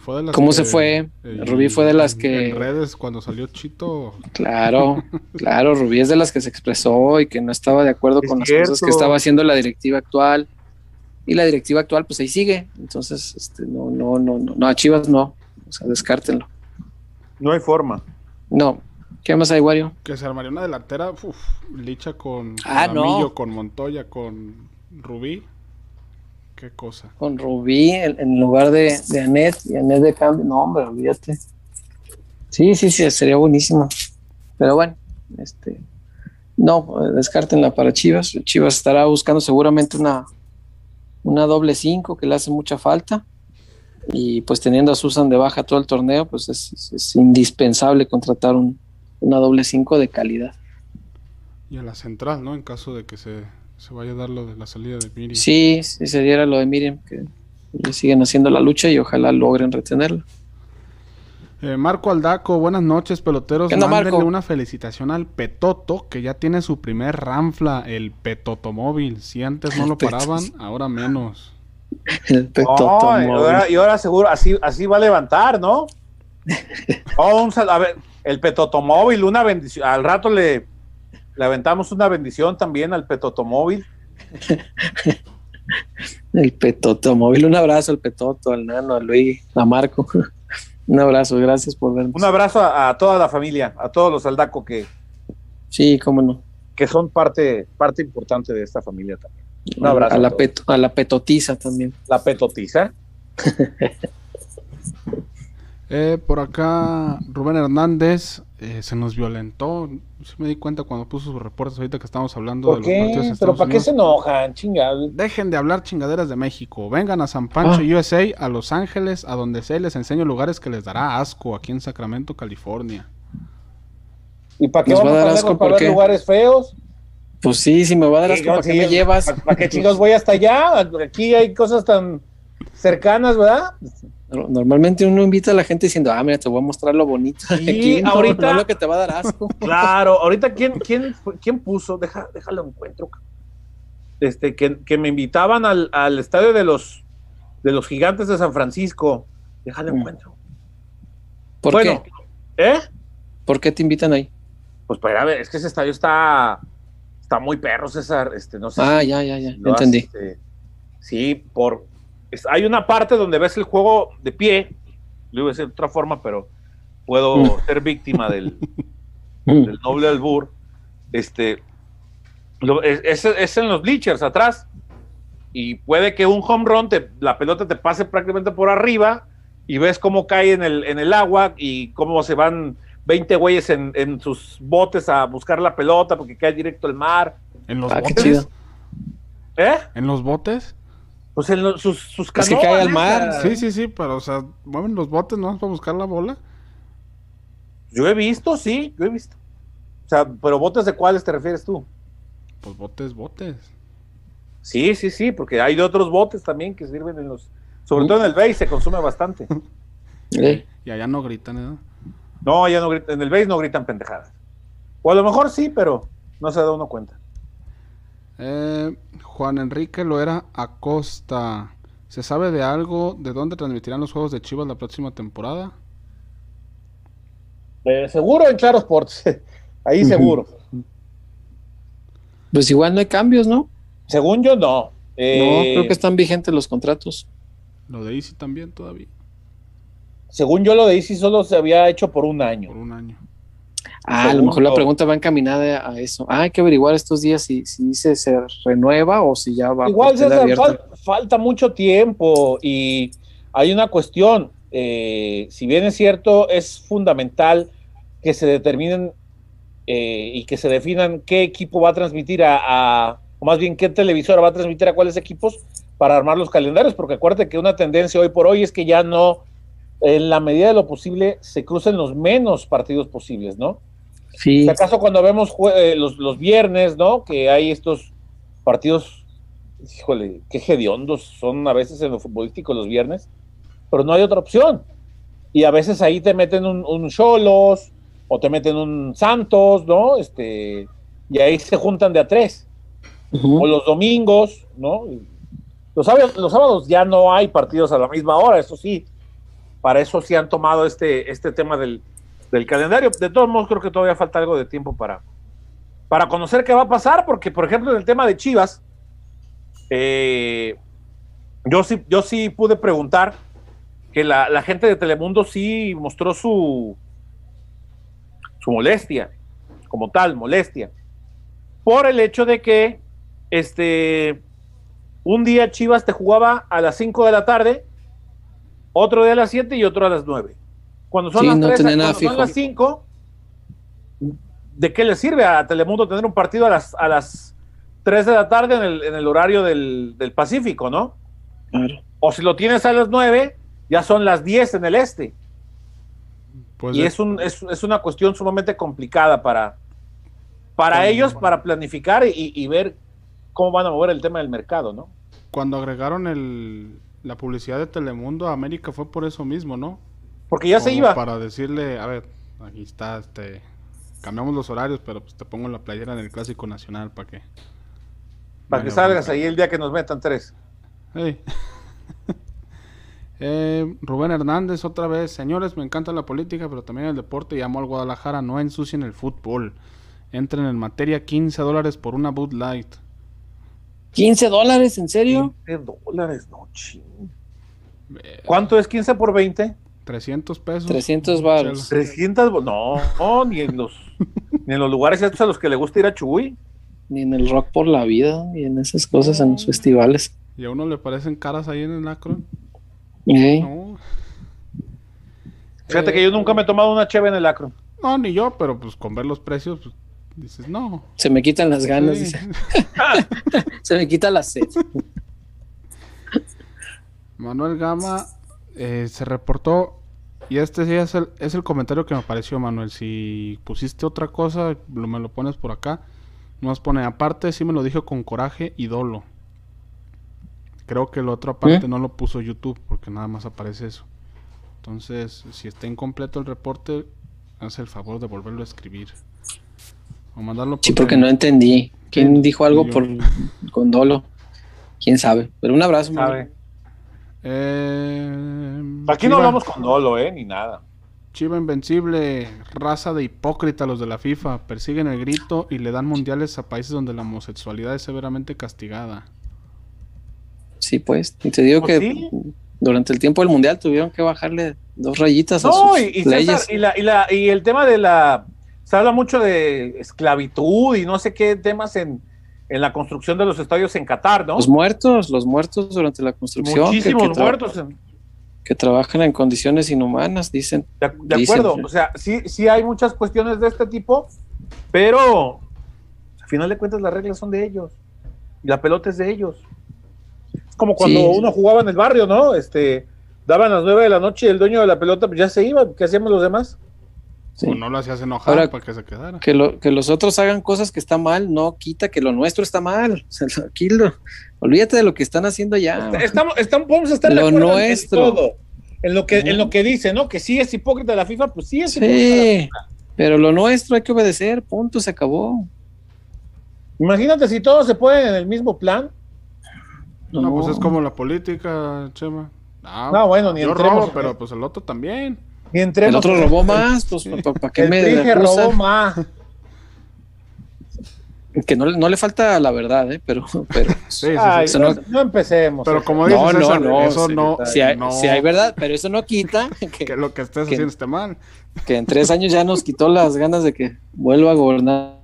Speaker 3: Fue de las
Speaker 2: cómo
Speaker 3: que-
Speaker 2: se fue.
Speaker 3: eh,
Speaker 2: Rubí fue de las
Speaker 3: en-
Speaker 2: que-
Speaker 3: En redes, cuando salió Chito,
Speaker 2: Claro, claro, Rubí es de las que se expresó y que no estaba de acuerdo
Speaker 1: Es
Speaker 2: con las cosas que estaba haciendo la directiva actual. Y la directiva actual, pues ahí sigue. Entonces, este, no, no, no, no, no, a Chivas no. O sea, descártenlo.
Speaker 1: No hay forma.
Speaker 2: No. ¿Qué más hay, Wario?
Speaker 3: que se armaría una delantera, uf, Licha con, con
Speaker 2: Ah, no.
Speaker 3: Con Montoya, con Rubí. Qué cosa.
Speaker 2: Con Rubí en, en lugar de, de Anet y Anet de cambio. No, hombre, olvídate. Sí, sí, sí, sería buenísimo. Pero bueno, este. No, eh, descártenla para Chivas. Chivas estará buscando seguramente una, una doble cinco que le hace mucha falta. Y pues teniendo a Susan de baja todo el torneo, pues es, es- es indispensable contratar un- una doble cinco de calidad.
Speaker 3: Y a la central, ¿no? En caso de que se, se vaya a dar lo de la salida de Miri.
Speaker 2: Sí, sí sería lo de Miriam, que le siguen haciendo la lucha y ojalá logren retenerla.
Speaker 3: Eh, Marco Aldaco, buenas noches, peloteros.
Speaker 2: ¿Qué onda,
Speaker 3: Mándenle
Speaker 2: Marco?
Speaker 3: una felicitación al Petoto, que ya tiene su primer ranfla, el Petotomóvil. Si antes no
Speaker 2: El
Speaker 3: lo paraban, ahora menos.
Speaker 2: El Petoto
Speaker 1: No, y ahora, y ahora seguro así, así va a levantar, ¿no? Oh, un sal- a ver, el Petotomóvil, una bendición. Al rato le, le aventamos una bendición también al Petotomóvil.
Speaker 2: El Petoto móvil. Un abrazo al Petoto, al Nano, a Luis, a Marco. Un abrazo, gracias por vernos.
Speaker 1: Un abrazo a, a toda la familia, a todos los Aldaco que,
Speaker 2: Sí, cómo no.
Speaker 1: que son parte, parte importante de esta familia también. Un abrazo
Speaker 2: A
Speaker 1: a
Speaker 2: la,
Speaker 1: todos.
Speaker 2: peto- a la Petotiza también.
Speaker 1: La Petotiza.
Speaker 3: Eh, por acá, Rubén Hernández eh, se nos violentó. Sí me di cuenta cuando puso sus reportes ahorita que estamos hablando
Speaker 1: ¿Por
Speaker 3: de los partidos
Speaker 1: qué? ¿Pero para qué se enojan? Chingado.
Speaker 3: Dejen de hablar chingaderas de México. Vengan a San Pancho,
Speaker 2: Ah.
Speaker 3: USA, a Los Ángeles, a donde sea. y Les enseño lugares que les dará asco aquí en Sacramento, California.
Speaker 1: ¿Y para qué
Speaker 2: Nos va a
Speaker 1: vamos a
Speaker 2: dar asco,
Speaker 1: para
Speaker 2: ¿por
Speaker 1: ver
Speaker 2: qué?
Speaker 1: lugares feos?
Speaker 2: Pues sí, si me va a dar asco, ¿para qué
Speaker 1: sí,
Speaker 2: me llevas?
Speaker 1: ¿Para, para qué chicos voy hasta allá? Aquí hay cosas tan cercanas, ¿verdad?
Speaker 2: No- Normalmente uno invita a la gente diciendo, ah, mira, te voy a mostrar lo bonito.
Speaker 1: Sí.
Speaker 2: No,
Speaker 1: ahorita-
Speaker 2: no lo que te va a dar asco.
Speaker 1: Claro, ahorita quién, quién, quién puso, Deja, déjalo encuentro, este, que, que me invitaban al, al estadio de los de los gigantes de San Francisco. Déjalo
Speaker 2: Mm.
Speaker 1: encuentro.
Speaker 2: ¿Por
Speaker 1: bueno,
Speaker 2: qué?
Speaker 1: ¿eh?
Speaker 2: ¿Por qué te invitan ahí?
Speaker 1: Pues para ver, es que ese estadio está, está muy perro, César. Este, no sé
Speaker 2: Ah,
Speaker 1: si
Speaker 2: ya, ya, ya,
Speaker 1: has,
Speaker 2: entendí.
Speaker 1: este, sí, por es- hay una parte donde ves el juego de pie, lo iba a decir de otra forma, pero puedo ser víctima del, del noble albur, este, lo- es, es- es en los bleachers atrás, y puede que un home run, te- la pelota te pase prácticamente por arriba, y ves cómo cae en el, en el agua, y cómo se van 20 güeyes en, en sus botes a buscar la pelota, porque cae directo al mar,
Speaker 3: ¿En los
Speaker 2: Ah, qué
Speaker 3: botes?
Speaker 2: chido.
Speaker 1: ¿eh?
Speaker 3: ¿En los botes?
Speaker 1: Pues en los- sus, sus
Speaker 2: Es que
Speaker 1: canoas,
Speaker 2: cae al mar,
Speaker 1: O sea,
Speaker 3: Sí, sí, sí, pero o sea, mueven los botes no para buscar la bola.
Speaker 1: Yo he visto, sí, yo he visto. O sea, pero botes de cuáles te refieres tú?
Speaker 3: Pues botes, botes.
Speaker 1: Sí, sí, sí, porque hay de otros botes también que sirven en los, sobre
Speaker 2: Uh.
Speaker 1: todo en el base se consume bastante.
Speaker 2: Eh,
Speaker 3: Y allá no gritan, ¿eh?
Speaker 1: No, ya no gritan, en el base no gritan pendejadas. O a lo mejor sí, pero no se da uno cuenta.
Speaker 3: Eh, Juan Enrique Loera Acosta. ¿Se sabe de algo de dónde transmitirán los juegos de Chivas la próxima temporada?
Speaker 1: Eh, seguro en Claro Sports. Ahí seguro.
Speaker 2: Pues igual no hay cambios, ¿no?
Speaker 1: Según yo, no.
Speaker 2: no,
Speaker 1: Eh,
Speaker 2: creo que están vigentes los contratos.
Speaker 3: Lo de Easy también todavía,
Speaker 1: Según yo, lo de Easy solo se había hecho por un año.
Speaker 3: por un año.
Speaker 2: Ah, a lo mejor la pregunta va encaminada a eso. Ah, hay que averiguar estos días si, si se, se renueva o si ya va
Speaker 1: Igual César, fal- falta mucho tiempo y hay una cuestión. eh, si bien es cierto, es fundamental que se determinen eh, y que se definan qué equipo va a transmitir a, a- o más bien qué televisora va a transmitir a cuáles equipos para armar los calendarios, porque acuérdate que una tendencia hoy por hoy es que ya no, en la medida de lo posible, se crucen los menos partidos posibles, ¿no?
Speaker 2: Sí,
Speaker 1: Si acaso cuando vemos eh, los, los viernes, ¿no? Que hay estos partidos, híjole, qué hediondos son a veces en lo futbolístico los viernes, pero no hay otra opción. Y a veces ahí te meten un, un Cholos o te meten un Santos, ¿no? Este, y ahí se juntan de a tres. O los domingos, ¿no? Los sábados, los sábados ya no hay partidos a la misma hora, eso sí. Para eso sí han tomado este, este tema del, del calendario. De todos modos, creo que todavía falta algo de tiempo para, para conocer qué va a pasar, porque, por ejemplo, en el tema de Chivas, eh, yo, sí, yo sí pude preguntar que la, gente de Telemundo sí mostró su, su molestia, como tal, molestia, por el hecho de que este, un día Chivas te jugaba a las 5 de la tarde, otro día a las 7 y otro a las 9. Cuando son
Speaker 2: Sí,
Speaker 1: las
Speaker 2: no
Speaker 1: 3,
Speaker 2: tenía nada
Speaker 1: cuando son las 5, ¿de qué le sirve a Telemundo tener un partido a las, a las 3 de la tarde en el, en el horario del, del Pacífico, no?
Speaker 2: Claro.
Speaker 1: O si lo tienes a las 9, ya son las 10 en el este.
Speaker 3: Pues
Speaker 1: y es, un, es, es una cuestión sumamente complicada para, para ellos, para planificar y, y ver cómo van a mover el tema del mercado, ¿no?
Speaker 3: cuando agregaron el, la publicidad de Telemundo a América fue por eso mismo, ¿no?
Speaker 1: Porque ya se iba.
Speaker 3: Para decirle, a ver, aquí está, este, cambiamos los horarios, pero pues te pongo la playera en el Clásico Nacional para que...
Speaker 1: Para que salgas ahí el día que nos metan tres.
Speaker 3: Eh, Rubén Hernández, otra vez. Señores, me encanta la política, pero también el deporte. Llamo al Guadalajara. No ensucien el fútbol. Entren en materia 15 dólares por una Bud Light.
Speaker 2: 15 dólares, ¿en serio?
Speaker 1: 20 dólares, no, ching. ¿Cuánto es 15 por 20?
Speaker 3: 300 pesos.
Speaker 2: 300 varos.
Speaker 1: 300, bo- no, no, ni en los ni en los lugares estos a los que le gusta ir a Chuy.
Speaker 2: Ni en el rock por la vida, ni en esas cosas, en los festivales.
Speaker 3: Y a uno le parecen caras ahí en el Akron.
Speaker 2: Ey,
Speaker 3: No.
Speaker 1: Fíjate que yo nunca me he tomado una cheve en el acro.
Speaker 3: No, ni yo, pero pues con ver los precios, pues dices, no.
Speaker 2: Se me quitan las ganas,
Speaker 3: Sí.
Speaker 2: dice. Se me quita la sed.
Speaker 3: Manuel Gama eh, se reportó, y este sí es el, es el comentario que me pareció, Manuel. Si pusiste otra cosa, lo- me lo pones por acá. Nos pone, aparte, sí me lo dijo con coraje y dolo. Creo que el otro aparte
Speaker 2: ¿Eh?
Speaker 3: no lo puso YouTube, porque nada más aparece eso. Entonces, si está incompleto el reporte, haz el favor de volverlo a escribir. O mandarlo
Speaker 2: Sí, porque no entendí. ¿Quién dijo algo por con dolo? ¿Quién sabe? Pero un abrazo.
Speaker 1: ¿Sabe?
Speaker 3: Eh,
Speaker 1: Aquí no
Speaker 3: Chiva-
Speaker 1: hablamos con dolo, ¿eh? Ni nada.
Speaker 3: Chiva Invencible, raza de hipócrita los de la FIFA, persiguen el grito y le dan mundiales a países donde la homosexualidad es severamente castigada.
Speaker 2: Sí, pues. Y te digo
Speaker 1: Pues
Speaker 2: que
Speaker 1: sí.
Speaker 2: durante el tiempo del mundial tuvieron que bajarle dos rayitas a
Speaker 1: No,
Speaker 2: sus
Speaker 1: y, y César,
Speaker 2: leyes.
Speaker 1: y, la, y, la, y el tema de la. Se habla mucho de esclavitud y no sé qué temas en, en la construcción de los estadios en Qatar, ¿no?
Speaker 2: Los muertos, los muertos durante la construcción. que-
Speaker 1: Muchísimos
Speaker 2: que, tra-
Speaker 1: muertos.
Speaker 2: que trabajan en condiciones inhumanas, dicen.
Speaker 1: De, de
Speaker 2: Dicen,
Speaker 1: acuerdo, o sea, sí, sí hay muchas cuestiones de este tipo, pero al final de cuentas las reglas son de ellos y la pelota es de ellos. Es como cuando
Speaker 2: Sí.
Speaker 1: uno jugaba en el barrio, ¿no? Este, daban las nueve de la noche y el dueño de la pelota pues ya se iba, ¿qué hacíamos los demás?
Speaker 2: Sí.
Speaker 3: O no lo hacías enojar
Speaker 2: Ahora-
Speaker 3: para que se quedara.
Speaker 2: Que, lo, que los otros hagan cosas que están mal, no quita que lo nuestro está mal. O sea, lo- aquí lo- olvídate de lo que están haciendo ya.
Speaker 1: Estamos, estamos, podemos estar de
Speaker 2: Lo nuestro.
Speaker 1: en todo. En lo que, en lo que dice, ¿no? Que sí es hipócrita la FIFA, pues sí es hipócrita la
Speaker 2: Sí,
Speaker 1: FIFA.
Speaker 2: Pero lo nuestro hay que obedecer, punto, se acabó.
Speaker 1: Imagínate si todos se ponen en el mismo plan.
Speaker 3: No, pues es como la política, Chema. Ah,
Speaker 1: No, bueno, ni
Speaker 3: yo
Speaker 1: entremos
Speaker 3: robo, pero pues el otro también.
Speaker 1: Entremos
Speaker 2: El otro robó más, pues ¿para qué
Speaker 1: El
Speaker 2: me acusan?
Speaker 1: robó más.
Speaker 2: Que no, le- no le falta la verdad, ¿eh? pero, pero
Speaker 3: Sí, sí, sí.
Speaker 1: Ay,
Speaker 2: Eso
Speaker 1: no, empecemos.
Speaker 3: Pero como dices,
Speaker 2: No, no,
Speaker 3: César,
Speaker 2: no,
Speaker 3: eso no,
Speaker 2: si hay,
Speaker 3: no,
Speaker 2: sí hay verdad, pero eso no quita que,
Speaker 3: que lo que estés
Speaker 2: que-
Speaker 3: haciendo esté mal.
Speaker 2: que en tres años ya nos quitó las ganas de que vuelva a gobernar.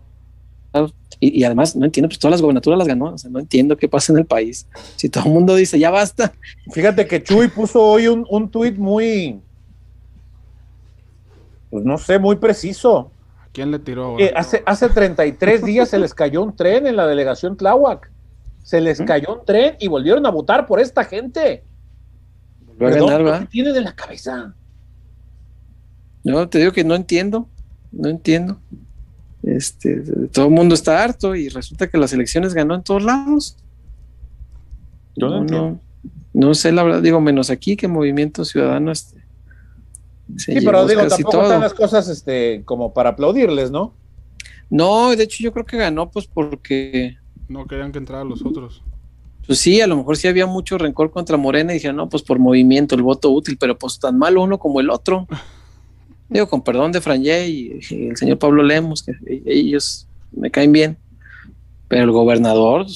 Speaker 2: Y, y además, no entiendo, pues todas las gobernaturas las ganó. O sea, no entiendo qué pasa en el país. Si todo el mundo dice, ya basta.
Speaker 1: Fíjate que Chuy puso hoy un, un tuit muy, pues no sé, muy preciso.
Speaker 3: ¿A quién le tiró ahora?
Speaker 1: Eh, hace, hace 33 días se les cayó un tren en la delegación Tláhuac. Se les cayó un tren y volvieron a votar por esta gente.
Speaker 2: A
Speaker 1: ¿qué
Speaker 2: ¿verdad?
Speaker 1: tiene de la cabeza?
Speaker 2: Yo te digo que no entiendo. No entiendo. Este, todo el mundo está harto y resulta que las elecciones ganó en todos lados.
Speaker 1: Yo no
Speaker 2: no,
Speaker 1: entiendo.
Speaker 2: no, no sé, la verdad, digo, menos aquí que Movimiento Ciudadano este,
Speaker 1: Sí, pero digo, tampoco
Speaker 2: todo.
Speaker 1: están las cosas este, como para aplaudirles, ¿no?
Speaker 2: No, de hecho yo creo que ganó pues porque,
Speaker 3: No querían que entraran los otros.
Speaker 2: pues sí, a lo mejor sí había mucho rencor contra Morena y dijeron, no, pues por movimiento, el voto útil, pero pues tan malo uno como el otro. Digo, con perdón de Franje y, y el señor Pablo Lemos, que e- ellos me caen bien, pero el gobernador,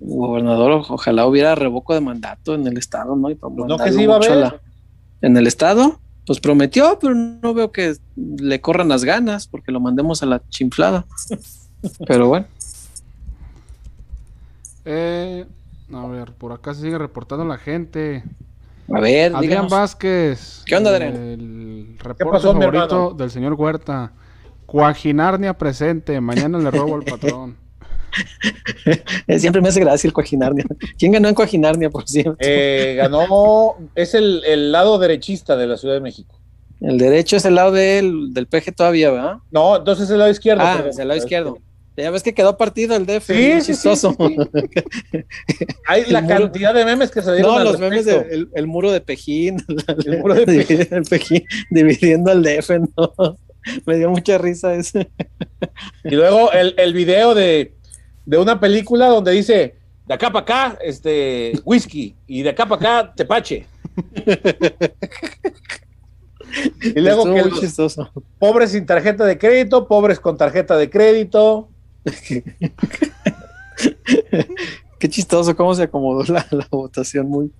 Speaker 2: el gobernador ojalá hubiera revoco de mandato en el estado, ¿no? Y para
Speaker 1: Pues no, que sí iba a haber.
Speaker 2: En el estado, pues prometió, pero no veo que le corran las ganas porque lo mandemos a la chinflada. Pero bueno.
Speaker 3: Eh, a ver, por acá se sigue reportando la gente.
Speaker 2: A ver,
Speaker 3: Adrián
Speaker 2: díganos.
Speaker 3: Vázquez.
Speaker 2: ¿Qué onda, Adrián?
Speaker 3: El reporte
Speaker 1: pasó,
Speaker 3: favorito del señor Huerta. Cuajinarnia presente. Mañana le robo al patrón.
Speaker 2: Siempre me hace gracia el Coajinarnia. ¿Quién ganó en Coajinarnia, por cierto?
Speaker 1: Eh, ganó, es el, el lado derechista de la Ciudad de México.
Speaker 2: El derecho es el lado del, del PG todavía, ¿verdad?
Speaker 1: No, entonces el lado izquierdo.
Speaker 2: Ah,
Speaker 1: perdón.
Speaker 2: es el lado izquierdo. Ya ves que quedó partido el DF.
Speaker 1: Sí,
Speaker 2: chistoso.
Speaker 1: sí, Hay la
Speaker 2: El muro-
Speaker 1: cantidad de memes que se dieron
Speaker 2: No, los memes del el, el muro de Pejín.
Speaker 1: El muro de Pejín.
Speaker 2: el Pejín dividiendo al DF, ¿no? Me dio mucha risa ese.
Speaker 1: Y luego el, el video de, de una película donde dice, de acá para acá, este, whisky, y de acá para acá, tepache. y luego que los
Speaker 2: chistoso.
Speaker 1: pobres sin tarjeta de crédito, pobres con tarjeta de crédito.
Speaker 2: Qué chistoso cómo se acomodó la, la votación, muy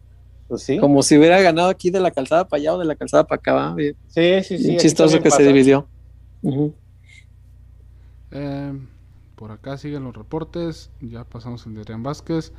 Speaker 1: Pues sí,
Speaker 2: como si hubiera ganado aquí de la calzada para allá o de la calzada para acá.
Speaker 1: sí, sí. sí
Speaker 2: bien chistoso que
Speaker 1: pasa.
Speaker 2: se dividió.
Speaker 3: Eh, por acá siguen los reportes. Ya pasamos el de Adrián Vázquez.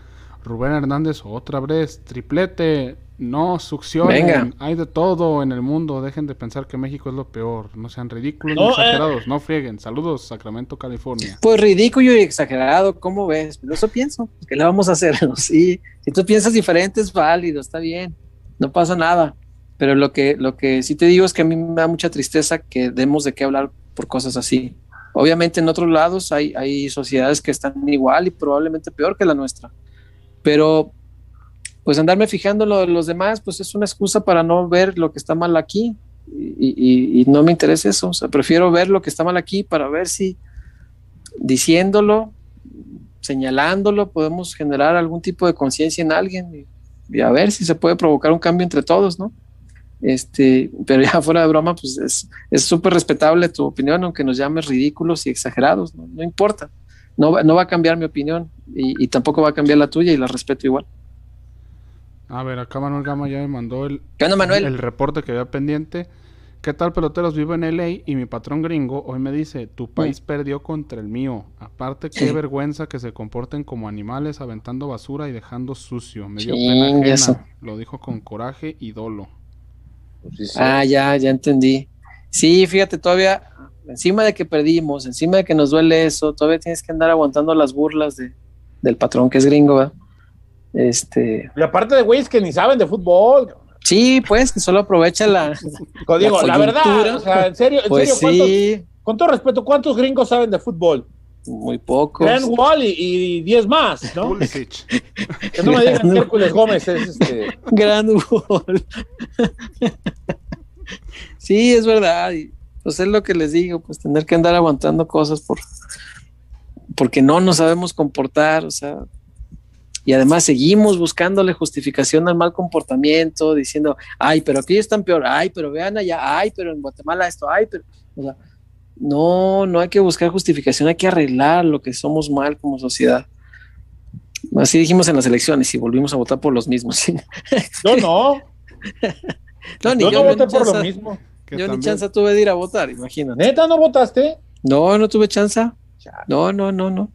Speaker 3: Rubén Hernández, otra vez. Triplete. No succionen.
Speaker 2: Venga.
Speaker 3: Hay de todo en el mundo. Dejen de pensar que México es lo peor. No sean ridículos
Speaker 1: No,
Speaker 3: ni
Speaker 1: eh.
Speaker 3: exagerados. No frieguen. Saludos, Sacramento, California.
Speaker 2: Pues ridículo y exagerado, ¿cómo ves? Pero eso pienso. ¿Qué le vamos a hacer? Sí, si tú piensas diferente es válido, está bien, no pasa nada. Pero lo que, lo que sí te digo es que a mí me da mucha tristeza que demos de qué hablar por cosas así. Obviamente en otros lados hay, hay sociedades que están igual y probablemente peor que la nuestra. Pero pues andarme fijando lo de los demás, pues es una excusa para no ver lo que está mal aquí. Y, no me interesa eso. Prefiero ver lo que está mal aquí para ver si diciéndolo, señalándolo, podemos generar algún tipo de conciencia en alguien y, y a ver si se puede provocar un cambio entre todos, ¿no? Este, pero ya fuera de broma, pues es es súper respetable tu opinión, aunque nos llames ridículos y exagerados, no, no importa. No, va- no va a cambiar mi opinión y, y tampoco va a cambiar la tuya y la respeto igual.
Speaker 3: A ver, acá Manuel Gama ya me mandó el,
Speaker 2: ¿Qué onda, Manuel?
Speaker 3: el reporte que había pendiente. ¿Qué tal, peloteros? Vivo en LA y mi patrón gringo hoy me dice: Tu país perdió contra el mío. Aparte, qué
Speaker 2: Sí.
Speaker 3: vergüenza que se comporten como animales aventando basura y dejando sucio. Me dio
Speaker 2: Sí,
Speaker 3: pena ajena.
Speaker 2: eso.
Speaker 3: Lo dijo con coraje y dolo.
Speaker 1: Pues sí, sí.
Speaker 2: Ah, ya, ya entendí. Sí, fíjate, todavía, encima de que perdimos, encima de que nos duele eso, todavía tienes que andar aguantando las burlas de, del patrón que es gringo, ¿verdad? Este,
Speaker 1: Y aparte de güeyes que ni saben de fútbol.
Speaker 2: sí, pues, que solo aprovecha la,
Speaker 1: Digo, la, verdad, o sea, en serio, en
Speaker 2: pues
Speaker 1: serio, ¿cuántos-
Speaker 2: sí,
Speaker 1: con todo respeto, ¿cuántos gringos saben de fútbol?
Speaker 2: Muy pocos.
Speaker 1: Grant Wall y, y 10 más, ¿no?
Speaker 3: Pulisic.
Speaker 1: Que no me digan Hércules Gómez es este.
Speaker 2: Gran gol. sí, es verdad. Y, pues es lo que les digo, pues tener que andar aguantando cosas por porque no nos sabemos comportar, o sea, y además seguimos buscándole justificación al mal comportamiento, diciendo, ay, pero aquí están peor, ay, pero vean allá, ay, pero en Guatemala esto, ay, pero, o sea, no, no hay que buscar justificación, hay que arreglar lo que somos mal como sociedad. Así dijimos en las elecciones y volvimos a votar por los mismos.
Speaker 1: Yo no.
Speaker 2: no, ni
Speaker 1: yo,
Speaker 2: yo,
Speaker 1: no voté
Speaker 2: ni
Speaker 1: por lo mismo.
Speaker 3: Que
Speaker 2: yo ni chance tuve de ir a votar, imagínate.
Speaker 1: ¿Neta no votaste?
Speaker 2: No, no tuve chance. No, no, no, no.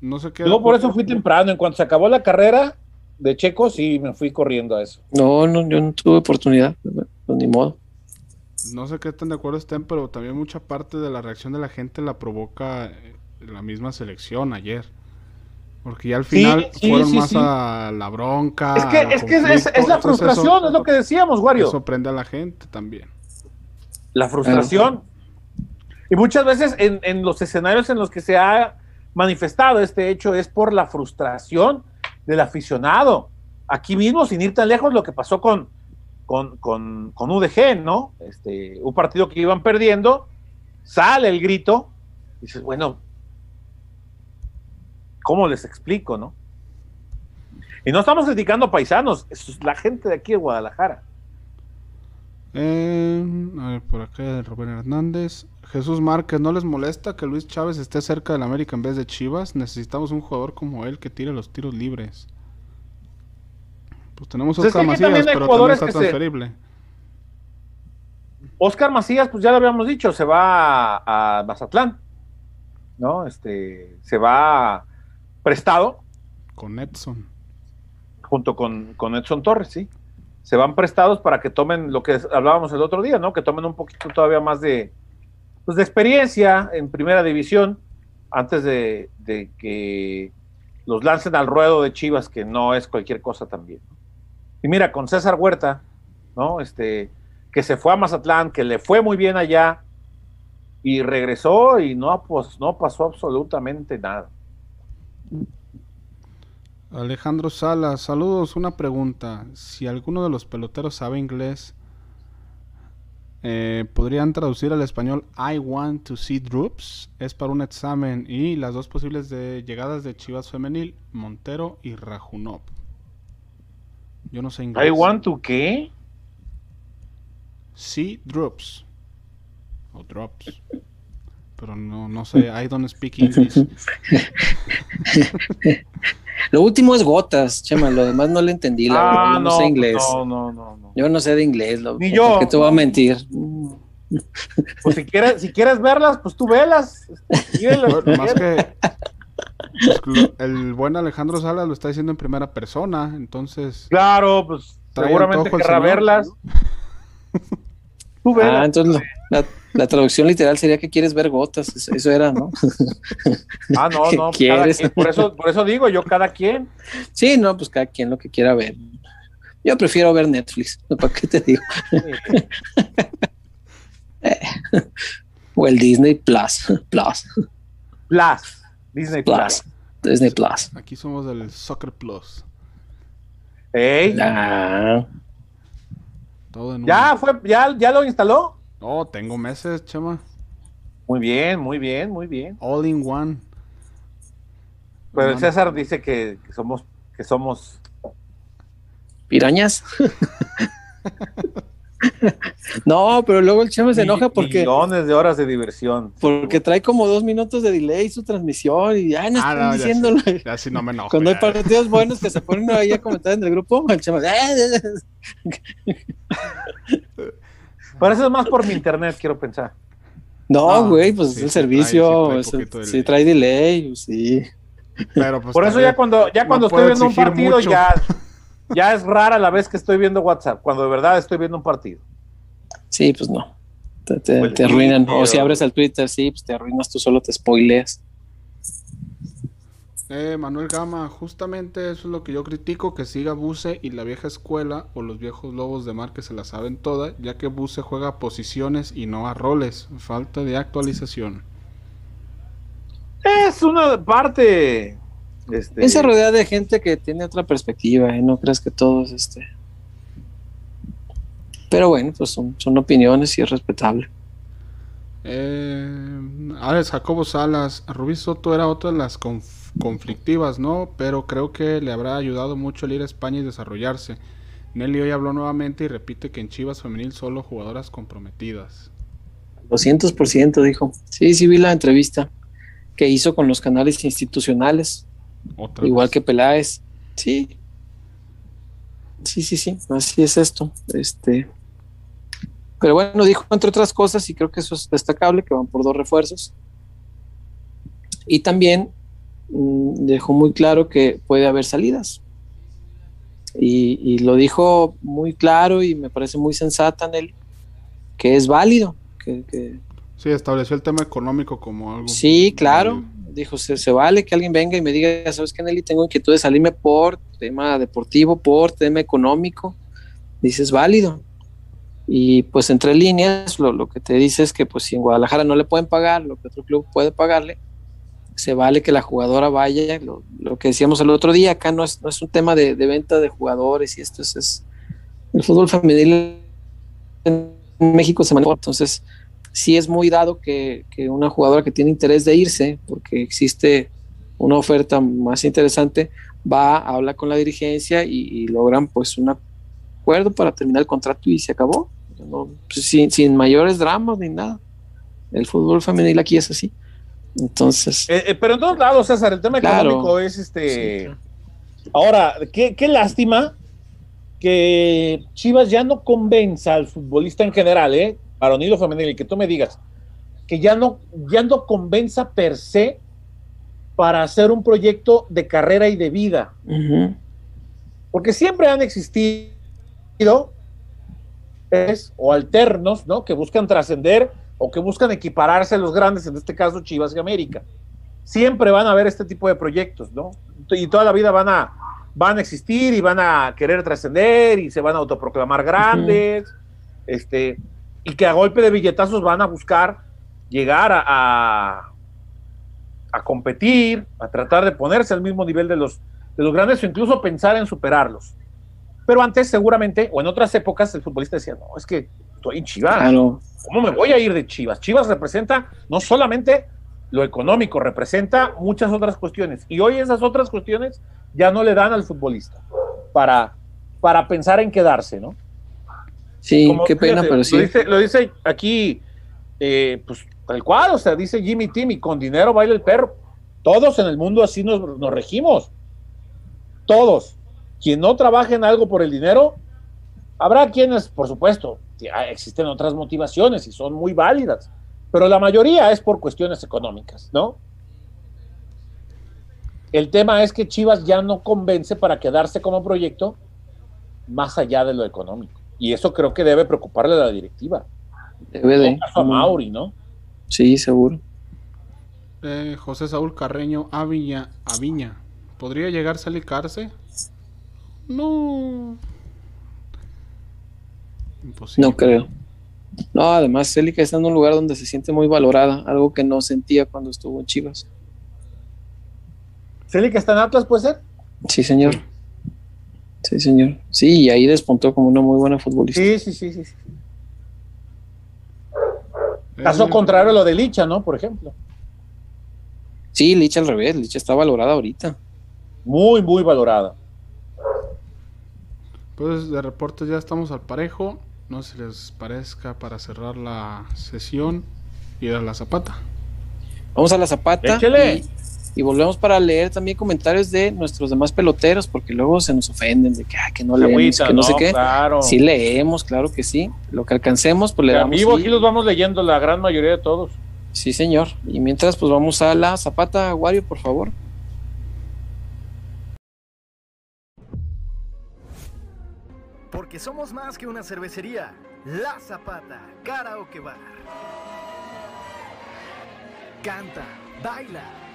Speaker 3: No sé qué.
Speaker 1: Yo por eso fui temprano. En cuanto se acabó la carrera de Checo, sí me fui corriendo a eso.
Speaker 2: No, no, yo no tuve oportunidad. Pues ni modo.
Speaker 3: No sé qué tan de acuerdo estén, pero también mucha parte de la reacción de la gente la provoca eh, la misma selección ayer. Porque ya al final
Speaker 1: sí,
Speaker 3: fueron
Speaker 1: sí,
Speaker 3: más
Speaker 1: sí.
Speaker 3: a la bronca.
Speaker 1: Es que, es, que es, la
Speaker 3: entonces
Speaker 1: frustración,
Speaker 3: eso-
Speaker 1: es lo que decíamos, Wario.
Speaker 3: Eso prende a la gente también.
Speaker 1: La frustración. Y muchas veces en, en los escenarios en los que se ha manifestado este hecho es por la frustración del aficionado. Aquí mismo, sin ir tan lejos, lo que pasó con, con, con, con UDG, ¿no? Este, un partido que iban perdiendo, sale el grito, y dices, bueno, ¿cómo les explico, no? Y no estamos criticando paisanos, es la gente de aquí de Guadalajara.
Speaker 3: Eh, a ver, por acá Rubén Hernández. Jesús Márquez, ¿no les molesta que Luis Chávez esté cerca del América en vez de Chivas? Necesitamos un jugador como él que tire los tiros libres. Pues tenemos
Speaker 1: Pues es
Speaker 3: Oscar Macías,
Speaker 1: también
Speaker 3: pero está
Speaker 1: se-. Oscar Macías, pues ya lo habíamos dicho, se va a, a Mazatlán, ¿no? Este, se va prestado
Speaker 3: Con Edson.
Speaker 1: junto con, con Edson Torres, sí. Se van prestados para que tomen lo que hablábamos el otro día, ¿no? Que tomen un poquito todavía más de, pues, de experiencia en primera división antes de, de que los lancen al ruedo de Chivas, que no es cualquier cosa también. Y mira, con César Huerta, ¿no? Este, que se fue a Mazatlán, que le fue muy bien allá y regresó y no, pues, pasó absolutamente nada.
Speaker 3: Alejandro Salas, saludos. Una pregunta. Si alguno de los peloteros sabe inglés, eh, ¿podrían traducir al español I want to see Droops? Es para un examen. Y las dos posibles de llegadas de Chivas Femenil, Montero y Rajunov. Yo no sé inglés.
Speaker 1: I want to qué?
Speaker 3: See Droops. O Drops. Pero no, no sé. I don't speak English.
Speaker 2: Lo último es gotas, Chema, lo demás no le entendí, la verdad,
Speaker 1: Ah,
Speaker 2: yo no, sé inglés.
Speaker 1: No, no, no, no.
Speaker 2: Yo no sé de inglés, lo,
Speaker 1: Ni yo.
Speaker 2: ¿por qué te voy a mentir?
Speaker 1: Pues si quieres, si quieres verlas, pues tú velas.
Speaker 3: Bueno, más que pues, lo- el buen Alejandro Salas lo está diciendo en primera persona, entonces
Speaker 1: Claro, pues seguramente querrá
Speaker 3: señor.
Speaker 1: verlas. Tú
Speaker 2: Ah, entonces la, la traducción literal sería que quieres ver gotas, eso, eso era, ¿no?
Speaker 1: Ah, no,
Speaker 2: ¿Qué
Speaker 1: no.
Speaker 2: quieres?
Speaker 1: cada quien. por, eso, por eso digo yo, cada quien.
Speaker 2: Sí, no, pues cada quien lo que quiera ver. Yo prefiero ver Netflix, ¿para qué te digo? O el Disney Plus, Plus,
Speaker 1: Plus. Disney Plus.
Speaker 2: Plus, Disney Plus.
Speaker 3: aquí somos del Soccer Plus.
Speaker 1: Ey,
Speaker 3: Todo en
Speaker 1: ¿Ya fue, ya, ya lo instaló?
Speaker 3: Oh, tengo meses, chama.
Speaker 1: Muy bien, muy bien, muy bien.
Speaker 3: All in one.
Speaker 1: Pero el César dice que, que somos, que somos.
Speaker 2: pirañas. no, pero luego el Chema se enoja porque,
Speaker 1: Millones de horas de diversión.
Speaker 2: porque trae como dos minutos de delay su transmisión y ya no
Speaker 3: Ah,
Speaker 2: están
Speaker 3: no, ya
Speaker 2: diciéndolo.
Speaker 3: sí, ya sí no me enojo.
Speaker 2: Cuando hay partidos buenos que se ponen ahí a comentar en el grupo, el Chema.
Speaker 1: Pero eso es más por mi internet, quiero pensar.
Speaker 2: No,
Speaker 3: Ah,
Speaker 2: güey, pues
Speaker 3: sí,
Speaker 2: el
Speaker 3: sí trae-
Speaker 2: servicio,
Speaker 3: sí trae
Speaker 2: sí
Speaker 3: delay.
Speaker 2: trae delay, sí.
Speaker 3: Pero, pues,
Speaker 1: Por eso ya cuando, ya cuando estoy viendo un partido,
Speaker 3: mucho.
Speaker 1: ya, ya es rara la vez que estoy viendo WhatsApp, cuando de verdad estoy viendo un partido.
Speaker 2: Sí, pues no. Te, te arruinan. O si abres el Twitter, sí, pues te arruinas tú solo, te spoileas.
Speaker 3: Eh, Manuel Gama, justamente eso es lo que yo critico, que siga Buse y la vieja escuela o los viejos lobos de mar que se la saben toda, ya que Buse juega a posiciones y no a roles. Falta de actualización.
Speaker 1: Es una parte. Este,
Speaker 2: Esa rodea de gente que tiene otra perspectiva, ¿eh? No creas que todos, este. Pero bueno, pues son, son opiniones y es respetable.
Speaker 3: Eh, Alex Jacobo Salas, Rubí Soto era otra de las conflictivas, ¿no? Pero creo que le habrá ayudado mucho el ir a España y desarrollarse. Nelly hoy habló nuevamente y repite que en Chivas Femenil solo jugadoras comprometidas.
Speaker 2: 200% dijo. Sí, sí vi la entrevista que hizo con los canales institucionales. Igual que Peláez. Sí. Sí, sí, sí. Así es esto. Este. Pero bueno, dijo entre otras cosas, y creo que eso es destacable, que van por dos refuerzos. Y también mm, dejó muy claro que puede haber salidas. Y, lo dijo muy claro y me parece muy sensata en él, que es válido. Que,
Speaker 3: sí, estableció el tema económico como algo.
Speaker 2: Sí, claro. Dijo, se, vale que alguien venga y me diga, ¿sabes qué, Nelly? Tengo inquietud de salirme por tema deportivo, por tema económico. Dices, válido. Y pues entre líneas, lo, lo, que te dice es que pues si en Guadalajara no le pueden pagar lo que otro club puede pagarle, se vale que la jugadora vaya, lo, que decíamos el otro día, acá no es, no es un tema de, venta de jugadores y esto es, el fútbol femenil en México se maneja, entonces sí es muy dado que, una jugadora que tiene interés de irse, porque existe una oferta más interesante, va, habla con la dirigencia y, logran pues un acuerdo para terminar el contrato y se acabó, pues, sin, sin mayores dramas ni nada. El fútbol femenil aquí es así. Entonces.
Speaker 1: Eh, eh, pero en todos lados, César, el tema económico es este. Ahora, qué, lástima que Chivas ya no convenza al futbolista en general, ¿eh? Varonil o femenil, que tú me digas, que ya no, ya no convenza per se para hacer un proyecto de carrera y de vida. Porque siempre han existido es, o alternos, ¿no? Que buscan trascender o que buscan equipararse a los grandes, en este caso Chivas y América. Siempre van a haber este tipo de proyectos, ¿no? Y toda la vida van a, van a existir y van a querer trascender y se van a autoproclamar grandes, este, y que a golpe de billetazos van a buscar llegar a, a, competir, a tratar de ponerse al mismo nivel de los, de los grandes o incluso pensar en superarlos. Pero antes, seguramente, o en otras épocas, el futbolista decía, no, es que estoy en Chivas. ¿Cómo me voy a ir de Chivas? Chivas representa no solamente lo económico, representa muchas otras cuestiones. Y hoy esas otras cuestiones ya no le dan al futbolista para, para pensar en quedarse, ¿no?
Speaker 2: Sí, qué pena, pero sí.
Speaker 1: Lo dice, aquí, eh, pues tal cual, o sea, dice Jimmy Timmy, con dinero baila el perro. Todos en el mundo así nos, nos regimos. Todos. Quien no trabaje en algo por el dinero, habrá quienes, por supuesto, existen otras motivaciones y son muy válidas, pero la mayoría es por cuestiones económicas, ¿no? El tema es que Chivas ya no convence para quedarse como proyecto más allá de lo económico. Y eso creo que debe preocuparle a la directiva.
Speaker 2: Debe de.
Speaker 1: A Mauri, ¿no?
Speaker 2: Sí, seguro.
Speaker 3: Eh, José Saúl Carreño, Aviña, Aviña. ¿Podría llegar a salicarse? No,
Speaker 2: no creo. No, además Célica está en un lugar donde se siente muy valorada, algo que no sentía cuando estuvo en Chivas.
Speaker 1: ¿Célica está en Atlas, puede ser?
Speaker 2: Sí, señor. Sí, señor. Sí, y ahí despuntó como una muy buena futbolista.
Speaker 1: Sí, sí, sí, sí. Caso contrario a lo de Licha, ¿no? Por ejemplo.
Speaker 2: Sí, Licha al revés, Licha está valorada ahorita.
Speaker 1: Muy, muy valorada.
Speaker 3: Pues de reportes ya estamos al parejo. No se les parezca para cerrar la sesión ir a la zapata.
Speaker 2: Vamos a la zapata y, volvemos para leer también comentarios de nuestros demás peloteros, porque luego se nos ofenden de que, que no leemos, que no, sé qué. Sí leemos, claro que sí. Lo que alcancemos, pues le damos.
Speaker 1: Vivo, aquí los vamos leyendo la gran mayoría de todos.
Speaker 2: Sí, señor. Y mientras, pues vamos a la zapata, Wario, por favor.
Speaker 5: Porque somos más que una cervecería. La Zapata, Karaoke Bar. Canta, baila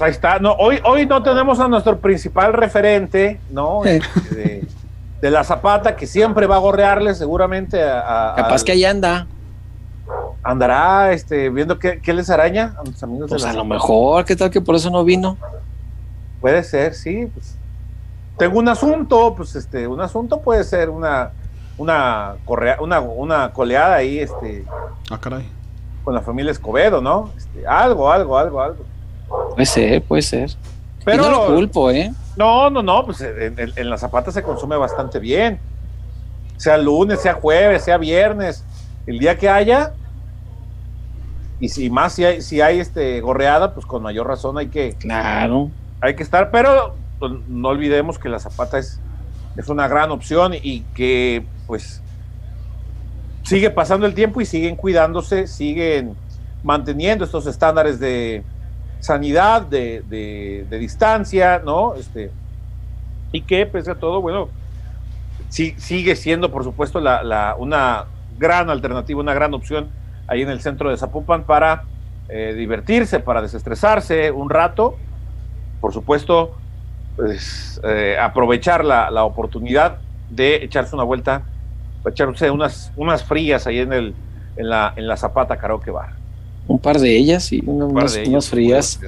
Speaker 1: Ahí está. No, hoy, hoy no tenemos a nuestro principal referente, ¿no? Este, de, de la Zapata, que siempre va a gorrearle seguramente a... a-
Speaker 2: Capaz
Speaker 1: al-
Speaker 2: que ahí anda.
Speaker 1: Andará este, viendo qué, qué les araña a nuestros amigos
Speaker 2: Pues
Speaker 1: de la
Speaker 2: a lo
Speaker 1: Zapata.
Speaker 2: mejor, ¿qué tal que por eso no vino?
Speaker 1: Puede ser, sí. Pues. Tengo un asunto, pues este, un asunto puede ser una, una, correa, una, una coleada ahí, este,
Speaker 3: Ah, caray.
Speaker 1: con la familia Escobedo, ¿no? Este, algo, algo, algo, algo.
Speaker 2: Puede ser, puede ser.
Speaker 1: Pero
Speaker 2: y no lo culpo, ¿eh?
Speaker 1: no, no, no, pues en, en- en la Zapata se consume bastante bien. Sea lunes, sea jueves, sea viernes, el día que haya. Y si más si hay, si hay este gorreada, pues con mayor razón hay que,
Speaker 2: Claro.
Speaker 1: hay que estar, pero pues, no olvidemos que la Zapata es, es una gran opción y que pues sigue pasando el tiempo y siguen cuidándose, siguen manteniendo estos estándares de sanidad, de, de- de distancia, ¿no? Este, y que pese a todo, bueno, sí, sigue siendo por supuesto la, la- una gran alternativa, una gran opción ahí en el centro de Zapopan para eh, divertirse, para desestresarse un rato por supuesto, pues, eh, aprovechar la, la oportunidad de echarse una vuelta, echarse unas, unas frías ahí en, el, en, la, en la Zapata Karaoke Bar.
Speaker 2: Un par de ellas y unas, frías.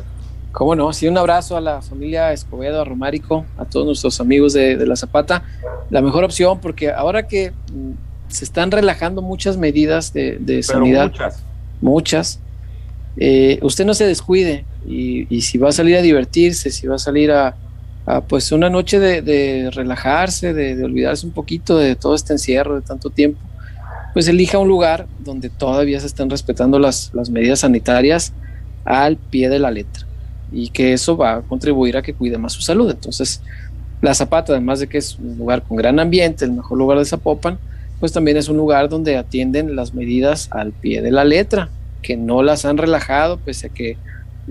Speaker 2: ¿Cómo no? Sí, un abrazo a la familia Escobedo, a Romárico, a todos nuestros amigos de, de la Zapata. La mejor opción, porque ahora que mm, se están relajando muchas medidas de, de sanidad,
Speaker 1: muchas.
Speaker 2: muchas, eh, usted no se descuide y, y si va a salir a divertirse, si va a salir a, a, pues una noche de, de relajarse, de olvidarse un poquito de todo este encierro de tanto tiempo, pues elija un lugar donde todavía se estén respetando las, las medidas sanitarias al pie de la letra y que eso va a contribuir a que cuide más su salud. Entonces, la Zapata, además de que es un lugar con gran ambiente, el mejor lugar de Zapopan, pues también es un lugar donde atienden las medidas al pie de la letra, que no las han relajado, pese a que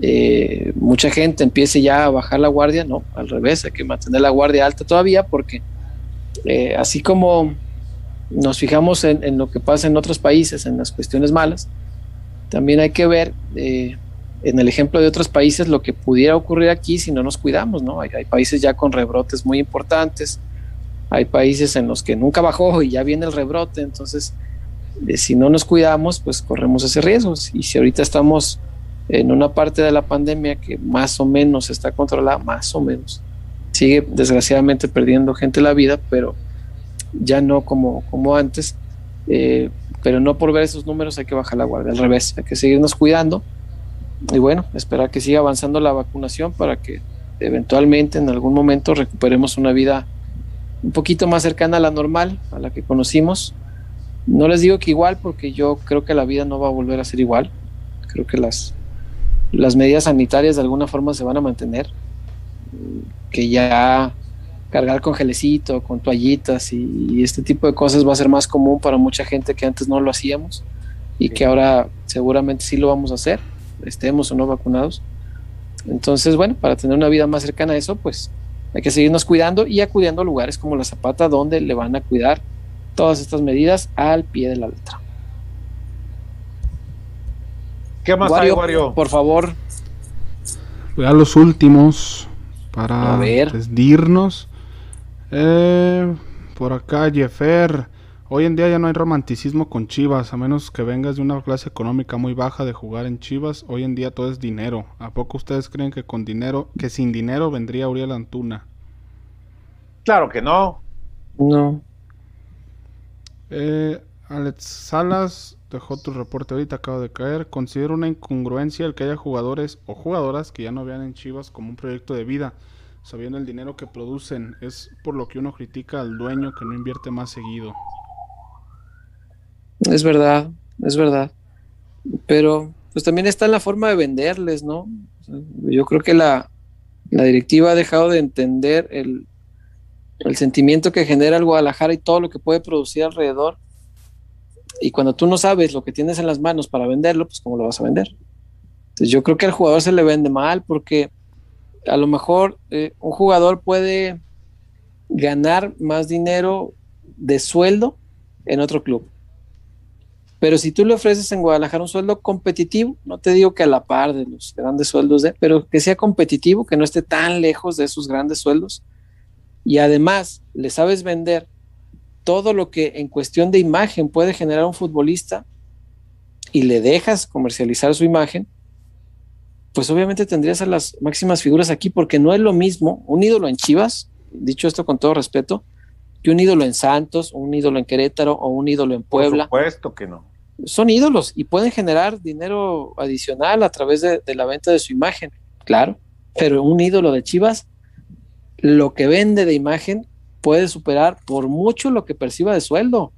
Speaker 2: eh, mucha gente empiece ya a bajar la guardia, no, al revés, hay que mantener la guardia alta todavía, porque eh, así como nos fijamos en, lo que pasa en otros países, en las cuestiones malas, también hay que ver eh, en el ejemplo de otros países lo que pudiera ocurrir aquí si no nos cuidamos, ¿no? Hay, hay, países ya con rebrotes muy importantes, hay países en los que nunca bajó y ya viene el rebrote, entonces eh, si no nos cuidamos, pues corremos ese riesgo. Y si ahorita estamos en una parte de la pandemia que más o menos está controlada, más o menos, sigue desgraciadamente perdiendo gente la vida, pero ya no como, como antes. Eh, pero no por ver esos números hay que bajar la guardia, al revés, hay que seguirnos cuidando y bueno, esperar que siga avanzando la vacunación para que eventualmente en algún momento recuperemos una vida un poquito más cercana a la normal, a la que conocimos. No les digo que igual, porque yo creo que la vida no va a volver a ser igual. Creo que las, las medidas sanitarias de alguna forma se van a mantener. Que ya cargar con gelecito, con toallitas y, y, este tipo de cosas va a ser más común para mucha gente que antes no lo hacíamos y sí. que ahora seguramente sí lo vamos a hacer estemos o no vacunados. Entonces, bueno, para tener una vida más cercana a eso, pues hay que seguirnos cuidando y acudiendo a lugares como la Zapata, donde le van a cuidar todas estas medidas al pie de la letra.
Speaker 1: ¿Qué más Wario, hay, Wario?
Speaker 2: Por favor.
Speaker 3: Ya los últimos para desdirnos. Eh, por acá, Jeffer. Hoy en día ya no hay romanticismo con Chivas, a menos que vengas de una clase económica muy baja de jugar en Chivas. Hoy en día todo es dinero. ¿A poco ustedes creen que con dinero, que sin dinero vendría Uriel Antuna?
Speaker 1: Claro que no.
Speaker 2: No.
Speaker 3: Eh, Alex Salas dejó tu reporte ahorita, acaba de caer. Considero una incongruencia el que haya jugadores o jugadoras que ya no vean en Chivas como un proyecto de vida, sabiendo el dinero que producen. Es por lo que uno critica al dueño que no invierte más seguido.
Speaker 2: Es verdad, es verdad. Pero pues también está en la forma de venderles, ¿no? Yo creo que la, la directiva ha dejado de entender el, el sentimiento que genera el Guadalajara y todo lo que puede producir alrededor. Y cuando tú no sabes lo que tienes en las manos para venderlo, pues cómo lo vas a vender. Entonces yo creo que al jugador se le vende mal porque a lo mejor eh, un jugador puede ganar más dinero de sueldo en otro club. Pero si tú le ofreces en Guadalajara un sueldo competitivo, no te digo que a la par de los grandes sueldos, de, pero que sea competitivo, que no esté tan lejos de esos grandes sueldos, y además le sabes vender todo lo que en cuestión de imagen puede generar un futbolista y le dejas comercializar su imagen, pues obviamente tendrías a las máximas figuras aquí, porque no es lo mismo un ídolo en Chivas, dicho esto con todo respeto, que un ídolo en Santos, un ídolo en Querétaro o un ídolo en Puebla.
Speaker 1: Por supuesto que no.
Speaker 2: Son ídolos y pueden generar dinero adicional a través de, de la venta de su imagen, claro, pero un ídolo de Chivas lo que vende de imagen puede superar por mucho lo que perciba de sueldo.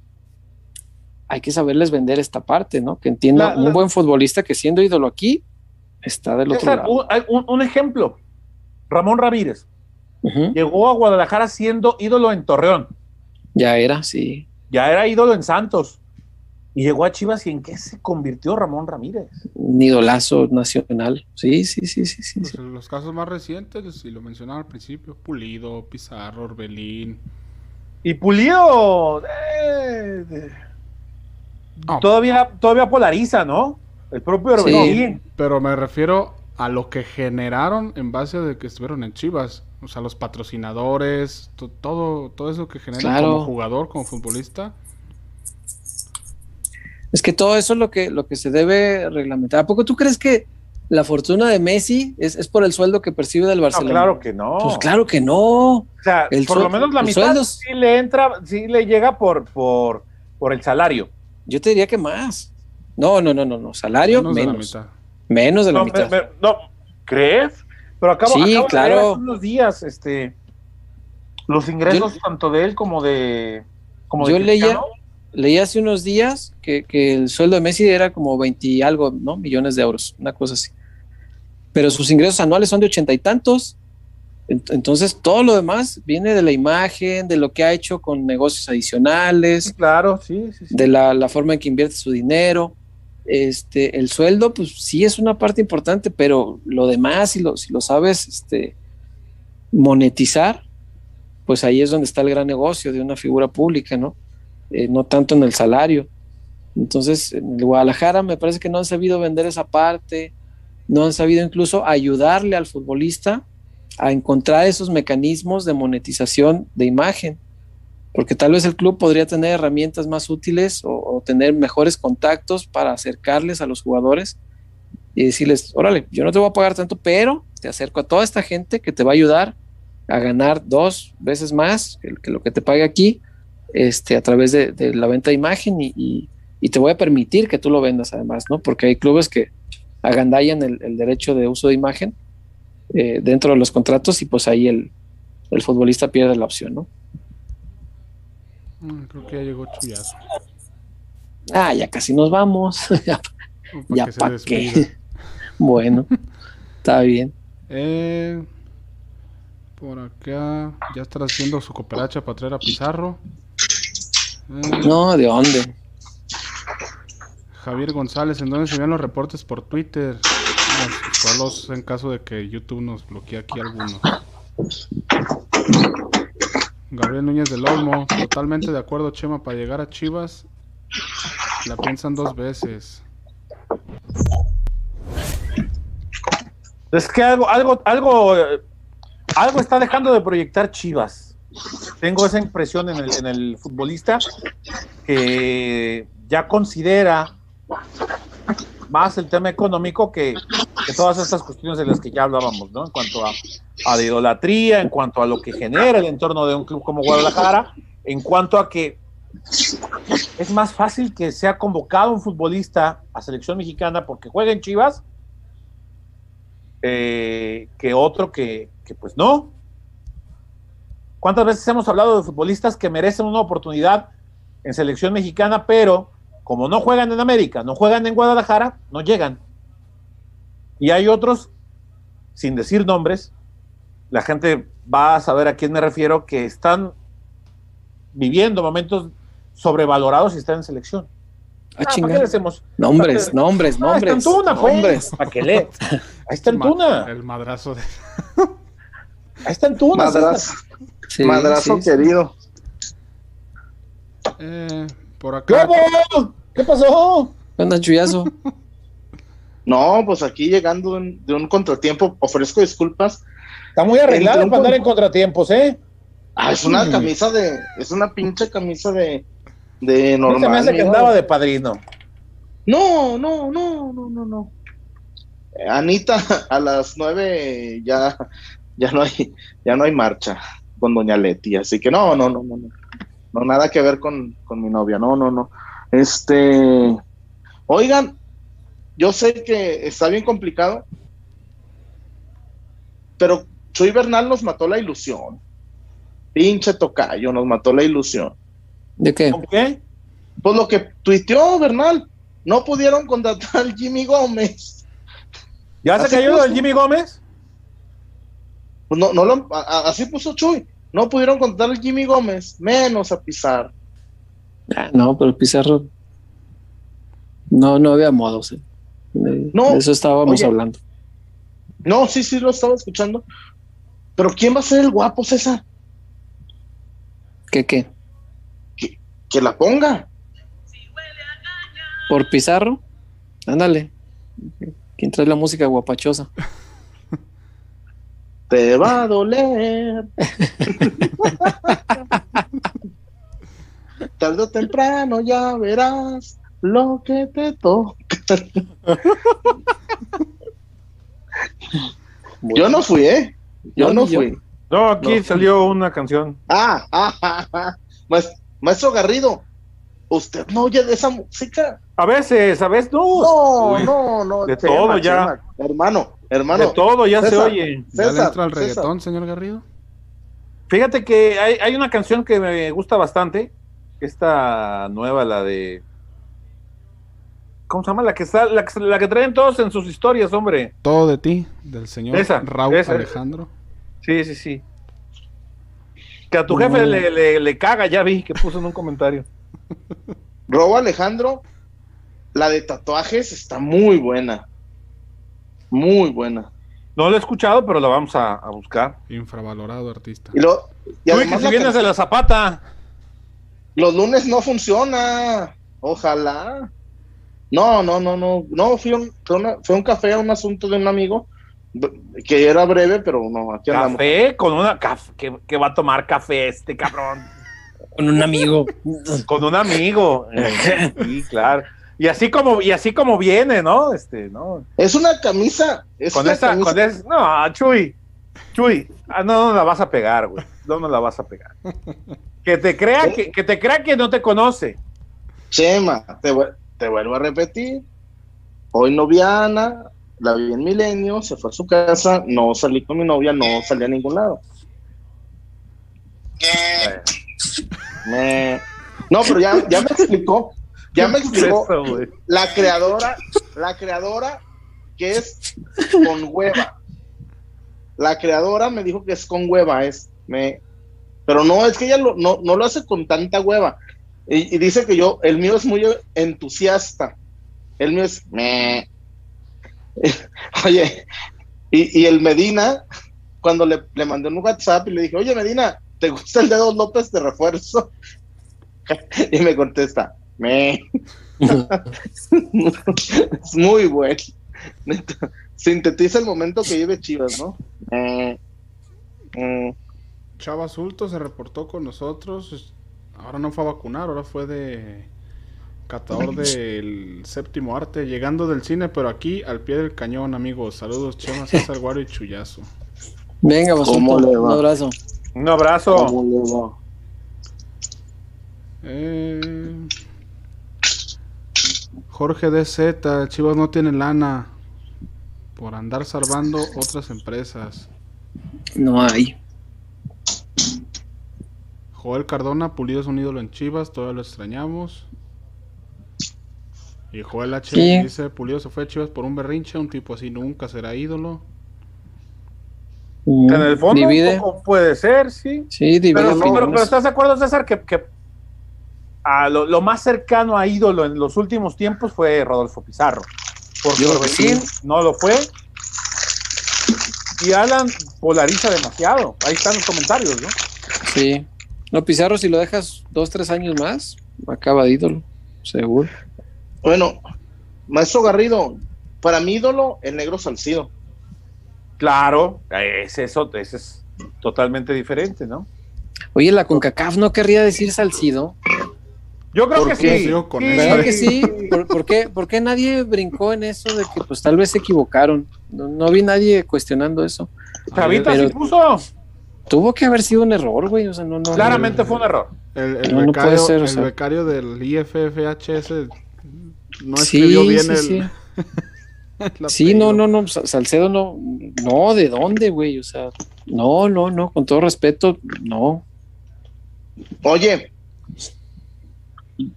Speaker 2: Hay que saberles vender esta parte, ¿no? Que entienda un buen futbolista que siendo ídolo aquí está del otro lado.
Speaker 1: Un, ejemplo, Ramón Ramírez. Llegó a Guadalajara siendo ídolo en Torreón.
Speaker 2: Ya era, sí.
Speaker 1: Ya era ídolo en Santos. Y llegó a Chivas y en qué se convirtió Ramón Ramírez.
Speaker 2: Un idolazo nacional. Sí, sí, sí, sí. sí,
Speaker 3: pues Los casos más recientes, y lo mencionaba al principio, Pulido, Pizarro, Orbelín.
Speaker 1: Y Pulido eh, todavía, todavía polariza, ¿no? El propio Orbelín.
Speaker 3: pero me refiero a lo que generaron en base de que estuvieron en Chivas. O sea, los patrocinadores, todo, todo eso que genera como jugador, como futbolista
Speaker 2: es que todo eso es lo que, lo que se debe reglamentar. ¿A poco tú crees que la fortuna de Messi es, por el sueldo que percibe del Barcelona?
Speaker 1: No, claro que no.
Speaker 2: Pues claro que no.
Speaker 1: O sea, por lo menos la mitad sí le entra, sí le llega por, por, por el salario.
Speaker 2: Yo te diría que más. No, no, no, no, no. Salario menos. Menos de la mitad. Menos de la mitad.
Speaker 1: no, ¿crees? Pero acabo,
Speaker 2: sí, claro. de
Speaker 1: hace unos días, este, los ingresos tanto de él como de, como
Speaker 2: yo leía, leí hace unos días que, el sueldo de Messi era como 20 y algo, ¿no? Millones de euros, una cosa así. Pero sus ingresos anuales son de ochenta y tantos. Entonces, todo lo demás viene de la imagen, de lo que ha hecho con negocios adicionales.
Speaker 1: claro, sí, sí,
Speaker 2: De la, forma en que invierte su dinero. Este, el sueldo, pues sí es una parte importante, pero lo demás, si lo, si lo sabes este, monetizar, pues ahí es donde está el gran negocio de una figura pública, ¿no? Eh, no tanto en el salario. Entonces, en Guadalajara me parece que no han sabido vender esa parte, no han sabido incluso ayudarle al futbolista a encontrar esos mecanismos de monetización de imagen, porque tal vez el club podría tener herramientas más útiles o, tener mejores contactos para acercarles a los jugadores y decirles, órale, yo no te voy a pagar tanto, pero te acerco a toda esta gente que te va a ayudar a ganar dos veces más que lo que te pague aquí este, a través de, la venta de imagen y, te voy a permitir que tú lo vendas además, ¿no? Porque hay clubes que agandallan el, derecho de uso de imagen eh, dentro de los contratos y pues ahí el, futbolista pierde la opción, ¿no?
Speaker 3: Mm, creo que ya llegó Chuyazo.
Speaker 2: Ah, ya casi nos vamos. ya para qué. bueno, está bien.
Speaker 3: Eh, por acá ya está haciendo su cooperacha para traer a Pizarro.
Speaker 2: No, ¿de dónde?
Speaker 3: Javier González, ¿en dónde se ven los reportes por Twitter? Solo en caso de que YouTube nos bloquee aquí algunos. Gabriel Núñez del Olmo, totalmente de acuerdo, Chema, para llegar a Chivas la piensan dos veces.
Speaker 1: Es que algo, algo, algo, algo está dejando de proyectar Chivas tengo esa impresión en el, futbolista que ya considera más el tema económico que, todas estas cuestiones de las que ya hablábamos, ¿no? En cuanto a, a idolatría, en cuanto a lo que genera el entorno de un club como Guadalajara, en cuanto a que es más fácil que sea convocado un futbolista a selección mexicana porque juega en Chivas eh, que otro que, que pues no, ¿Cuántas veces hemos hablado de futbolistas que merecen una oportunidad en selección mexicana, pero como no juegan en América, no juegan en Guadalajara, no llegan? Y hay otros, sin decir nombres, la gente va a saber a quién me refiero, que están viviendo momentos sobrevalorados y están en selección.
Speaker 2: Ah,
Speaker 1: Ah,
Speaker 2: chinga.
Speaker 1: ¿Para qué le hacemos?
Speaker 2: Nombres,
Speaker 1: ¿Para
Speaker 2: nombres,
Speaker 1: qué- Ah,
Speaker 2: nombres.
Speaker 1: está Antuna, pues.
Speaker 2: nombres.
Speaker 1: ¿Para qué le? Ahí está Antuna.
Speaker 3: El madrazo de.
Speaker 1: Ahí está Antuna.
Speaker 6: Madrazo,
Speaker 2: Sí,
Speaker 6: madrazo
Speaker 2: sí, sí.
Speaker 6: querido.
Speaker 3: Eh, por acá.
Speaker 1: ¡Globo! ¿Qué pasó?
Speaker 2: ¿Qué onda, chullazo?
Speaker 6: No, pues aquí llegando de un, contratiempo, ofrezco disculpas.
Speaker 1: Está muy arreglado para andar en contratiempos, ¿eh?
Speaker 6: Ah, es una camisa de, es una pinche camisa de, de normal.
Speaker 1: se me hace que
Speaker 6: ¿no?
Speaker 1: andaba de padrino.
Speaker 6: No, no, no, no, no, no. Anita, a las nueve ya, ya no hay, ya no hay marcha con Doña Leti, así que no, no, no, no, no, no nada que ver con, con mi novia, no, no, no. Este, oigan, yo sé que está bien complicado, pero Chuy Bernal nos mató la ilusión. Pinche tocayo, nos mató la ilusión.
Speaker 2: ¿De qué?
Speaker 1: ¿Con qué?
Speaker 6: Pues lo que tuiteó Bernal, no pudieron contratar al Jimmy Gómez.
Speaker 1: ¿Ya se
Speaker 6: Así
Speaker 1: cayó del Jimmy Gómez?
Speaker 6: Pues no, no lo, a- a- así puso Chuy. No pudieron contratar al Jimmy Gómez, menos a Pizarro.
Speaker 2: Ah, no, pero Pizarro. No, no había modos. eh. De,
Speaker 6: No,
Speaker 2: de eso estábamos
Speaker 6: oye.
Speaker 2: hablando.
Speaker 6: No, sí, sí, lo estaba escuchando. Pero ¿quién va a ser el guapo, César?
Speaker 2: ¿Qué qué?
Speaker 6: Que la ponga.
Speaker 2: ¿Por Pizarro? Ándale. ¿Quién trae la música guapachosa?
Speaker 6: Te va a doler. Tarde o temprano ya verás lo que te toca. Yo no fui, ¿eh? Yo
Speaker 2: No,
Speaker 6: no
Speaker 2: ni yo.
Speaker 6: fui.
Speaker 1: No, aquí
Speaker 6: No.
Speaker 1: salió una canción.
Speaker 6: Ah, ah, ah, ah. Maes- Maestro Garrido, ¿usted no oye de esa música?
Speaker 1: A veces, a veces no.
Speaker 6: No,
Speaker 1: Uy,
Speaker 6: no, no.
Speaker 1: de todo ya.
Speaker 6: Hermano, hermano.
Speaker 1: De todo ya se
Speaker 6: César.
Speaker 1: oye.
Speaker 3: ¿Ya le
Speaker 6: César,
Speaker 3: entra el
Speaker 6: César.
Speaker 3: reggaetón, señor Garrido?
Speaker 1: Fíjate que hay, hay una canción que me gusta bastante. Esta nueva, la de. ¿Cómo se llama? La que, está, la, que, la que traen todos en sus historias, hombre.
Speaker 3: Todo de ti, del señor
Speaker 1: Esa,
Speaker 3: Raúl
Speaker 1: esa.
Speaker 3: Alejandro.
Speaker 1: Sí, sí, sí. Que a tu
Speaker 2: No.
Speaker 1: jefe le, le- le caga, ya vi que puso en un comentario.
Speaker 6: Robo Alejandro, la de tatuajes está muy buena. Muy buena.
Speaker 1: No lo he escuchado, pero lo vamos a, a buscar.
Speaker 3: Infravalorado artista.
Speaker 6: Y, lo, y
Speaker 1: Uy, que si
Speaker 6: la
Speaker 1: vienes de la zapata.
Speaker 6: los lunes no funciona. Ojalá. No, no, no, no. No, fui, un, fue, una- fue un café a un asunto de un amigo que era breve, pero no, aquí andamos.
Speaker 1: Café con una. que, que va a tomar café este cabrón.
Speaker 2: Con un amigo.
Speaker 1: Con un amigo. Eh, sí, claro. Y así como, y así como viene, ¿no? Este, ¿no?
Speaker 6: Es una camisa. Es
Speaker 1: Con
Speaker 6: una
Speaker 1: esa,
Speaker 6: camisa-
Speaker 1: con esa, no, Chuy, Chuy, ah, no, no la vas a pegar, güey, no, no la vas a pegar. Que te crea que, que te crea que no te conoce.
Speaker 6: Chema, te, vu- te vuelvo a repetir. Hoy noviana, la vi en Milenio, se fue a su casa, no salí con mi novia, no salí a ningún lado. Me- No, pero ya, ya me explicó, ya me explicó
Speaker 1: Eso,
Speaker 6: la creadora, la creadora que es con hueva. La creadora me dijo que es con hueva, es me, pero no es que ella lo- no, no lo hace con tanta hueva. Y, dice que yo, el mío es muy entusiasta. El mío es me. Oye, y, el Medina, cuando le, le mandé un WhatsApp y le dije, oye Medina, ¿te gusta el dedo López de refuerzo? y me contesta, me. es muy bueno. Sintetiza el momento que vive Chivas, ¿no? Mm,
Speaker 3: Chava Sulto se reportó con nosotros. Ahora no fue a vacunar, ahora fue de catador del séptimo arte, llegando del cine, pero aquí al pie del cañón, amigos. Saludos, Chema, César Guaro y Chuyazo.
Speaker 2: Venga,
Speaker 6: ¿Cómo
Speaker 2: Basulto,
Speaker 6: le va?
Speaker 2: un abrazo.
Speaker 1: Un abrazo.
Speaker 6: ¿cómo le va?
Speaker 3: Eh, Jorge DZ, Chivas no tiene lana por andar salvando otras empresas.
Speaker 2: No hay.
Speaker 3: Joel Cardona, Pulido es un ídolo en Chivas, todavía lo extrañamos. Y Joel H
Speaker 2: Sí.
Speaker 3: dice, Pulido se fue a Chivas por un berrinche, un tipo así nunca será ídolo.
Speaker 2: Mm,
Speaker 1: En el fondo
Speaker 2: divide.
Speaker 1: un poco puede ser, sí.
Speaker 2: Sí, divide.
Speaker 1: Pero, sí, pero- ¿estás de acuerdo, César, que, que a lo, lo más cercano a ídolo en los últimos tiempos fue Rodolfo Pizarro? Porque Orbelín
Speaker 2: sí.
Speaker 1: no lo fue. Y Alan polariza demasiado. Ahí están los comentarios, ¿no?
Speaker 2: Sí. No, Pizarro, si lo dejas dos, tres años más, acaba de ídolo, seguro.
Speaker 6: Bueno, maestro Garrido, para mi ídolo, el negro Salcido.
Speaker 1: Claro, ese es, ot- ese es totalmente diferente, ¿no?
Speaker 2: Oye, la CONCACAF no querría decir Salcido.
Speaker 1: Yo creo
Speaker 6: ¿Por
Speaker 1: que
Speaker 6: qué?
Speaker 1: sí.
Speaker 3: Con
Speaker 1: Sí.
Speaker 3: esa
Speaker 2: ¿Verdad
Speaker 3: de-
Speaker 2: que sí? ¿Por, por qué, por qué nadie brincó en eso de que pues tal vez se equivocaron? No, no vi nadie cuestionando eso.
Speaker 1: Chavita
Speaker 2: Pero-
Speaker 1: puso.
Speaker 2: Tuvo que haber sido un error, güey. O sea, no, no.
Speaker 1: Claramente fue un error.
Speaker 3: El, el
Speaker 2: No,
Speaker 3: becario,
Speaker 2: puede ser, o
Speaker 3: el becario del IFFHS no
Speaker 2: Sí,
Speaker 3: escribió bien
Speaker 2: sí,
Speaker 3: el,
Speaker 2: sí. Sí, no, no, no, Sa- Salcedo no, no, ¿de dónde, güey? O sea, no, no, no, con todo respeto, no.
Speaker 6: Oye,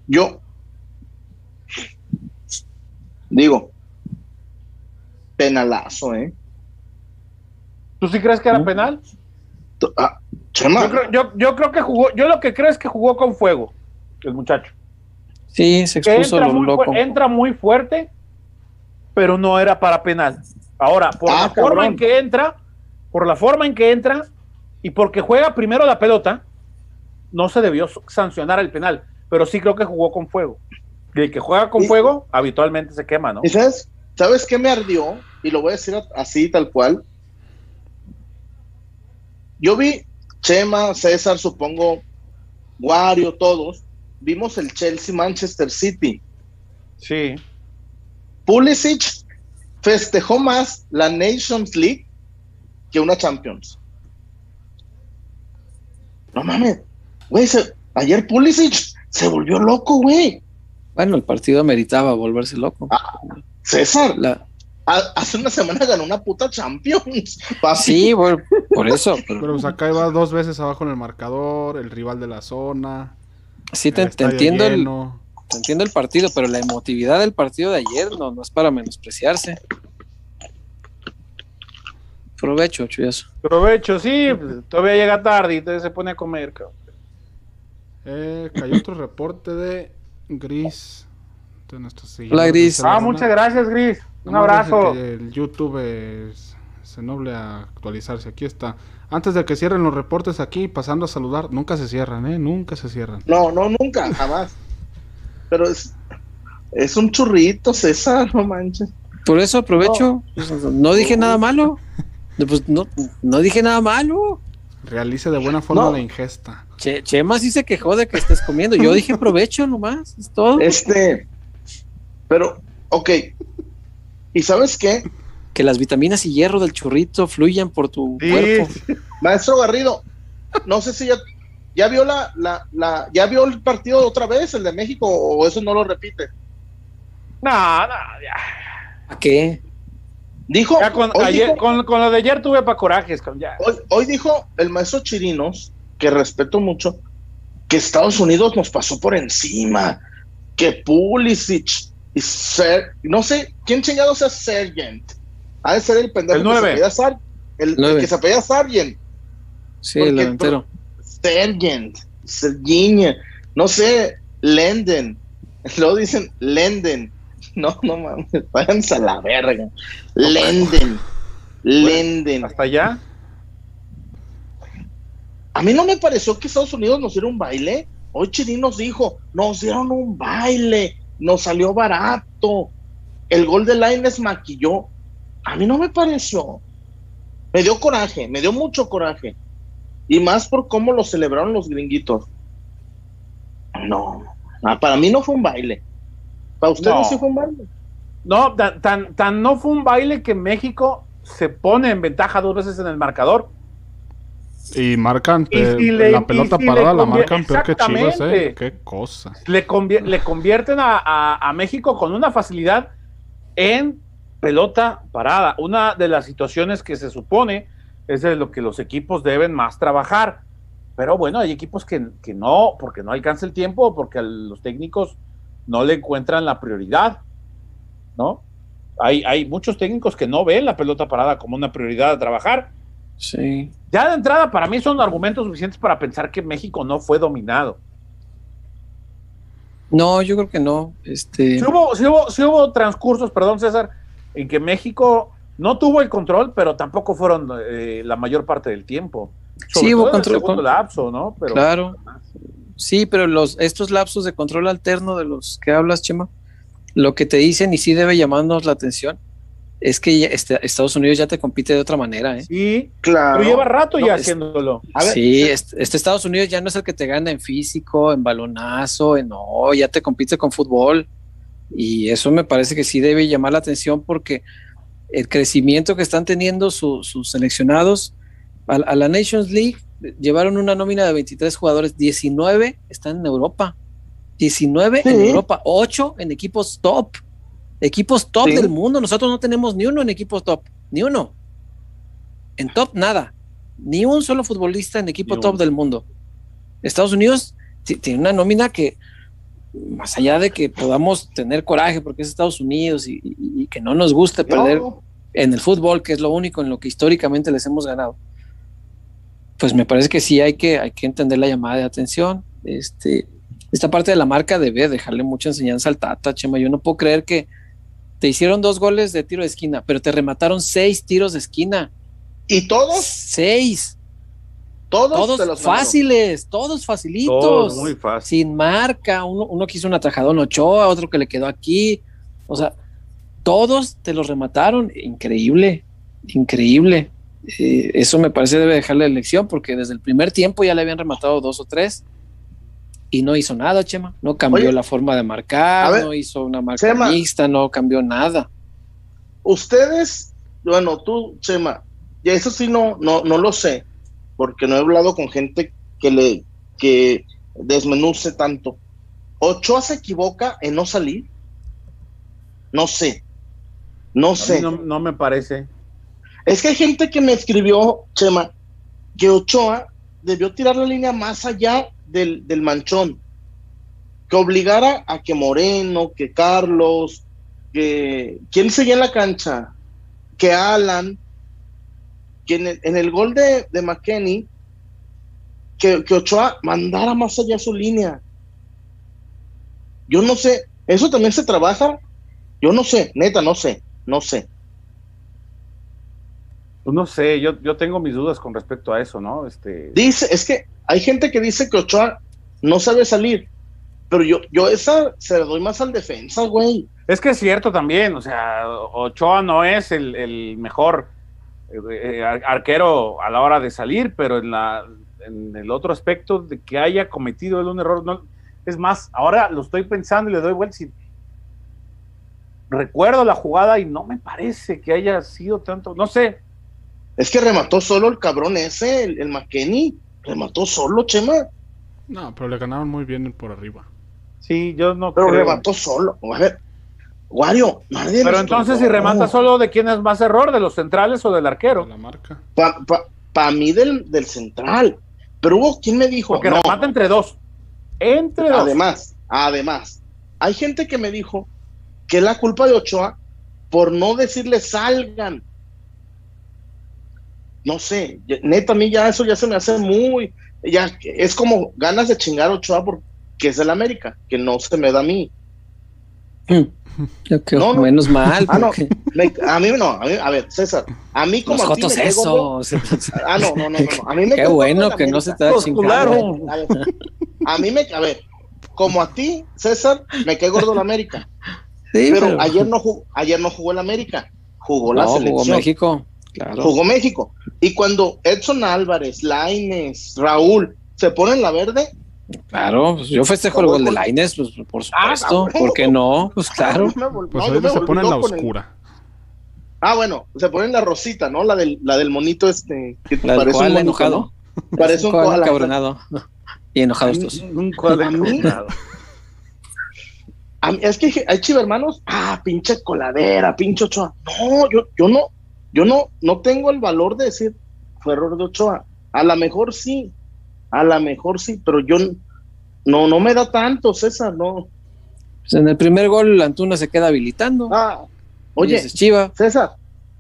Speaker 6: yo digo, penalazo, ¿eh?
Speaker 1: ¿Tú sí crees que era penal?
Speaker 6: Ah, Chema,
Speaker 1: Yo creo, yo, yo creo que jugó, yo lo que creo es que jugó con fuego, el muchacho.
Speaker 2: Sí, se expuso
Speaker 1: entra
Speaker 2: lo
Speaker 1: muy,
Speaker 2: loco.
Speaker 1: fu- entra muy fuerte, pero no era para penal. Ahora, por
Speaker 6: Ah,
Speaker 1: la forma en que entra, por la forma en que entra y porque juega primero la pelota, no se debió sancionar el penal, pero sí creo que jugó con fuego. Y el que juega con
Speaker 6: Y-
Speaker 1: fuego habitualmente se quema, ¿no?
Speaker 6: ¿y sabes, sabes qué me ardió? Y lo voy a decir así, tal cual. Yo vi Chema, César, supongo, Wario, todos, vimos el Chelsea-Manchester City.
Speaker 1: Sí.
Speaker 6: Pulisic festejó más la Nations League que una Champions. No mames, güey, se- ayer Pulisic se volvió loco, güey.
Speaker 2: Bueno, el partido ameritaba volverse loco.
Speaker 6: Ah, César,
Speaker 2: La-
Speaker 6: hace una semana ganó una puta Champions. papi.
Speaker 2: sí, por eso. pero-
Speaker 3: Pero pues acá iba dos veces abajo en el marcador, el rival de la zona.
Speaker 2: sí, te,
Speaker 3: el
Speaker 2: te
Speaker 3: estadio
Speaker 2: entiendo el, te entiendo el partido, pero la emotividad del partido de ayer no, no es para menospreciarse. Provecho, chuyazo.
Speaker 1: Provecho, sí, todavía llega tarde y entonces se pone a comer, cabrón.
Speaker 3: Eh, cayó otro reporte de Gris. De
Speaker 2: Hola, Gris.
Speaker 1: Ah, muchas gracias, Gris. Un
Speaker 3: deje
Speaker 1: abrazo.
Speaker 3: que El YouTube es- se noble a actualizarse. Aquí está. Antes de que cierren los reportes aquí, pasando a saludar, nunca se cierran, ¿eh? Nunca se cierran.
Speaker 6: No, no, nunca, jamás. Pero es, es un churrito, César, no manches.
Speaker 2: Por eso aprovecho. No, dije nada malo. Pues no, no dije nada malo.
Speaker 3: Realice de buena forma
Speaker 6: No.
Speaker 3: la ingesta.
Speaker 2: Che, Chema sí se quejó de que estés comiendo. Yo dije provecho nomás, es todo.
Speaker 6: Este, pero, ok. ¿Y sabes qué?
Speaker 2: Que las vitaminas y hierro del churrito fluyan por tu
Speaker 1: Sí,
Speaker 2: cuerpo.
Speaker 6: Maestro Garrido, no sé si ya, ya vio la, la, la, ya vio el partido otra vez, el de México, o eso no lo repite.
Speaker 1: No, no, ya.
Speaker 2: ¿A qué?
Speaker 6: Dijo,
Speaker 1: Ya con,
Speaker 6: hoy,
Speaker 1: ayer,
Speaker 6: dijo
Speaker 1: con, con lo de ayer tuve para corajes, ya.
Speaker 6: hoy, hoy dijo el maestro Chirinos, que respeto mucho, que Estados Unidos nos pasó por encima, que Pulisic y Ser, no sé, ¿quién chingado sea Sargent? Ha de ser el pendejo
Speaker 1: El
Speaker 6: que se Sar- el, que se apellida Sargent.
Speaker 2: Sí,
Speaker 6: Porque,
Speaker 2: el delantero.
Speaker 6: Sargent, Serginho, no sé, Lenden. Luego dicen Lenden. No, no mames, váyanse a la verga. Lenden. Lenden.
Speaker 1: Hasta allá.
Speaker 6: A mí no me pareció que Estados Unidos nos diera un baile. Hoy Chirín nos dijo, nos dieron un baile, nos salió barato. El gol de Laines maquilló. A mí no me pareció. Me dio coraje, me dio mucho coraje. Y más por cómo lo celebraron los gringuitos. No, para mí no fue un baile. ¿Para ustedes
Speaker 1: No.
Speaker 6: sí fue un baile?
Speaker 1: No, tan, tan, tan no fue un baile que México se pone en ventaja dos veces en el marcador.
Speaker 3: Y marcan
Speaker 1: Y
Speaker 3: pe-
Speaker 1: si le-
Speaker 3: la pelota
Speaker 1: si
Speaker 3: parada, la marcan peor que Chivas, ¿eh? Qué cosa.
Speaker 1: Le, convier- le convierten a, a- a México con una facilidad en pelota parada. Una de las situaciones que se supone es de lo que los equipos deben más trabajar. Pero bueno, hay equipos que, que no, porque no alcanza el tiempo, porque a los técnicos no le encuentran la prioridad, ¿no? Hay, hay muchos técnicos que no ven la pelota parada como una prioridad a trabajar
Speaker 2: Sí.
Speaker 1: Ya de entrada, para mí son argumentos suficientes para pensar que México no fue dominado.
Speaker 2: No, yo creo que no. Este...
Speaker 1: Sí hubo, sí hubo, sí hubo transcursos, perdón César, en que México no tuvo el control, pero tampoco fueron eh, la mayor parte del tiempo. Sobre
Speaker 2: Sí, hubo
Speaker 1: todo en el
Speaker 2: control,
Speaker 1: segundo
Speaker 2: con-
Speaker 1: lapso, ¿no? Pero
Speaker 2: Claro. Sí, pero los, estos lapsos de control alterno de los que hablas, Chema, lo que te dicen y sí debe llamarnos la atención es que ya- este- Estados Unidos ya te compite de otra manera, ¿eh?
Speaker 1: Sí,
Speaker 6: Claro.
Speaker 1: pero lleva rato
Speaker 6: No,
Speaker 1: ya
Speaker 2: es-
Speaker 1: haciéndolo.
Speaker 6: A ver,
Speaker 2: sí, este, este Estados Unidos ya no es el que te gana en físico, en balonazo, en no, ya te compite con fútbol. Y eso me parece que sí debe llamar la atención porque el crecimiento que están teniendo su- sus seleccionados a, a la Nations League llevaron una nómina de 23 jugadores, 19 están en Europa, 19 en. Europa, 8 en equipos top, equipos top
Speaker 6: Sí.
Speaker 2: del mundo. Nosotros no tenemos ni uno en equipos top, ni uno. En top nada, ni un solo futbolista en equipo
Speaker 1: Ni
Speaker 2: top
Speaker 1: uno.
Speaker 2: del mundo. Estados Unidos ti- tiene una nómina que, más allá de que podamos tener coraje porque es Estados Unidos y, y- y que no nos guste perder
Speaker 6: no,
Speaker 2: en el fútbol, que es lo único en lo que históricamente les hemos ganado, pues me parece que sí hay que, hay que entender la llamada de atención. Este, esta parte de la marca debe dejarle mucha enseñanza al Tata, Chema. Yo no puedo creer que te hicieron dos goles de tiro de esquina, pero te remataron seis tiros de esquina.
Speaker 6: y todos,
Speaker 2: Seis.
Speaker 6: todos, te
Speaker 2: Todos
Speaker 6: los
Speaker 2: fáciles, todos facilitos.
Speaker 1: Todo muy fácil.
Speaker 2: sin marca, uno, uno que hizo un atajadón Ochoa, otro que le quedó aquí, o sea, todos te los remataron, increíble, increíble. Eh, eso me parece debe dejarle elección porque desde el primer tiempo ya le habían rematado dos o tres y no hizo nada, Chema, no cambió
Speaker 6: Oye,
Speaker 2: la forma de marcar,
Speaker 6: ver,
Speaker 2: no hizo una marca
Speaker 6: Chema.
Speaker 2: mixta, no cambió nada.
Speaker 6: Ustedes, bueno, tú, Chema, y eso sí no, no, no lo sé, porque no he hablado con gente que le que desmenuce tanto. ¿Ochoa se equivoca en no salir? No sé. No sé.
Speaker 1: no, no me parece.
Speaker 6: Es que hay gente que me escribió, Chema, que Ochoa debió tirar la línea más allá del, del manchón, que obligara a que Moreno, que Carlos, que quién seguía en la cancha, que Alan, que en el, gol de, de que, que Ochoa mandara más allá su línea. Yo no sé, eso también se trabaja, yo no sé, neta, no sé, no sé.
Speaker 1: Pues no sé, yo, yo tengo mis dudas con respecto a eso, ¿no? Este,
Speaker 6: Dice, es que hay gente que dice que Ochoa no sabe salir, pero yo, yo esa se la doy más al defensa, güey.
Speaker 1: Es que es cierto también, o sea, Ochoa no es el, el mejor eh, ar- arquero a la hora de salir, pero en, la, en el otro aspecto de que haya cometido él un error, no, es más, ahora lo estoy pensando y le doy vuelta y recuerdo la jugada y no me parece que haya sido tanto, no sé,
Speaker 6: Es que remató solo el cabrón ese, el, el McKenny. Remató solo, Chema.
Speaker 3: No, pero le ganaron muy bien por arriba.
Speaker 1: sí, yo no
Speaker 6: Pero
Speaker 1: creo.
Speaker 6: remató solo. A ver, Wario, nadie
Speaker 1: Pero entonces
Speaker 6: tocó.
Speaker 1: si remata solo, ¿de quién es más error? ¿De los centrales o del arquero?
Speaker 3: La marca.
Speaker 6: Pa, pa- pa mí del, del central. Pero hubo quien me dijo.
Speaker 1: Porque
Speaker 6: no,
Speaker 1: remata entre dos. Entre dos.
Speaker 6: Además, además, hay gente que me dijo que es la culpa de Ochoa por no decirle salgan. No sé, neta, a mí ya eso ya se me hace muy, ya es como ganas de chingar a Ochoa porque es del América, que no se me da a mí.
Speaker 2: Yo creo,
Speaker 6: No, no.
Speaker 2: menos mal,
Speaker 6: Ah, no,
Speaker 2: porque
Speaker 6: me- a mí no, a, mí- a ver, César, a mí como
Speaker 2: los
Speaker 6: a ti me
Speaker 2: eso.
Speaker 6: Ah, no, no, no, no, a mí me
Speaker 2: Qué bueno
Speaker 6: el
Speaker 2: que no se te da chingado.
Speaker 6: A ver, a mí me, a ver, como a ti, César, me cae gordo el América.
Speaker 2: Sí,
Speaker 6: pero, ayer no jugó, ayer no jugó el América, jugó la
Speaker 2: no,
Speaker 6: selección,
Speaker 2: jugó, México, claro.
Speaker 6: México. Y cuando Edson Álvarez, Laines, Raúl se ponen la verde,
Speaker 2: Claro, pues yo festejo el gol de Laines, pues por
Speaker 6: Ah,
Speaker 2: supuesto,
Speaker 6: cabrón.
Speaker 2: ¿por qué no? Pues claro.
Speaker 6: no me vol-
Speaker 3: Pues ahorita se
Speaker 6: volví
Speaker 3: pone en la
Speaker 6: el-
Speaker 3: oscura.
Speaker 6: Ah, bueno, se ponen la rosita, ¿no? La del, la del monito este, que
Speaker 2: La del
Speaker 6: parece un
Speaker 2: enojado.
Speaker 6: ¿no? Parece un koala.
Speaker 2: encabronado. Y enojados todos.
Speaker 1: Un
Speaker 6: es que hay chivermanos, ah, pinche coladera, pinche Ochoa. No, yo, yo no, yo no, no tengo el valor de decir fue error de Ochoa. A lo mejor sí, a lo mejor sí, pero yo no, no me da tanto, César, no.
Speaker 2: Pues en el primer gol Antuna se queda habilitando.
Speaker 6: Ah,
Speaker 2: Oye, Chiva.
Speaker 6: César,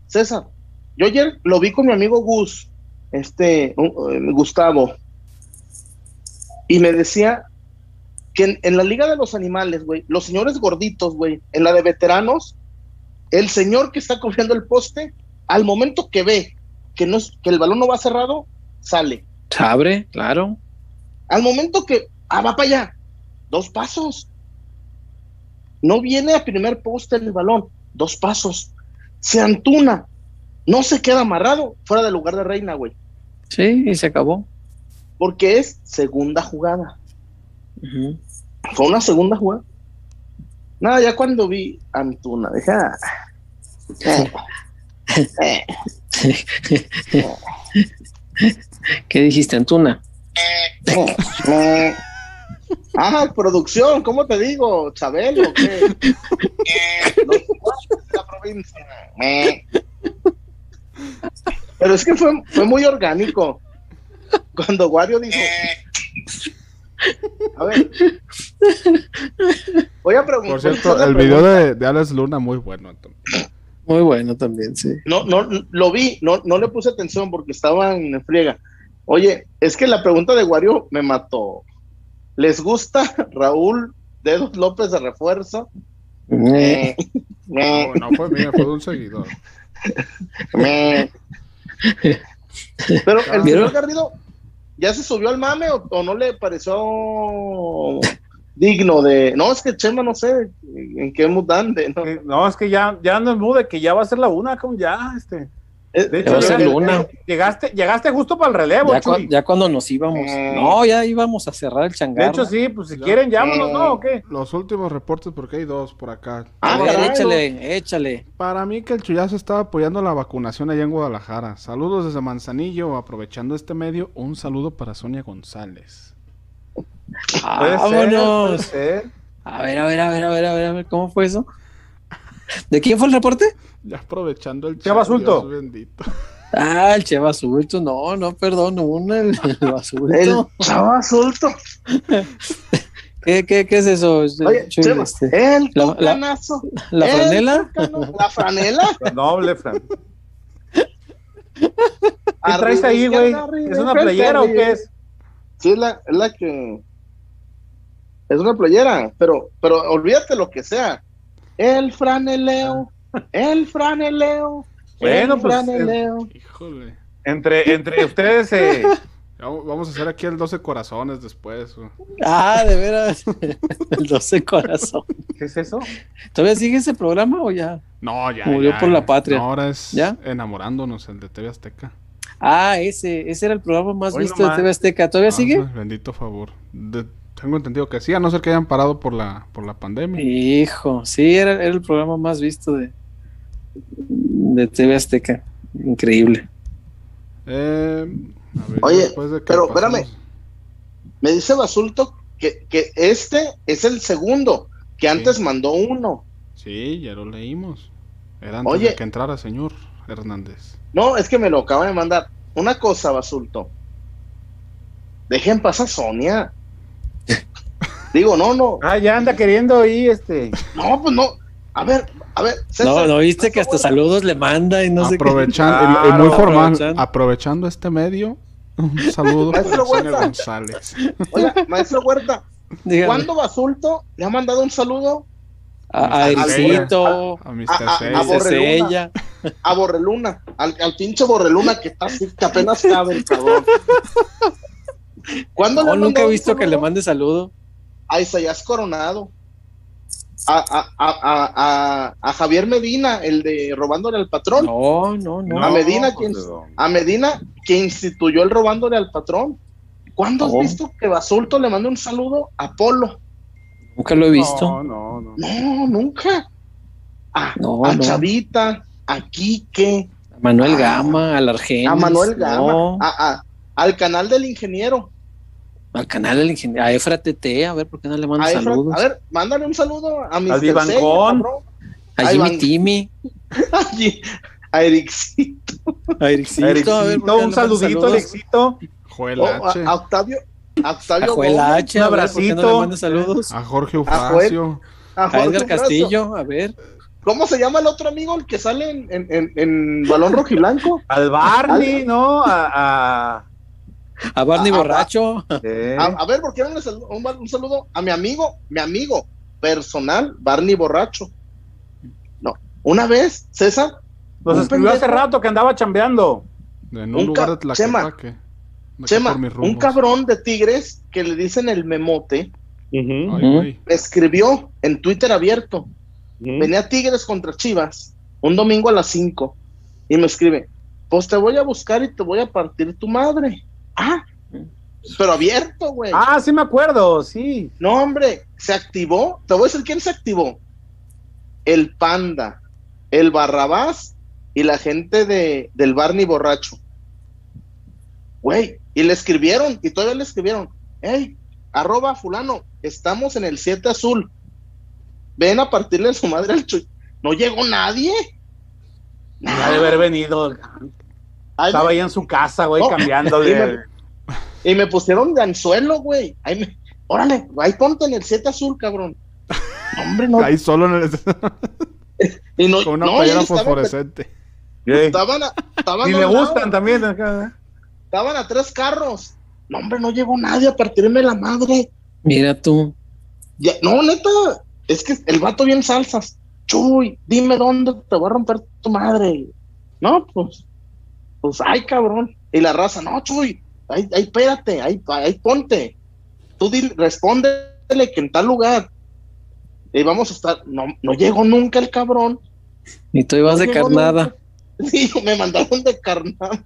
Speaker 6: César, yo ayer lo vi con mi amigo Gus este, uh, eh, Gustavo, y me decía que en, en la Liga de los Animales, güey, los señores gorditos, güey, en la de veteranos, el señor que está cogiendo el poste, al momento que ve que, no es, que el balón no va cerrado, sale.
Speaker 2: Se abre, claro.
Speaker 6: Al momento que, ah, va para allá, dos pasos. No viene a primer poste el balón, dos pasos. Se antuna, no se queda amarrado fuera del lugar de reina, güey.
Speaker 2: Sí, y se acabó.
Speaker 6: Porque es segunda jugada. Fue una segunda jugada. Nada, ya cuando vi a Antuna, dije, ah, eh,
Speaker 2: ¿Qué dijiste, Antuna?
Speaker 6: Ah, producción, ¿cómo te digo? ¿Qué? Los de la provincia. Eh. Pero es que fue, fue muy orgánico. Cuando Wario dijo. A ver. Voy a preguntar.
Speaker 3: Por cierto, el video de, de Alex Luna, muy bueno. Antonio.
Speaker 2: Muy bueno también, sí.
Speaker 6: No, no, lo vi, no, no le puse atención porque estaba en friega. Oye, es que la pregunta de Wario me mató. ¿Les gusta Raúl Dedos López de refuerzo? Eh,
Speaker 3: No, no fue mío, fue de un seguidor.
Speaker 6: me- Pero el señor Garrido ya se subió al mame o, o no le pareció digno de. No, es que Chema no sé en qué mood ande, ¿no?
Speaker 1: Eh, No, es que ya, ya no es mude, que ya va a ser la una, como ya, este.
Speaker 6: Eh,
Speaker 1: De
Speaker 2: ser
Speaker 1: eh,
Speaker 2: Luna.
Speaker 1: eh, llegaste, llegaste justo para el relevo,
Speaker 2: Ya, cuando nos íbamos.
Speaker 6: Eh.
Speaker 2: No, ya íbamos a cerrar el
Speaker 1: De
Speaker 2: changarro.
Speaker 1: hecho, sí, pues si
Speaker 3: Ya.
Speaker 1: quieren, llámonos, ¿no? ¿O qué?
Speaker 3: Los últimos reportes, porque hay dos por acá.
Speaker 6: Ah,
Speaker 2: a ver,
Speaker 6: caray,
Speaker 2: échale, échale.
Speaker 3: Para mí que el Chuyazo estaba apoyando la vacunación allá en Guadalajara. Saludos desde Manzanillo, aprovechando este medio, un saludo para Sonia González.
Speaker 1: Ser,
Speaker 2: Vámonos.
Speaker 1: ser.
Speaker 2: A ver, a ver, a ver, a ver, a ver, a ver, ¿cómo fue eso? ¿De quién fue el reporte?
Speaker 3: Ya aprovechando el
Speaker 1: basulto.
Speaker 3: Dios bendito.
Speaker 2: Ah, el Che Basulto. No, no, perdón, una, el, el Basulto.
Speaker 6: El suelto.
Speaker 2: ¿Qué, qué, qué es eso?
Speaker 6: Oye,
Speaker 2: Chuy,
Speaker 6: Chema,
Speaker 2: este,
Speaker 6: el
Speaker 2: la- la-. ¿La
Speaker 6: el
Speaker 2: franela?
Speaker 6: tucano- La franela.
Speaker 1: La noble, Fran. ¿Qué traes ahí, güey? ¿Es una playera o qué es?
Speaker 6: Sí, es la, es la que. Es una playera, pero, pero olvídate lo que sea. El franeleo, el franeleo.
Speaker 1: Bueno,
Speaker 6: el
Speaker 1: pues,
Speaker 6: franeleo.
Speaker 3: Híjole.
Speaker 1: Entre, entre ustedes, eh,
Speaker 3: Vamos a hacer aquí el 12 corazones después.
Speaker 2: Ah, de veras. el 12 corazón.
Speaker 1: ¿qué es eso?
Speaker 2: ¿Todavía sigue ese programa o ya?
Speaker 3: No, ya.
Speaker 2: Murió
Speaker 3: ya,
Speaker 2: por la patria.
Speaker 3: No, ahora es
Speaker 2: ¿Ya?
Speaker 3: enamorándonos, el de TV Azteca.
Speaker 2: Ah, ese, ese era el programa más
Speaker 1: Hoy
Speaker 2: visto
Speaker 1: nomás.
Speaker 2: de TV Azteca. ¿Todavía
Speaker 3: Ah,
Speaker 2: sigue?
Speaker 3: Bendito favor. De- tengo entendido que sí, a no ser que hayan parado por la, por la pandemia.
Speaker 2: Hijo, sí, era, era el programa más visto de, de TV Azteca. Increíble.
Speaker 3: Eh, a ver,
Speaker 6: Oye,
Speaker 3: de
Speaker 6: pero espérame. Me dice Basulto que, que este es el segundo, que antes mandó uno.
Speaker 3: Sí, ya lo leímos. Era antes
Speaker 6: Oye.
Speaker 3: de que entrara, señor Hernández.
Speaker 6: No, es que me lo acaban de mandar. Una cosa, Basulto. Dejen pasar a Sonia. Digo, no, no.
Speaker 1: Ah, ya anda queriendo ahí, este.
Speaker 6: No, pues no. A ver, a ver.
Speaker 2: No,
Speaker 6: César,
Speaker 2: ¿no viste que hasta saludos le manda y no sé qué?
Speaker 3: aprovechando, y- y,
Speaker 1: Claro,
Speaker 3: muy formal,
Speaker 2: aprovechando.
Speaker 3: aprovechando. este medio, un saludo para
Speaker 6: Maestro
Speaker 3: Sonia
Speaker 6: Huerta.
Speaker 3: González.
Speaker 6: Oiga, maestro Huerta,
Speaker 2: Dígame.
Speaker 6: ¿cuándo Basulto le ha mandado un saludo
Speaker 2: A, a Ericito,
Speaker 3: A Mr.
Speaker 6: A- a- a
Speaker 2: a.
Speaker 6: a Borreluna? Al, al pinche Borreluna que está así, que apenas cabe el cabrón. ¿Cuándo
Speaker 2: No, nunca he visto que le mande saludo.
Speaker 6: a Isaías Coronado, a, a, a, a, a- a Javier Medina, el de robándole al patrón,
Speaker 2: No, no, no.
Speaker 6: A Medina,
Speaker 1: pues,
Speaker 6: ¿quién?
Speaker 1: ¿de dónde?
Speaker 6: a Medina, que instituyó el robándole al patrón. ¿Cuándo has visto que Basulto le mande un saludo a Polo?
Speaker 2: Nunca lo he visto.
Speaker 1: No, no, no.
Speaker 6: No, nunca. A,
Speaker 2: No,
Speaker 6: a
Speaker 2: no.
Speaker 6: Chavita, a Quique,
Speaker 2: A Manuel
Speaker 6: Ah.
Speaker 2: Gama, al Argenis.
Speaker 6: a Manuel Gama,
Speaker 2: no,
Speaker 6: a, a- al canal del ingeniero.
Speaker 2: al canal del ingeniero. A Efra TT, a ver por qué no le manda
Speaker 6: A, Efra-
Speaker 2: saludos.
Speaker 6: a ver, mándale un saludo a
Speaker 1: Vivancón.
Speaker 6: cabrón.
Speaker 2: a
Speaker 6: a
Speaker 2: Jimmy
Speaker 6: Iván-
Speaker 2: Timmy,
Speaker 6: a, a Ericito,
Speaker 2: a Ericito, a ver
Speaker 1: Ericito,
Speaker 2: no
Speaker 1: un saludito,
Speaker 2: saludos.
Speaker 1: Alexito.
Speaker 3: Joel
Speaker 6: a,
Speaker 3: H.
Speaker 6: a Octavio, a
Speaker 2: A
Speaker 6: Octavio
Speaker 2: Joel H, a por qué no le
Speaker 1: abracito.
Speaker 2: saludos.
Speaker 3: A Jorge
Speaker 6: A Joel.
Speaker 3: Ufacio.
Speaker 6: a
Speaker 2: A Edgar. Castillo, a ver.
Speaker 6: ¿Cómo se llama el otro amigo, el que sale en, en, en, en balón rojiblanco?
Speaker 1: Al Barney, ¿no? A, a-
Speaker 2: A Barney borracho.
Speaker 1: eh,
Speaker 6: A, a ver, ¿por qué no le saludo- un, un saludo a mi amigo, mi amigo personal, Barney Borracho? No, una vez, César,
Speaker 1: nos
Speaker 6: un
Speaker 1: escribió hace rato que andaba chambeando.
Speaker 3: En un,
Speaker 6: Un
Speaker 3: lugar de
Speaker 6: Chema,
Speaker 3: Tlaquepaque.
Speaker 6: Chema, un cabrón de Tigres que le dicen el memote,
Speaker 3: Ay,
Speaker 6: me escribió en Twitter abierto. Venía Tigres contra Chivas un domingo a las 5 y me escribe, pues te voy a buscar y te voy a partir tu madre. Ah, pero abierto, güey.
Speaker 1: Ah, sí me acuerdo, sí.
Speaker 6: No, hombre, se activó. Te voy a decir quién se activó. El Panda, el Barrabás y la gente de, del Barney borracho. Güey, y le escribieron, y todavía le escribieron, hey, arroba fulano, estamos en el 7 azul. Ven a partirle su madre al Chuy. No llegó nadie.
Speaker 1: Ha de haber venido.
Speaker 6: Ay,
Speaker 1: Estaba
Speaker 6: me-
Speaker 1: ahí en su casa, güey,
Speaker 6: No,
Speaker 1: cambiándole.
Speaker 6: dime. y me pusieron de anzuelo, güey. Ahí me- órale, ahí ponte en el 7 azul, cabrón. Hombre, no.
Speaker 3: Ahí solo en el-
Speaker 6: y no,
Speaker 3: con una
Speaker 6: no,
Speaker 3: playera
Speaker 6: estaban-
Speaker 3: fosforescente.
Speaker 1: Eh,
Speaker 6: Estaban a, estaban
Speaker 1: Y le
Speaker 6: lado,
Speaker 1: gustan también. acá.
Speaker 6: Estaban a tres carros. No, hombre, no llegó nadie a partirme la madre.
Speaker 2: Mira tú.
Speaker 6: Ya- no, neta, es que el vato bien salsas. Chuy, dime dónde te voy a romper tu madre. No, pues, pues, ay, cabrón. Y la raza, no, Chuy, ahí, ahí, espérate, ahí, ahí ponte. Tú dile, respóndele que en tal lugar. Y vamos a estar, no, no llegó nunca el cabrón.
Speaker 2: Y tú ibas
Speaker 6: No
Speaker 2: de carnada.
Speaker 6: nunca. Sí, me mandaron de carnada.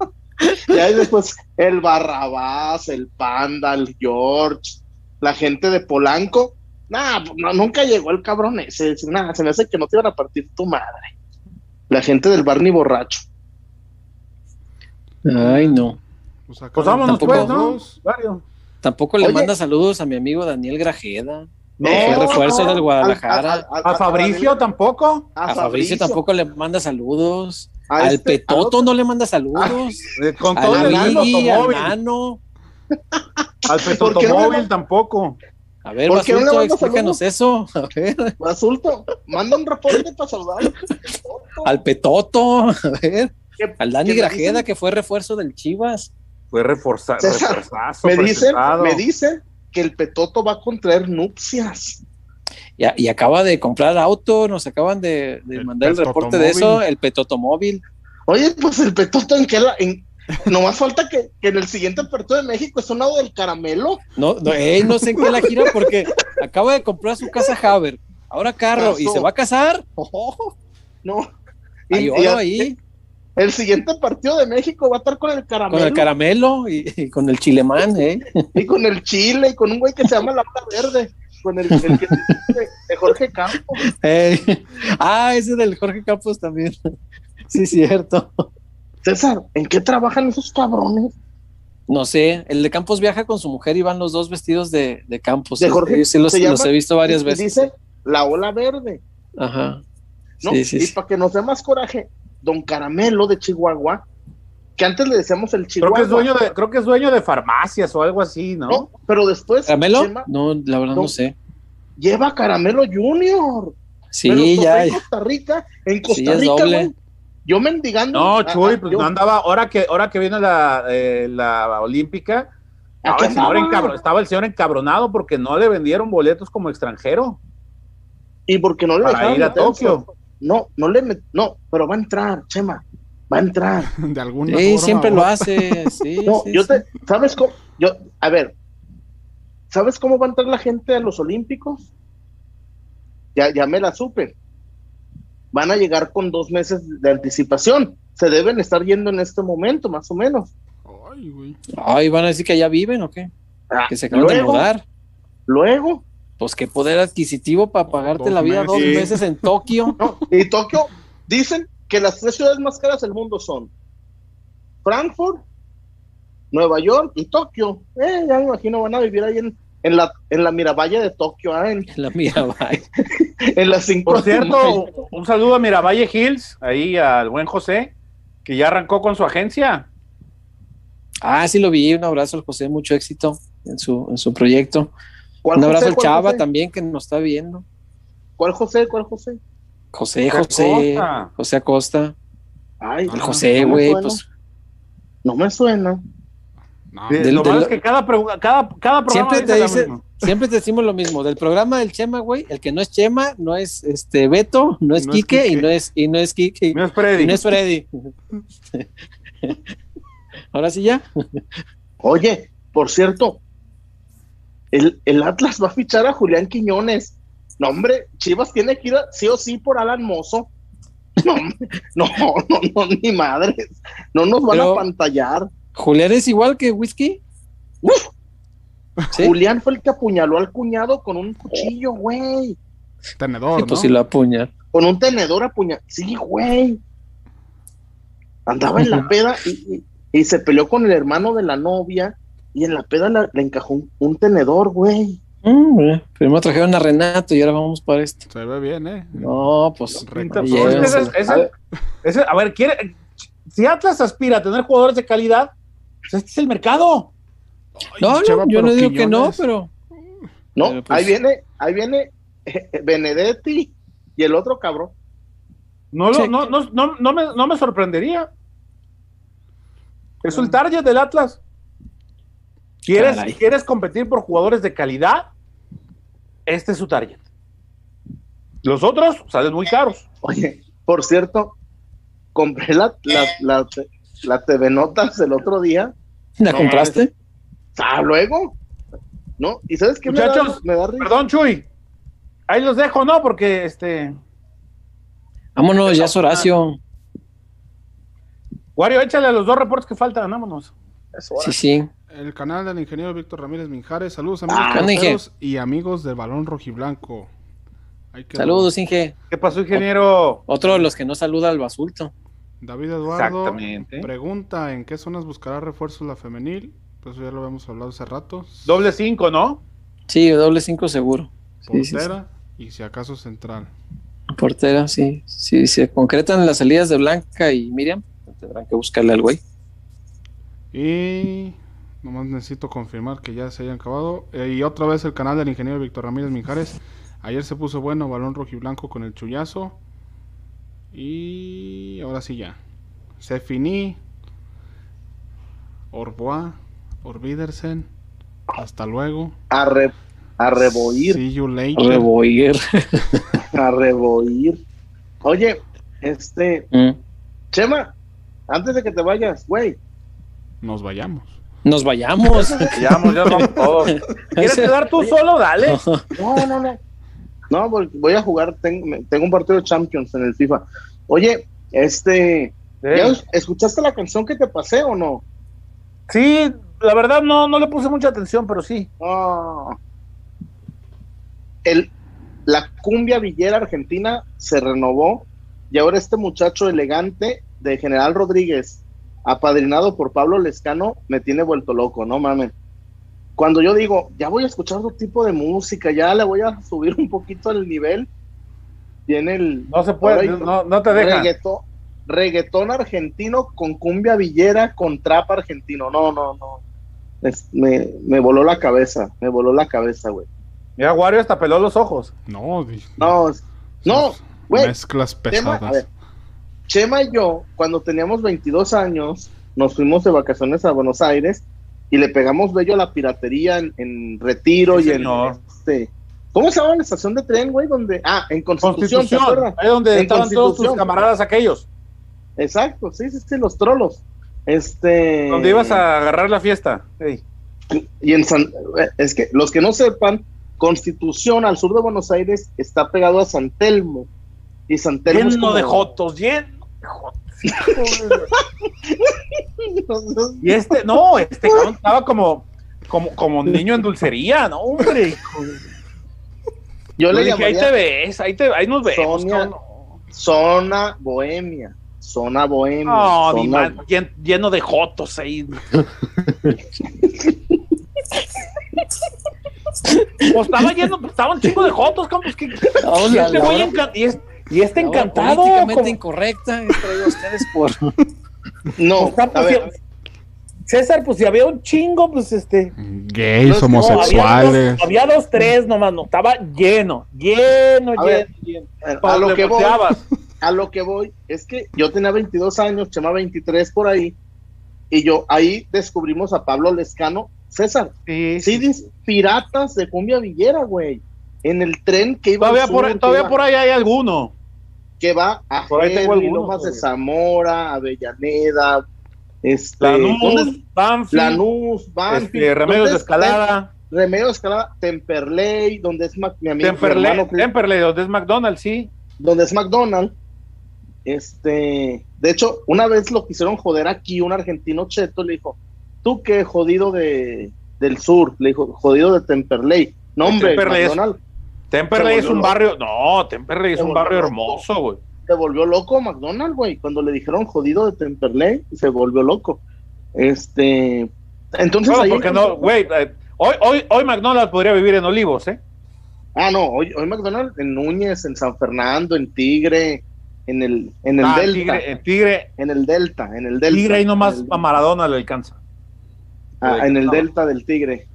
Speaker 6: y ahí después el Barrabás, el Panda, el George, la gente de Polanco. Nah, pues, no, nunca llegó el cabrón ese. Nada, se me hace que no te iban a partir tu madre. La gente del Barney borracho.
Speaker 2: Ay, no.
Speaker 3: Pues,
Speaker 1: Pues vámonos,
Speaker 2: Tampoco-
Speaker 1: pues, ¿no?
Speaker 2: Tampoco le
Speaker 6: Oye.
Speaker 2: manda saludos a mi amigo Daniel Grajeda.
Speaker 6: No,
Speaker 2: refuerzo
Speaker 6: no,
Speaker 2: del Guadalajara.
Speaker 6: al- al-
Speaker 1: A Fabricio tampoco.
Speaker 2: A Fabricio tampoco le manda saludos.
Speaker 6: A
Speaker 2: al
Speaker 6: este-
Speaker 2: Petoto
Speaker 6: al
Speaker 2: no le manda saludos.
Speaker 1: Eh, Con todo
Speaker 2: al
Speaker 1: el
Speaker 2: Amigui, al. Nano.
Speaker 1: Al
Speaker 6: ¿Por qué no le
Speaker 1: Petotomóvil
Speaker 6: manda-
Speaker 1: tampoco.
Speaker 2: A ver,
Speaker 6: ¿Por qué no le
Speaker 2: Basulto, explícanos eso. A ver,
Speaker 6: Basulto, manda un reporte para saludar.
Speaker 2: al Petoto. A ver, al Dani Grajeda, que fue refuerzo del Chivas.
Speaker 1: Fue reforzado.
Speaker 6: Me dicen, me dicen que el Petoto va a contraer nupcias.
Speaker 2: Y, y acaba de comprar auto, nos acaban de, de
Speaker 3: El
Speaker 2: mandar el reporte de eso, el Petotomóvil.
Speaker 6: Oye, pues el Petoto en qué la, en, nomás falta que, que en el siguiente partido de México es un lado del caramelo.
Speaker 2: No, no, no sé en qué la gira porque acaba de comprar su casa Haber, ahora carro, y se va a casar. Oh,
Speaker 6: No. Y-
Speaker 2: oro
Speaker 6: y-
Speaker 2: ahí,
Speaker 6: El siguiente partido de México va a estar con el caramelo
Speaker 2: con el caramelo y, y con el chilemán, ¿eh?
Speaker 6: y con el chile y con un güey que se llama La Verde, con el, el que de, de Jorge Campos.
Speaker 2: Ah, ese del Jorge Campos también. Sí, cierto.
Speaker 6: César, ¿en qué trabajan esos cabrones?
Speaker 2: No sé, el de Campos viaja con su mujer y van los dos vestidos de, de Campos.
Speaker 6: De Jorge-
Speaker 2: sí los, he visto varias veces.
Speaker 6: Dice La Ola Verde.
Speaker 2: Ajá.
Speaker 6: ¿no?
Speaker 2: Sí, sí,
Speaker 6: y
Speaker 2: sí.
Speaker 6: para que nos dé más coraje, Don Caramelo de Chihuahua, que antes le decíamos el
Speaker 1: Creo
Speaker 6: Chihuahua.
Speaker 1: que es dueño de, creo que es dueño de farmacias o algo así, ¿no?
Speaker 6: No, pero después
Speaker 2: ¿Caramelo?
Speaker 6: Chema,
Speaker 2: No, la verdad no,
Speaker 6: No.
Speaker 2: sé.
Speaker 6: lleva Caramelo Junior.
Speaker 2: Sí,
Speaker 6: Pero
Speaker 2: ya.
Speaker 6: En Costa Rica, en
Speaker 2: Sí,
Speaker 6: Costa
Speaker 2: es
Speaker 6: Rica,
Speaker 2: doble.
Speaker 6: güey. Yo mendigando.
Speaker 1: No,
Speaker 6: a-
Speaker 1: Chuy,
Speaker 6: a-
Speaker 1: pues
Speaker 6: yo-
Speaker 1: no andaba, ahora que, ahora que vino la, eh, la olímpica, estaba el, señor
Speaker 6: andaba.
Speaker 1: encabro- estaba el señor encabronado porque no le vendieron boletos como extranjero
Speaker 6: Y porque no le
Speaker 1: para
Speaker 6: dejaron
Speaker 1: ir a Tokio.
Speaker 6: No, no le met- no, pero va a entrar, Chema. Va a entrar.
Speaker 3: De alguna
Speaker 2: Sí,
Speaker 3: forma.
Speaker 2: siempre lo hace. Sí,
Speaker 6: No,
Speaker 2: sí,
Speaker 6: yo
Speaker 2: sí.
Speaker 6: te, ¿sabes cómo? Yo, a ver, ¿sabes cómo va a entrar la gente a los Olímpicos? Ya, ya me la supe. Van a llegar con dos meses de anticipación. Se deben estar yendo en este momento, más o menos.
Speaker 3: Ay, güey.
Speaker 2: Ay, van a decir que allá viven o qué?
Speaker 6: Ah,
Speaker 2: Que se acaban de mudar.
Speaker 6: luego,
Speaker 2: Pues qué poder adquisitivo para pagarte
Speaker 3: Dos
Speaker 2: la vida dos
Speaker 1: meses.
Speaker 2: meses en Tokio.
Speaker 6: no, y Tokio, dicen que las tres ciudades más caras del mundo son Frankfurt, Nueva York y Tokio. Eh, ya me imagino, van a vivir ahí en, en la, en la Miravalle de Tokio, ah, en,
Speaker 2: La bye.
Speaker 6: en las cinco
Speaker 1: Por cierto, un saludo a Miravalle Hills, ahí al buen José, que ya arrancó con su agencia.
Speaker 2: Ah, sí lo vi. Un abrazo al José, mucho éxito en su, en su proyecto.
Speaker 6: ¿Cuál
Speaker 2: Un abrazo
Speaker 6: José?
Speaker 2: al
Speaker 6: ¿Cuál
Speaker 2: Chava
Speaker 6: José?
Speaker 2: también que nos está viendo.
Speaker 6: ¿Cuál José? ¿Cuál José?
Speaker 2: José,
Speaker 1: José
Speaker 2: José,
Speaker 1: Acosta.
Speaker 2: José Acosta.
Speaker 6: Ay,
Speaker 2: El José, güey, pues
Speaker 6: No me suena.
Speaker 3: No,
Speaker 1: De-
Speaker 2: Del-
Speaker 1: lo
Speaker 2: del-
Speaker 1: malo es que cada, cada, cada programa
Speaker 2: siempre te
Speaker 1: dice
Speaker 2: siempre te decimos lo mismo. Del programa del Chema, güey, el que no es Chema, no es este Beto, no es
Speaker 3: No es
Speaker 2: Quique, y no es, y no es Quique,
Speaker 1: No es
Speaker 2: y
Speaker 1: Freddy.
Speaker 2: no es Freddy. Ahora sí ya.
Speaker 6: Oye, por cierto, el, el Atlas va a fichar a Julián Quiñones. No, hombre, Chivas tiene que ir a- sí o sí por Alan Mozo. No, no, no, no, ni madres. No nos van
Speaker 2: Pero-
Speaker 6: a pantallar.
Speaker 2: Julián es igual que Whisky.
Speaker 6: Uf,
Speaker 2: Sí,
Speaker 6: Julián fue el que apuñaló al cuñado con un cuchillo, güey.
Speaker 3: tenedor,
Speaker 2: Sí,
Speaker 3: ¿no?
Speaker 2: pues si lo apuña.
Speaker 6: Con un tenedor apuñalado. Sí, güey. Andaba en la peda y, y- y se peleó con el hermano de la novia y en la peda la- le encajó un, un tenedor, güey.
Speaker 2: Mm, eh, Primero trajeron a Renato y ahora vamos para esto.
Speaker 3: Se ve bien, ¿eh?
Speaker 2: No, pues.
Speaker 1: Ese-
Speaker 6: a ver,
Speaker 1: quiere, si Atlas aspira a tener jugadores de calidad, pues este es el mercado.
Speaker 2: No, no,
Speaker 3: Cheva,
Speaker 2: yo no digo que no, pero.
Speaker 6: No,
Speaker 2: Pero, pues-
Speaker 6: ahí viene, ahí viene eh, Benedetti y el otro cabrón.
Speaker 1: No, lo- no, no, no, no me, no me sorprendería. Es el target del Atlas. ¿Quieres,
Speaker 2: Caray.
Speaker 1: ¿Quieres competir por jugadores de calidad? Este es su target. Los otros salen muy caros.
Speaker 6: Oye, por cierto, compré la, la, la, la TV Notas el otro día.
Speaker 2: ¿La
Speaker 6: No,
Speaker 2: compraste?
Speaker 6: Ah, luego. ¿No? ¿Y sabes qué me da-
Speaker 1: Muchachos,
Speaker 6: me da, risa?
Speaker 1: Perdón, Chuy. Ahí los dejo, ¿no? Porque este.
Speaker 2: Vámonos, ya es Horacio.
Speaker 1: Wario, échale a los dos reportes que faltan, vámonos.
Speaker 6: Eso,
Speaker 2: Sí, sí.
Speaker 3: El canal del ingeniero Víctor Ramírez Minjares. Saludos, amigos
Speaker 6: Ah,
Speaker 2: ¿qué onda, Inge?
Speaker 3: peloteros y amigos del balón rojiblanco.
Speaker 2: Saludos, Inge.
Speaker 1: ¿Qué pasó, ingeniero?
Speaker 2: Otro de los que no saluda al basulto.
Speaker 3: David Eduardo pregunta en qué zonas buscará refuerzos la femenil. Pues eso ya lo habíamos hablado hace rato.
Speaker 1: Doble cinco, ¿no?
Speaker 2: Sí, doble cinco seguro. Sí, sí, sí.
Speaker 3: Portera y si acaso central.
Speaker 2: Portera, sí. Si se concretan las salidas de Blanca y Miriam, tendrán que buscarle al güey.
Speaker 3: Y nomás necesito confirmar que ya se hayan acabado. Eh, y otra vez el canal del ingeniero Víctor Ramírez Minjares. Ayer se puso bueno balón rojiblanco con el chullazo. Y ahora sí ya. Se finí. Orboa. Orbidersen. Hasta luego.
Speaker 6: a, re- a reboir,
Speaker 3: See you later.
Speaker 2: Reboyer.
Speaker 6: a reboir. Oye, este,
Speaker 2: Mm.
Speaker 6: Chema, antes de que te vayas, güey,
Speaker 3: Nos vayamos.
Speaker 2: Nos vayamos.
Speaker 1: Ya, vamos, ya vamos todos. ¿Quieres quedar tú solo? Dale.
Speaker 6: No, no, no. No, voy a jugar, tengo, un partido de Champions en el FIFA. Oye, este, ¿ya
Speaker 1: Eh,
Speaker 6: es- escuchaste la canción que te pasé o no?
Speaker 1: Sí, la verdad no, no le puse mucha atención, pero sí.
Speaker 6: Ah. El, la cumbia villera argentina se renovó y ahora este muchacho elegante de General Rodríguez, apadrinado por Pablo Lescano, me tiene vuelto loco, no mames. Cuando yo digo, ya voy a escuchar otro tipo de música, ya le voy a subir un poquito el nivel, viene el
Speaker 1: No se puede,
Speaker 6: Ahora,
Speaker 1: no, no te dejan.
Speaker 6: reggaetón, reggaetón argentino con cumbia villera con trap argentino. No, no, no. Es- me, me voló la cabeza, me voló la cabeza, güey.
Speaker 1: Mira, Wario hasta peló los ojos.
Speaker 3: No,
Speaker 6: No, no, güey.
Speaker 3: Mezclas
Speaker 6: Chema, a
Speaker 3: pesadas.
Speaker 6: ver, Chema y yo, cuando teníamos 22 años, nos fuimos de vacaciones a Buenos Aires y le pegamos bello a la piratería en, en Retiro
Speaker 1: Sí,
Speaker 6: y en este. ¿Cómo se llama la estación de tren, güey? Donde, ah, en Constitución, ¿te
Speaker 1: Constitución.
Speaker 6: acuerdas?
Speaker 1: Ahí donde
Speaker 6: En
Speaker 1: estaban todos tus camaradas aquellos.
Speaker 6: Exacto, sí, sí, sí, los trolos. Este.
Speaker 1: Donde ibas a agarrar la fiesta. Ey.
Speaker 6: Y en San, es que los que no sepan, Constitución al sur de Buenos Aires está pegado a San Telmo. Y San Telmo es
Speaker 1: Lleno
Speaker 6: como-
Speaker 1: de jotos, lleno de jotos. Y este, no, este cabrón estaba como, como, como niño en dulcería, ¿no, hombre?
Speaker 6: Yo
Speaker 1: Yo
Speaker 6: le
Speaker 1: dije, ahí te ves, ahí, te, ahí nos vemos.
Speaker 6: Sonia.
Speaker 1: cabrón.
Speaker 6: zona bohemia. Zona bohemia.
Speaker 1: No,
Speaker 6: zona-
Speaker 1: llen- lleno de jotos ahí. Pues estaba lleno, estaba un chingo de jotos, como pues que. Y este güey y es- y este
Speaker 2: la hora
Speaker 1: encantado.
Speaker 2: Políticamente
Speaker 1: como-
Speaker 2: incorrecta. a ustedes por.
Speaker 6: No,
Speaker 1: Está,
Speaker 6: a
Speaker 1: pues,
Speaker 6: ver,
Speaker 1: César, pues si había un chingo, pues este.
Speaker 3: Gays,
Speaker 6: No,
Speaker 1: No,
Speaker 3: homosexuales.
Speaker 1: había, dos, había dos, tres nomás, no, estaba lleno, lleno,
Speaker 6: A
Speaker 1: lleno,
Speaker 6: ver,
Speaker 1: lleno.
Speaker 6: A lo que voy, a lo que voy es que yo tenía 22 años, Chema 23 por ahí, y yo ahí descubrimos a Pablo Lescano, César,
Speaker 1: sí,
Speaker 6: sí, piratas de cumbia villera, güey, en el tren que iba
Speaker 1: Todavía, por,
Speaker 6: sur,
Speaker 1: todavía
Speaker 6: iba-
Speaker 1: por ahí hay alguno.
Speaker 6: Que va a
Speaker 1: Por ahí tengo algunos,
Speaker 6: Lomas de. Zamora, Avellaneda, este,
Speaker 1: Lanús. Banfield,
Speaker 6: Lanús, Banfield,
Speaker 1: este, Remedios
Speaker 6: ¿dónde
Speaker 1: de
Speaker 6: es?
Speaker 1: Escalada,
Speaker 6: Tem- Remedios de Escalada, Temperley, donde es mi amigo, mi
Speaker 1: Temperley,
Speaker 6: hermano, que-
Speaker 1: Temperley, donde es McDonald's, sí.
Speaker 6: donde es McDonald's. Este, de hecho, una vez lo quisieron joder aquí, un argentino cheto le dijo, tú qué jodido de, del sur, le dijo, jodido de Temperley. No, hombre,
Speaker 1: Temperley es-
Speaker 6: McDonald's
Speaker 1: Temperley es un
Speaker 6: loco.
Speaker 1: barrio, no, Temperley es un barrio
Speaker 6: loco.
Speaker 1: hermoso, güey.
Speaker 6: se volvió loco McDonald's, güey, cuando le dijeron jodido de Temperley, se volvió loco. Este, entonces
Speaker 1: Bueno, porque no, güey, eh, hoy, hoy, hoy McDonald's podría vivir en Olivos, ¿eh?
Speaker 6: Ah, no, hoy, hoy McDonald's en Núñez, en San Fernando, en Tigre, en el, en el
Speaker 1: Ah,
Speaker 6: Delta,
Speaker 1: Tigre, en Tigre,
Speaker 6: en el Delta, en el Delta.
Speaker 1: Tigre ahí nomás a Maradona le alcanza.
Speaker 6: Ah, en el delta del Tigre.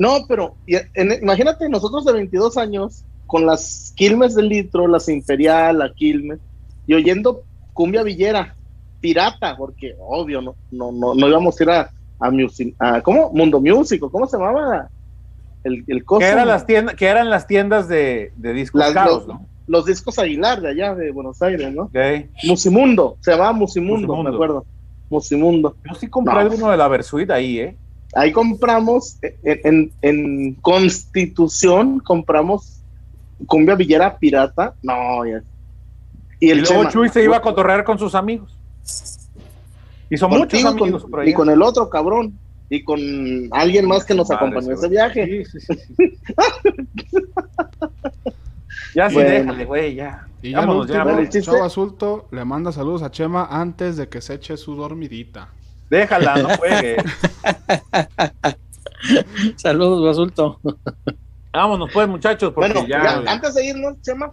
Speaker 6: No, pero en- imagínate nosotros de 22 años con las Quilmes del litro, las Imperial, la Quilmes, y oyendo cumbia villera, pirata, porque obvio, no, no, no, no íbamos a ir a, a, music- a- ¿cómo? Mundo Music, ¿o ¿cómo se llamaba? El, el
Speaker 1: eran las tiendas, que eran las tiendas de, de discos
Speaker 6: Las-
Speaker 1: caros,
Speaker 6: los-
Speaker 1: ¿no?
Speaker 6: los discos Aguilar de allá de Buenos Aires, ¿no?
Speaker 1: Ok.
Speaker 6: Musimundo, se llamaba Musimundo,
Speaker 1: Musimundo.
Speaker 6: me acuerdo. Musimundo.
Speaker 1: Yo sí compré
Speaker 6: No.
Speaker 1: alguno de la Versuit ahí, ¿eh?
Speaker 6: Ahí compramos, en, en- en Constitución, compramos cumbia villera pirata. No, ya. Y
Speaker 1: Y
Speaker 6: el
Speaker 1: luego
Speaker 6: Chema,
Speaker 1: Chuy se iba a cotorrear con sus amigos. Hizo muchos
Speaker 6: contigo, con-
Speaker 1: amigos por ahí.
Speaker 6: y con el otro cabrón. Y con alguien más que nos
Speaker 1: Madre,
Speaker 6: acompañó a ese viaje.
Speaker 1: Sí, sí, sí, ya sí,
Speaker 6: Bueno.
Speaker 1: déjale, güey, ya.
Speaker 3: Y ya el
Speaker 1: Vámonos, ya,
Speaker 3: último,
Speaker 6: el chiste-
Speaker 3: Chavo Azulto le manda saludos a Chema antes de que se eche su dormidita.
Speaker 1: Déjala, no juegue.
Speaker 2: Saludos, Basulto.
Speaker 1: Vámonos pues, muchachos, porque
Speaker 6: Bueno,
Speaker 1: ya...
Speaker 6: ya, antes de irnos, Chema,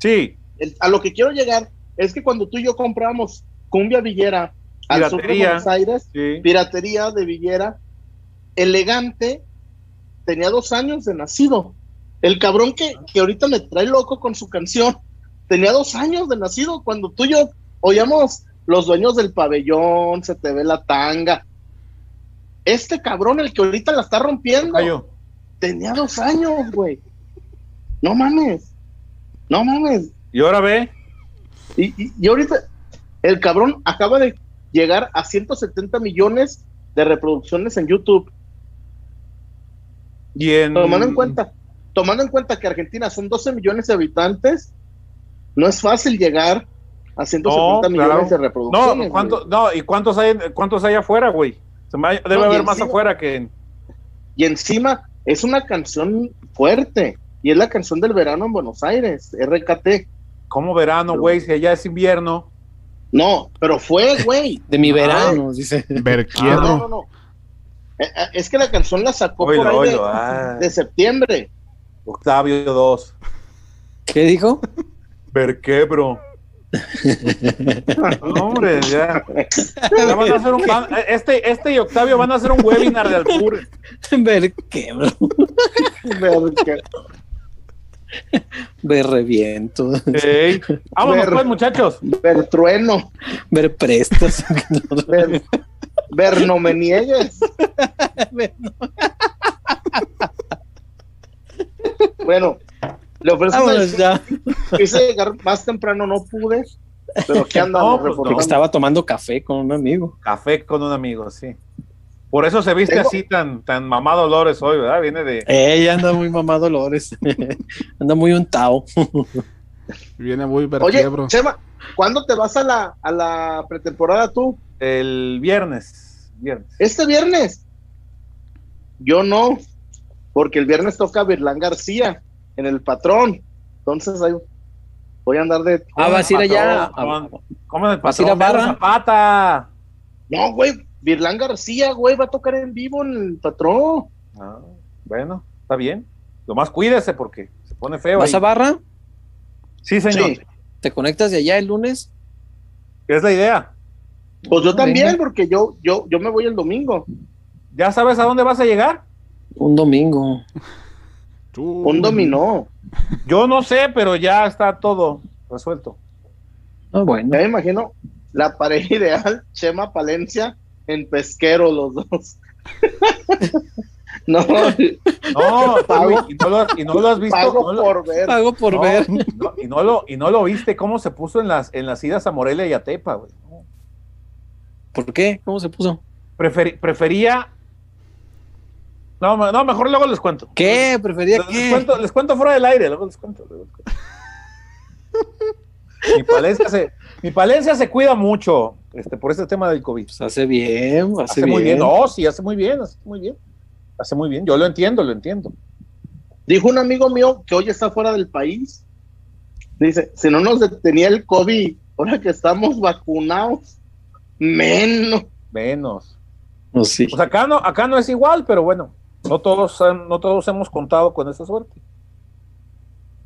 Speaker 1: Sí,
Speaker 6: el- a lo que quiero llegar es que cuando tú y yo compramos cumbia villera al sur de
Speaker 1: Piratería.
Speaker 6: Buenos Aires,
Speaker 1: sí.
Speaker 6: piratería de Villera, elegante, tenía dos años de nacido. El cabrón que, que ahorita me trae loco con su canción, tenía dos años de nacido cuando tú y yo oíamos los dueños del pabellón, se te ve la tanga. Este cabrón, el que ahorita la está rompiendo,
Speaker 1: Cayo.
Speaker 6: tenía dos años, güey. No mames. No mames.
Speaker 1: Y ahora ve,
Speaker 6: Y, y- y ahorita el cabrón acaba de llegar a 170 millones de reproducciones en YouTube.
Speaker 1: y en...
Speaker 6: Tomando en cuenta, tomando en cuenta que Argentina son 12 millones de habitantes, no es fácil llegar a 170
Speaker 1: No,
Speaker 6: millones
Speaker 1: claro.
Speaker 6: de
Speaker 1: No,
Speaker 6: reproducciones.
Speaker 1: ¿cuánto,
Speaker 6: güey.
Speaker 1: no, ¿y cuántos hay, cuántos hay afuera, güey? Se me ha- Debe
Speaker 6: No,
Speaker 1: haber más
Speaker 6: encima-
Speaker 1: afuera que en...
Speaker 6: Y encima es una canción fuerte y es la canción del verano en Buenos Aires, RKT.
Speaker 1: ¿Cómo verano, güey? Si allá es invierno.
Speaker 6: No, pero fue, güey.
Speaker 2: De mi
Speaker 6: Ah.
Speaker 2: verano, dice.
Speaker 3: Verquiero.
Speaker 6: No, no, no. Eh, eh, Es que la canción la sacó por
Speaker 1: Oilo,
Speaker 6: ahí de-
Speaker 1: oilo, ah.
Speaker 6: de septiembre.
Speaker 1: Octavio 2.
Speaker 2: ¿Qué dijo?
Speaker 1: ¿Ver qué, bro? No, hombre, ya. Ya van a hacer un, van- este, este y Octavio van a hacer un webinar de Alpur.
Speaker 2: Ver qué, bro.
Speaker 6: Ver que-
Speaker 2: Ver reviento.
Speaker 1: Ey. Vámonos
Speaker 6: Ver-
Speaker 1: pues, muchachos.
Speaker 6: ver trueno.
Speaker 2: Ver prestas.
Speaker 6: Ver, ver no me niegues. Bueno, le
Speaker 2: Vámonos ya.
Speaker 6: Quise llegar más temprano, no pude. Pero aquí andamos
Speaker 1: No, pues,
Speaker 6: reportando.
Speaker 2: Estaba tomando café con un amigo.
Speaker 1: Café con un amigo, sí. Por eso se viste
Speaker 6: Tengo-
Speaker 1: así tan, tan mamado Dolores hoy, ¿verdad? Viene de.
Speaker 2: Ella anda muy mamá Dolores. anda muy untado.
Speaker 3: Viene muy
Speaker 6: Oye,
Speaker 3: verquiebro.
Speaker 6: Chema, ¿cuándo te vas a la, a la pretemporada tú?
Speaker 1: El viernes. Viernes.
Speaker 6: Este viernes. Yo no, porque el viernes toca Virlán García en el patrón. Entonces ahí voy a andar de.
Speaker 2: Ah, vas a ir allá.
Speaker 1: Patrón, ¿Cómo en el
Speaker 2: ¿Vas a ir a
Speaker 1: patrón?
Speaker 2: barra?
Speaker 1: Zapata.
Speaker 6: No, güey, Virlán García, güey, va a tocar en vivo en el patrón.
Speaker 1: Ah, bueno, está bien. Lo más cuídese porque se pone feo.
Speaker 2: ¿Vas
Speaker 1: ahí.
Speaker 2: a barra?
Speaker 1: Sí, señor.
Speaker 6: Sí.
Speaker 2: ¿Te conectas de allá el lunes?
Speaker 1: Es la idea.
Speaker 6: Pues yo también,
Speaker 2: Venga.
Speaker 6: porque yo, yo, yo me voy el domingo.
Speaker 1: ¿Ya sabes a dónde vas a llegar?
Speaker 2: Un domingo.
Speaker 6: Un dominó.
Speaker 1: Yo no sé, pero ya está todo resuelto.
Speaker 2: Bueno.
Speaker 6: Ya me imagino la pareja ideal, Chema Palencia en pesquero los dos. no,
Speaker 1: No,
Speaker 6: Pago-
Speaker 1: y no, lo, y no lo has visto.
Speaker 6: pago
Speaker 1: no lo-
Speaker 6: por ver.
Speaker 2: Pago por
Speaker 1: no,
Speaker 2: ver.
Speaker 1: no, y, no lo, y no lo viste cómo se puso en las, en las idas a Morelia y a Tepa, güey.
Speaker 2: ¿Por qué? ¿Cómo se puso?
Speaker 1: Preferi- prefería. No, me- no, mejor luego les cuento.
Speaker 2: ¿Qué? ¿Prefería
Speaker 1: Les, les cuento, les cuento fuera del aire, luego les cuento. luego les cuento. mi, Palencia se, mi Palencia se cuida mucho este, por este tema del COVID.
Speaker 2: Pues hace bien, hace,
Speaker 1: Hace muy bien. No, sí, hace muy bien, hace muy bien. Hace muy bien. Yo lo entiendo, lo entiendo.
Speaker 6: Dijo un amigo mío que hoy está fuera del país. Dice, si no nos detenía el COVID, ahora que estamos vacunados, menos.
Speaker 1: Menos.
Speaker 2: Pues sí.
Speaker 1: Pues acá no, acá no es igual, pero bueno, no todos, han- no todos hemos contado con esa suerte.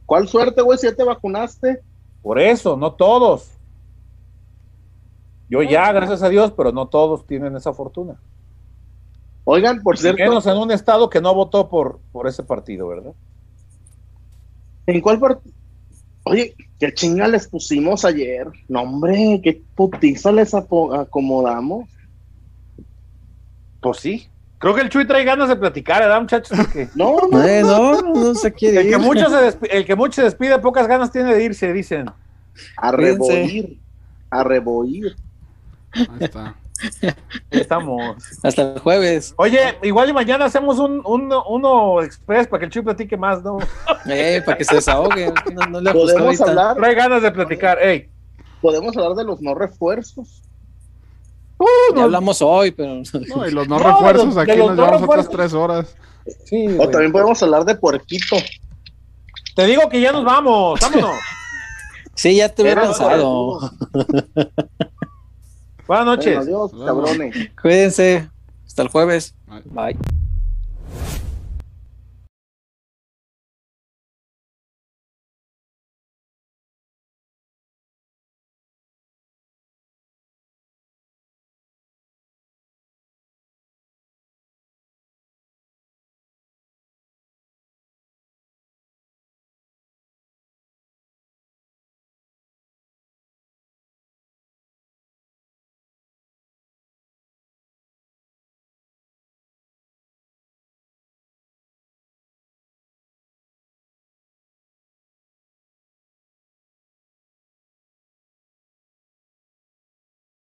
Speaker 6: ¿Cuál suerte, güey, si ya te vacunaste?
Speaker 1: Por eso, no todos. Yo ya, gracias a Dios, pero no todos tienen esa fortuna.
Speaker 6: Oigan, por cierto,
Speaker 1: Menos en un estado que no votó por, por ese partido, ¿verdad?
Speaker 6: ¿en cuál partido? Oye, qué chinga les pusimos ayer. No, hombre, qué putiza les acomodamos.
Speaker 1: Pues sí. Creo que el Chuy trae ganas de platicar, ¿verdad, muchachos? Porque
Speaker 6: No, no,
Speaker 2: Eh, no, no se quiere
Speaker 1: el, que mucho se despi- el que mucho se despide, pocas ganas tiene de irse, dicen.
Speaker 6: a reboir, a reboir.
Speaker 3: Ahí está.
Speaker 1: Ahí Estamos.
Speaker 2: Hasta el jueves.
Speaker 1: Oye, igual y mañana hacemos un, uno, uno express para que el Chuy platique más, ¿no?
Speaker 2: Eh, para que se desahogue. No, no le
Speaker 6: Podemos hablar,
Speaker 1: Trae ganas de platicar. Ey,
Speaker 6: podemos hablar de los no refuerzos.
Speaker 2: Ya hablamos hoy, pero.
Speaker 3: No, y los no, refuerzos, aquí nos
Speaker 1: no
Speaker 3: llevamos otras tres horas.
Speaker 1: sí,
Speaker 6: O
Speaker 1: güey.
Speaker 6: también podemos hablar de puerquito.
Speaker 1: te digo que ya nos vamos, vámonos.
Speaker 2: Sí, ya te veo
Speaker 6: Eran
Speaker 2: cansado.
Speaker 1: Buenas noches.
Speaker 6: Bueno, adiós, cabrones.
Speaker 2: Cuídense. Hasta el jueves.
Speaker 3: Bye.
Speaker 2: Bye.